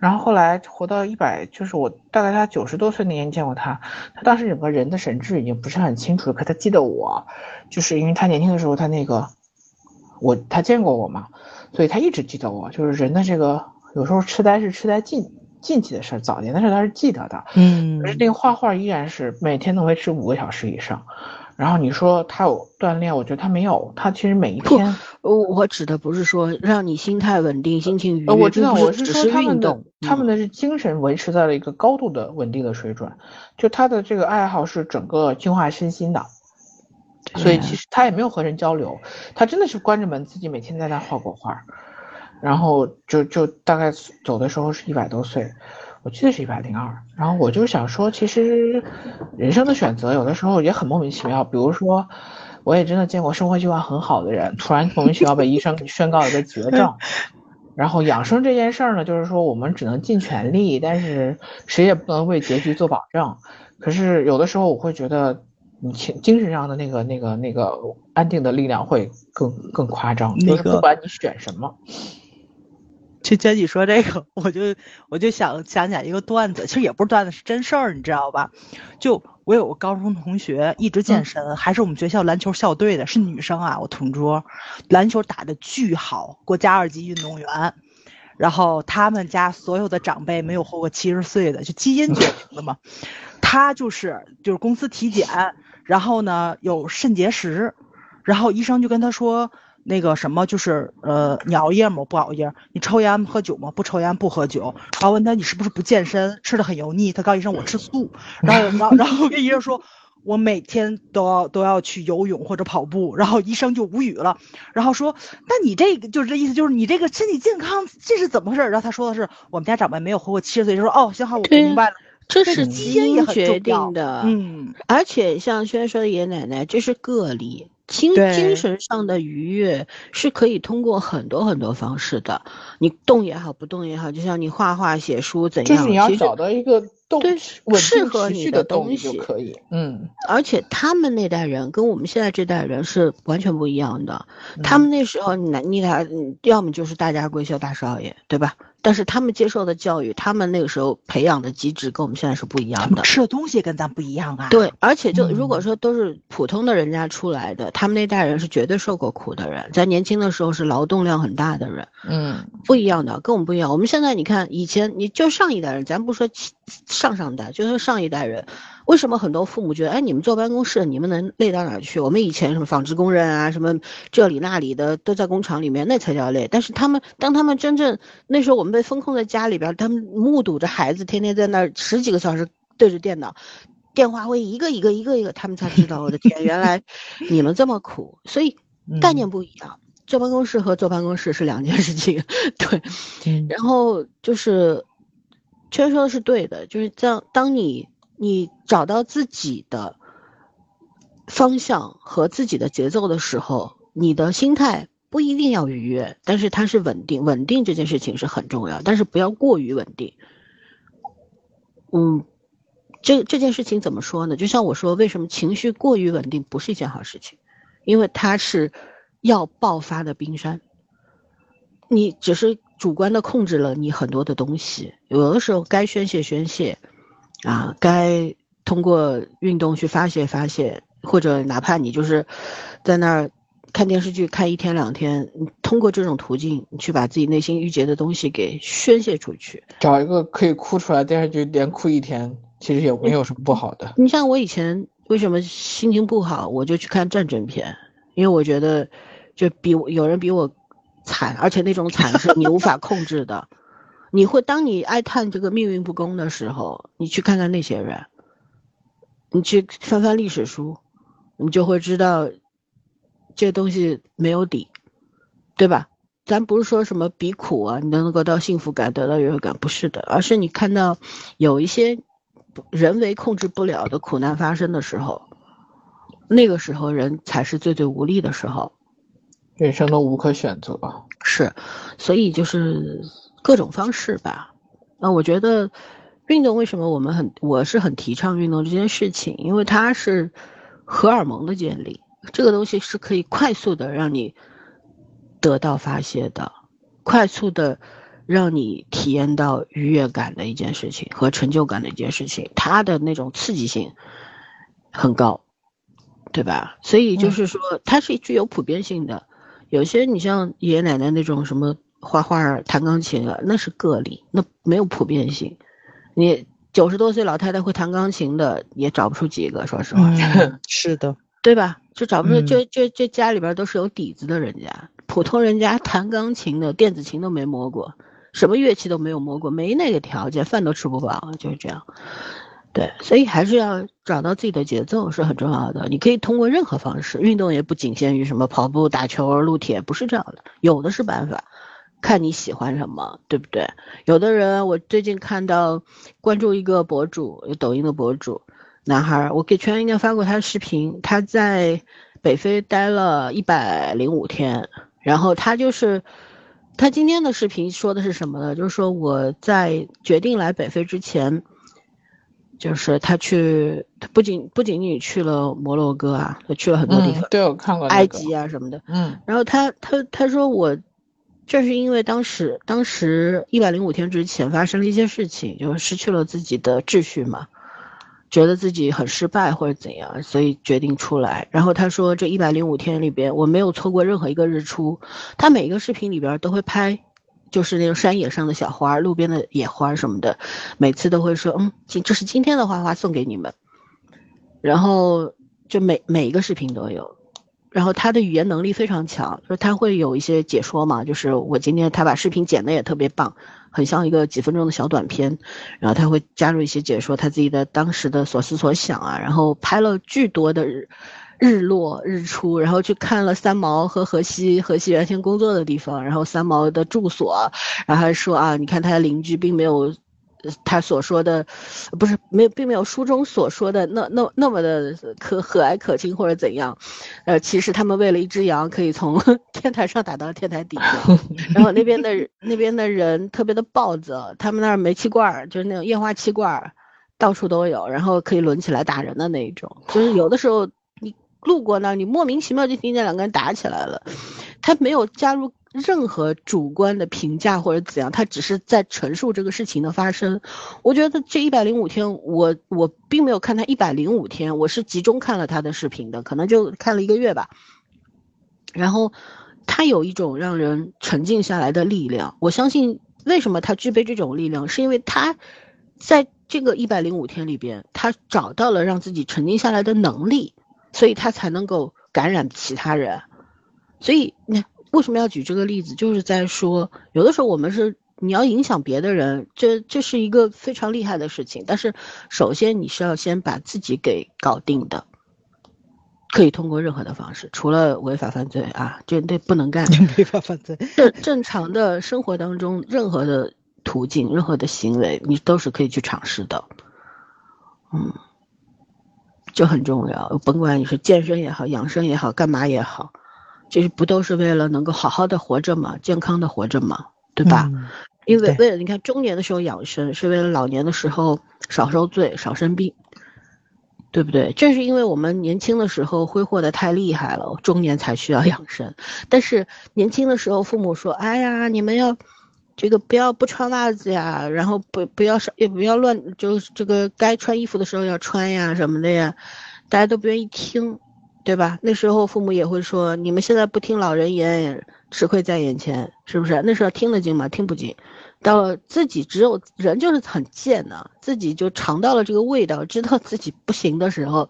然后后来活到一百，就是我大概他九十多岁那年见过他，他当时整个人的神志已经不是很清楚了，可他记得我，就是因为他年轻的时候他那个，我他见过我嘛，所以他一直记得我。就是人的这个有时候痴呆是痴呆近近期的事，早年的事他是记得的。嗯，可是那个画画依然是每天能维持五个小时以上。然后你说他有锻炼，我觉得他没有。他其实每一天，我我指的不是说让你心态稳定、心情愉悦，我知道我是说他们的，他们的是精神维持在了一个高度的稳定的水准。就他的这个爱好是整个净化身心的，所以其实他也没有和人交流，他真的是关着门自己每天在那画国画，然后就就大概走的时候是一百多岁。我记得是一百零二，然后我就想说，其实人生的选择有的时候也很莫名其妙。比如说，我也真的见过生活习惯很好的人，突然莫名其妙被医生宣告了个绝症，然后养生这件事儿呢，就是说我们只能尽全力，但是谁也不能为结局做保证。可是有的时候我会觉得，你精精神上的那个那个那个安定的力量会更更夸张，就是不管你选什么。就娟姐说这个，我就我就想想起来一个段子，其实也不是段子，是真事儿，你知道吧？就我有个高中同学一直健身，还是我们学校篮球校队的，是女生啊，我同桌，篮球打的巨好，国家二级运动员。然后他们家所有的长辈没有活过七十岁的，就基因决定的嘛。他就是就是公司体检，然后呢有肾结石，然后医生就跟他说。那个什么就是呃，你熬夜吗？不熬夜。你抽烟喝酒吗？不抽烟不喝酒。然后问他你是不是不健身，吃的很油腻。他告诉医生我吃素。然后然后然后跟医生说，我每天都要都要去游泳或者跑步。然后医生就无语了，然后说，那你这个就是这意思，就是你这个身体健康这是怎么回事？然后他说的是我们家长辈没有活过七十岁，就说哦，行好，我明白了，这是基因决定的。嗯，而且像轩说的爷爷奶奶，这是个例。精精神上的愉悦是可以通过很多很多方式的，你动也好，不动也好，就像你画画、写书怎样，就是你要找到一个动对适合你的东西就可以。嗯，而且他们那代人跟我们现在这代人是完全不一样的，他们那时候你你俩要么就是大家闺秀大少爷，对吧？但是他们接受的教育，他们那个时候培养的机制跟我们现在是不一样的。吃的东西跟咱不一样啊。对，而且就如果说都是普通的人家出来的，他们那代人是绝对受过苦的人，在年轻的时候是劳动量很大的人。嗯，不一样的，跟我们不一样。我们现在你看，以前你就上一代人，咱不说上上代，就说上一代人。为什么很多父母觉得，哎，你们坐办公室，你们能累到哪去？我们以前什么纺织工人啊，什么这里那里的都在工厂里面，那才叫累。但是他们，当他们真正那时候我们被封控在家里边，他们目睹着孩子天天在那儿十几个小时对着电脑，电话会一个一个一个一个，他们才知道，我的天，原来你们这么苦。所以概念不一样，坐办公室和坐办公室是两件事情。对，然后就是圈说的是对的，就是这样，当你。你找到自己的方向和自己的节奏的时候，你的心态不一定要愉悦，但是它是稳定。稳定这件事情是很重要，但是不要过于稳定。嗯，这这件事情怎么说呢？就像我说，为什么情绪过于稳定不是一件好事情？因为它是要爆发的冰山。你只是主观的控制了你很多的东西，有的时候该宣泄宣泄。啊，该通过运动去发泄发泄，或者哪怕你就是在那儿看电视剧看一天两天，你通过这种途径去把自己内心郁结的东西给宣泄出去，找一个可以哭出来电视剧连哭一天，其实也没有什么不好的。你像我以前为什么心情不好，我就去看战争片，因为我觉得就比有人比我惨，而且那种惨是你无法控制的。你会当你哀叹这个命运不公的时候，你去看看那些人，你去翻翻历史书，你就会知道，这东西没有底，对吧？咱不是说什么比苦啊，你能够到幸福感，得到优越感，不是的，而是你看到有一些人为控制不了的苦难发生的时候，那个时候人才是最最无力的时候，人生都无可选择。是，所以就是。各种方式吧，那我觉得运动为什么我们很我是很提倡运动这件事情，因为它是荷尔蒙的建立，这个东西是可以快速的让你得到发泄的，快速的让你体验到愉悦感的一件事情和成就感的一件事情，它的那种刺激性很高，对吧？所以就是说它是具有普遍性的，有些你像爷爷奶奶那种什么。画画、弹钢琴啊，那是个例，那没有普遍性。你九十多岁老太太会弹钢琴的，也找不出几个。说实话，是的，对吧？就找不出，就就就家里边都是有底子的人家，普通人家弹钢琴的，电子琴都没摸过，什么乐器都没有摸过，没那个条件，饭都吃不饱，就是这样。对，所以还是要找到自己的节奏是很重要的。你可以通过任何方式，运动也不仅限于什么跑步、打球、撸铁，不是这样的，有的是办法。看你喜欢什么，对不对？有的人，我最近看到关注一个博主，有抖音的博主，男孩，我给全应该发过他的视频。他在北非待了一百零五天，然后他就是他今天的视频说的是什么呢？就是说我在决定来北非之前，就是他去，他不仅不仅仅去了摩洛哥啊，他去了很多地方，对我看过、埃及啊什么的。嗯，然后他他他说我，这是因为当时当时一百零五天之前发生了一些事情，就是失去了自己的秩序嘛。觉得自己很失败或者怎样，所以决定出来。然后他说，这一百零五天里边，我没有错过任何一个日出。他每一个视频里边都会拍，就是那种山野上的小花、路边的野花什么的，每次都会说，嗯，今这是今天的花花送给你们。然后就每每一个视频都有。然后他的语言能力非常强，就是他会有一些解说嘛，就是我今天他把视频剪的也特别棒。很像一个几分钟的小短片，然后他会加入一些解说他自己的当时的所思所想啊，然后拍了巨多的日日落日出，然后去看了三毛和荷西荷西原先工作的地方，然后三毛的住所，然后还说啊，你看他的邻居并没有。他所说的，不是没有，并没有书中所说的那那那么的可和蔼可亲或者怎样，呃，其实他们为了一只羊可以从 天台上打到天台底下，然后那边的那边的人特别的暴躁，他们那儿煤气罐儿就是那种液化气罐儿到处都有，然后可以抡起来打人的那一种，就是有的时候你路过那儿，你莫名其妙就听见两个人打起来了，他没有加入。任何主观的评价或者怎样，他只是在陈述这个事情的发生。我觉得这一百零五天，我我并没有看他一百零五天，我是集中看了他的视频的，可能就看了一个月吧。然后他有一种让人沉静下来的力量。我相信为什么他具备这种力量，是因为他在这个一百零五天里边，他找到了让自己沉静下来的能力，所以他才能够感染其他人。所以你看。为什么要举这个例子？就是在说，有的时候我们是你要影响别的人，这这是一个非常厉害的事情。但是，首先你是要先把自己给搞定的，可以通过任何的方式，除了违法犯罪啊，绝对不能干。违法犯罪。正正常的生活当中，任何的途径、任何的行为，你都是可以去尝试的。嗯，这很重要。甭管你是健身也好，养生也好，干嘛也好。就是不都是为了能够好好的活着嘛，健康的活着嘛，对吧？因为为了你看中年的时候养生，是为了老年的时候少受罪、少生病，对不对？正是因为我们年轻的时候挥霍的太厉害了，中年才需要养生。但是年轻的时候，父母说：“哎呀，你们要这个不要不穿袜子呀，然后不不要少也不要乱，就是这个该穿衣服的时候要穿呀什么的呀。”大家都不愿意听。对吧？那时候父母也会说：“你们现在不听老人言，吃亏在眼前，是不是？”那时候听得进吗？听不进。到自己只有人就是很贱的，自己就尝到了这个味道，知道自己不行的时候，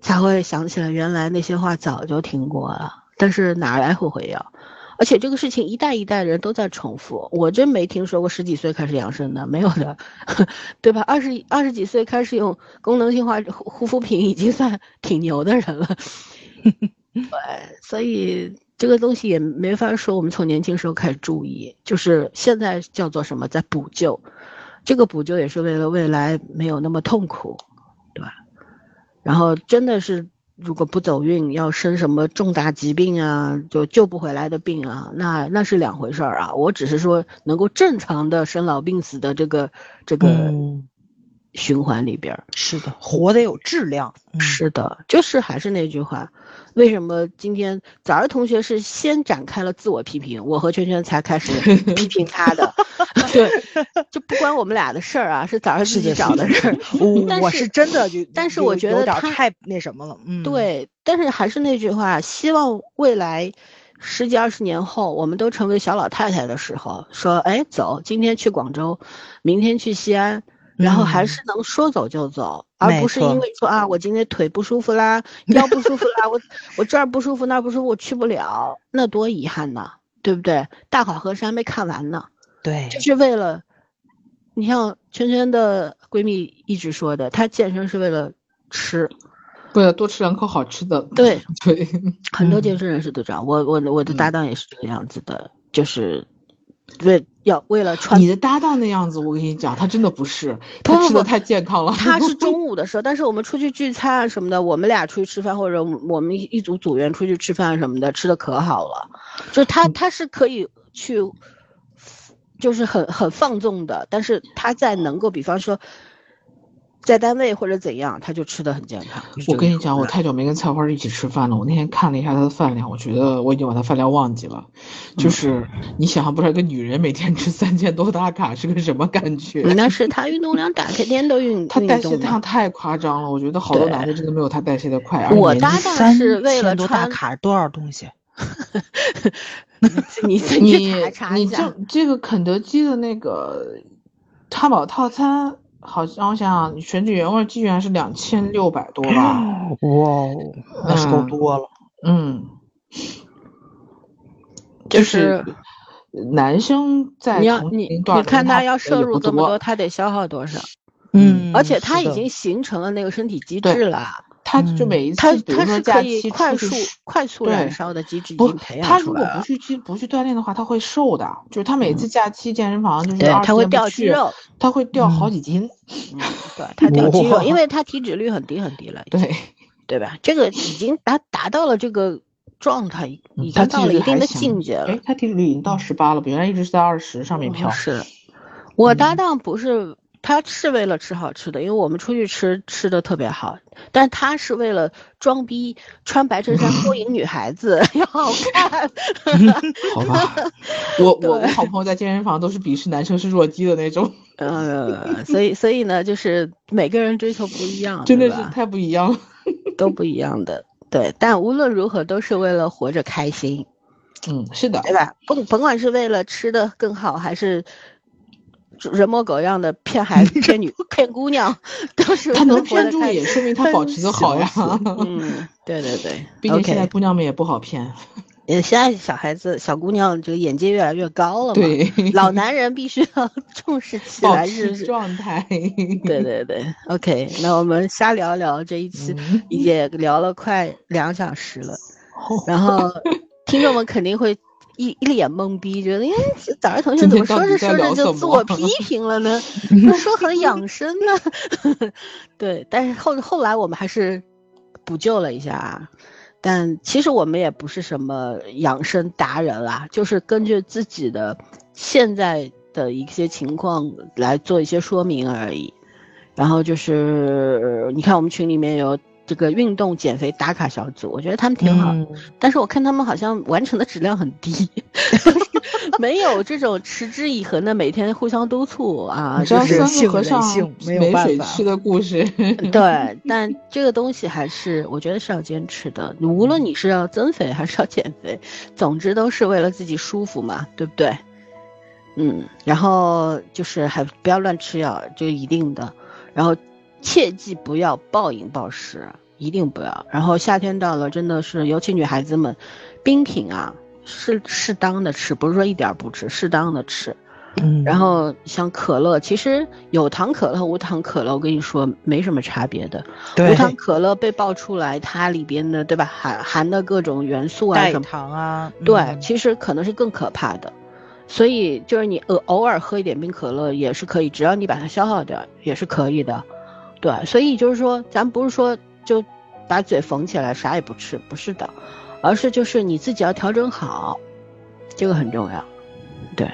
才会想起来原来那些话早就听过了。但是哪来后悔药？而且这个事情一代一代人都在重复，我真没听说过十几岁开始养生的，没有的，对吧？二十二十几岁开始用功能性化护护肤品，已经算挺牛的人了。对，所以这个东西也没法说。我们从年轻时候开始注意，就是现在叫做什么，在补救。这个补救也是为了未来没有那么痛苦，对吧？然后真的是。如果不走运，要生什么重大疾病啊，就救不回来的病啊，那那是两回事儿啊。我只是说能够正常的生老病死的这个这个循环里边，是的，活得有质量。是的，就是还是那句话。为什么今天早儿同学是先展开了自我批评，我和圈圈才开始 批评他的？对，就不关我们俩的事儿啊，是早儿自己找的事儿。我是真的就，但是我觉得他太那什么了。嗯，对，但是还是那句话，希望未来十几二十年后，我们都成为小老太太的时候，说，哎，走，今天去广州，明天去西安。然后还是能说走就走，而不是因为说啊，我今天腿不舒服啦，腰不舒服啦，我我这儿不舒服那儿不舒服，我去不了，那多遗憾呐，对不对？大好河山没看完呢。对，就是为了，你像圈圈的闺蜜一直说的，她健身是为了吃，为了多吃两口好吃的。对对，很多健身人士都这样，我我我的搭档也是这个样子的，就是。为要为了穿你的搭档那样子，我跟你讲，他真的不是，他吃的太健康了。他是 中午的时候，但是我们出去聚餐啊什么的，我们俩出去吃饭，或者我们一组组员出去吃饭什么的，吃的可好了。就他他是可以去就是很很放纵的，但是他在能够，比方说。在单位或者怎样，他就吃的很健康。我跟你讲，我太久没跟菜花一起吃饭了。我那天看了一下他的饭量，我觉得我已经把他饭量忘记了。就是你想象不出来，一个女人每天吃三千多大卡是个什么感觉？那是他运动量大，天天都运。他代谢量太夸张了，我觉得好多男的真的没有他代谢的快。我搭档是为了多大卡多少东西？你你你这这个肯德基的那个汉堡套餐。好，像我想想，选举原味鸡原是两千六百多吧？哇，那是够多了。嗯，就是男生在你要你你看他要摄入这么多，他得消耗多少？嗯，而且他已经形成了那个身体机制了。他就每一次，他他是可以快速快速燃烧的机制已经培养出来。他如果不去去不去锻炼的话，他会瘦的。就是他每次假期健身房就是对，他会掉肌肉，他会掉好几斤。对，他掉肌肉，因为他体脂率很低很低了。对，对吧？这个已经达达到了这个状态，已经到了一定的境界了。哎，他体脂率已经到十八了，原来一直是在二十上面飘。是，我搭档不是。他是为了吃好吃的，因为我们出去吃吃的特别好，但他是为了装逼，穿白衬衫 勾引女孩子 要好看。好吧，我我我好朋友在健身房都是鄙视男生是弱鸡的那种。呃，所以所以呢，就是每个人追求不一样，真的是太不一样了，都不一样的。对，但无论如何都是为了活着开心。嗯，是的，对吧？甭甭管是为了吃的更好，还是。人模狗样的骗孩子、骗女、骗姑娘，都是他能骗住，也说明他保持的好呀。嗯，对对对，毕竟现在姑娘们也不好骗。也，现在小孩子、小姑娘这个眼界越来越高了嘛。对，老男人必须要 重视起来，是状态。对对对，OK，那我们瞎聊聊这一期也聊了快两小时了，然后听众们肯定会。一一脸懵逼，觉得，哎，早上同学怎么说着说着就自我批评了呢？说很养生呢，对。但是后后来我们还是补救了一下啊。但其实我们也不是什么养生达人啦，就是根据自己的现在的一些情况来做一些说明而已。然后就是，你看我们群里面有。这个运动减肥打卡小组，我觉得他们挺好，但是我看他们好像完成的质量很低，没有这种持之以恒的每天互相督促啊，就是三个和尚没水吃的故事。对，但这个东西还是我觉得是要坚持的，无论你是要增肥还是要减肥，总之都是为了自己舒服嘛，对不对？嗯，然后就是还不要乱吃药，这个一定的，然后。切记不要暴饮暴食，一定不要。然后夏天到了，真的是，尤其女孩子们，冰品啊，适适当的吃，不是说一点不吃，适当的吃。嗯。然后像可乐，其实有糖可乐、无糖可乐，我跟你说没什么差别的。对。无糖可乐被爆出来，它里边的对吧，含含的各种元素啊什么糖啊，对，其实可能是更可怕的。所以就是你偶偶尔喝一点冰可乐也是可以，只要你把它消耗掉也是可以的。对，所以就是说，咱不是说就把嘴缝起来啥也不吃，不是的，而是就是你自己要调整好，这个很重要。对，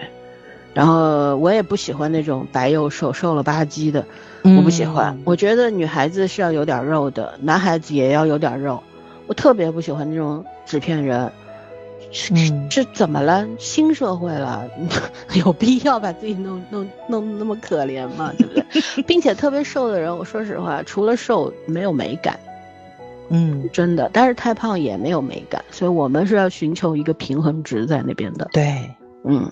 然后我也不喜欢那种白又瘦、瘦了吧唧的，我不喜欢。我觉得女孩子是要有点肉的，男孩子也要有点肉。我特别不喜欢那种纸片人。是是怎么了？新社会了，有必要把自己弄弄弄那么可怜吗？对不对？并且特别瘦的人，我说实话，除了瘦没有美感，嗯，真的。但是太胖也没有美感，所以我们是要寻求一个平衡值在那边的。对，嗯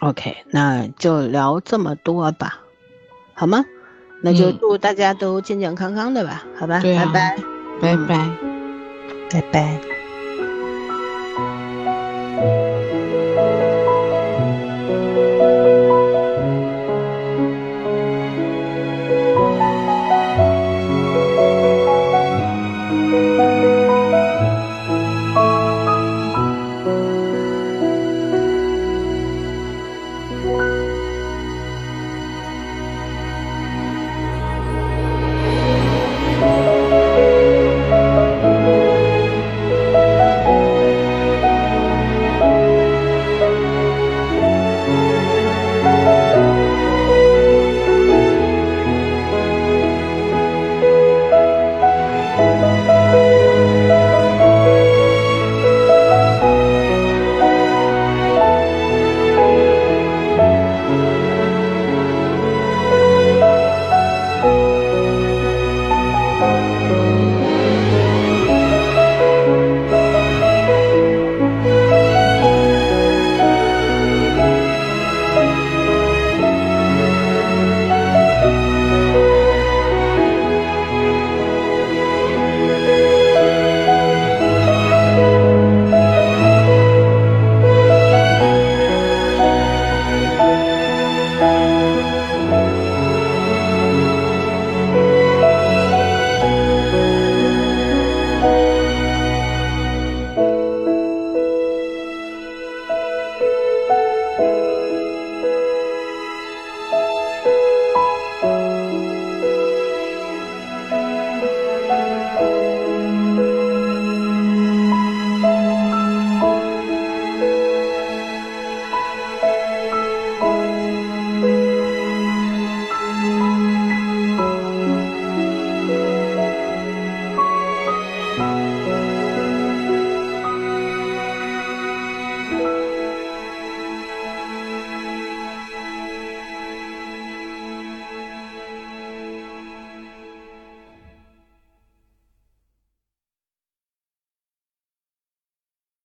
，OK，那就聊这么多吧，好吗？那就祝大家都健健康康的吧，好吧？拜拜，拜拜，拜拜。Thank you.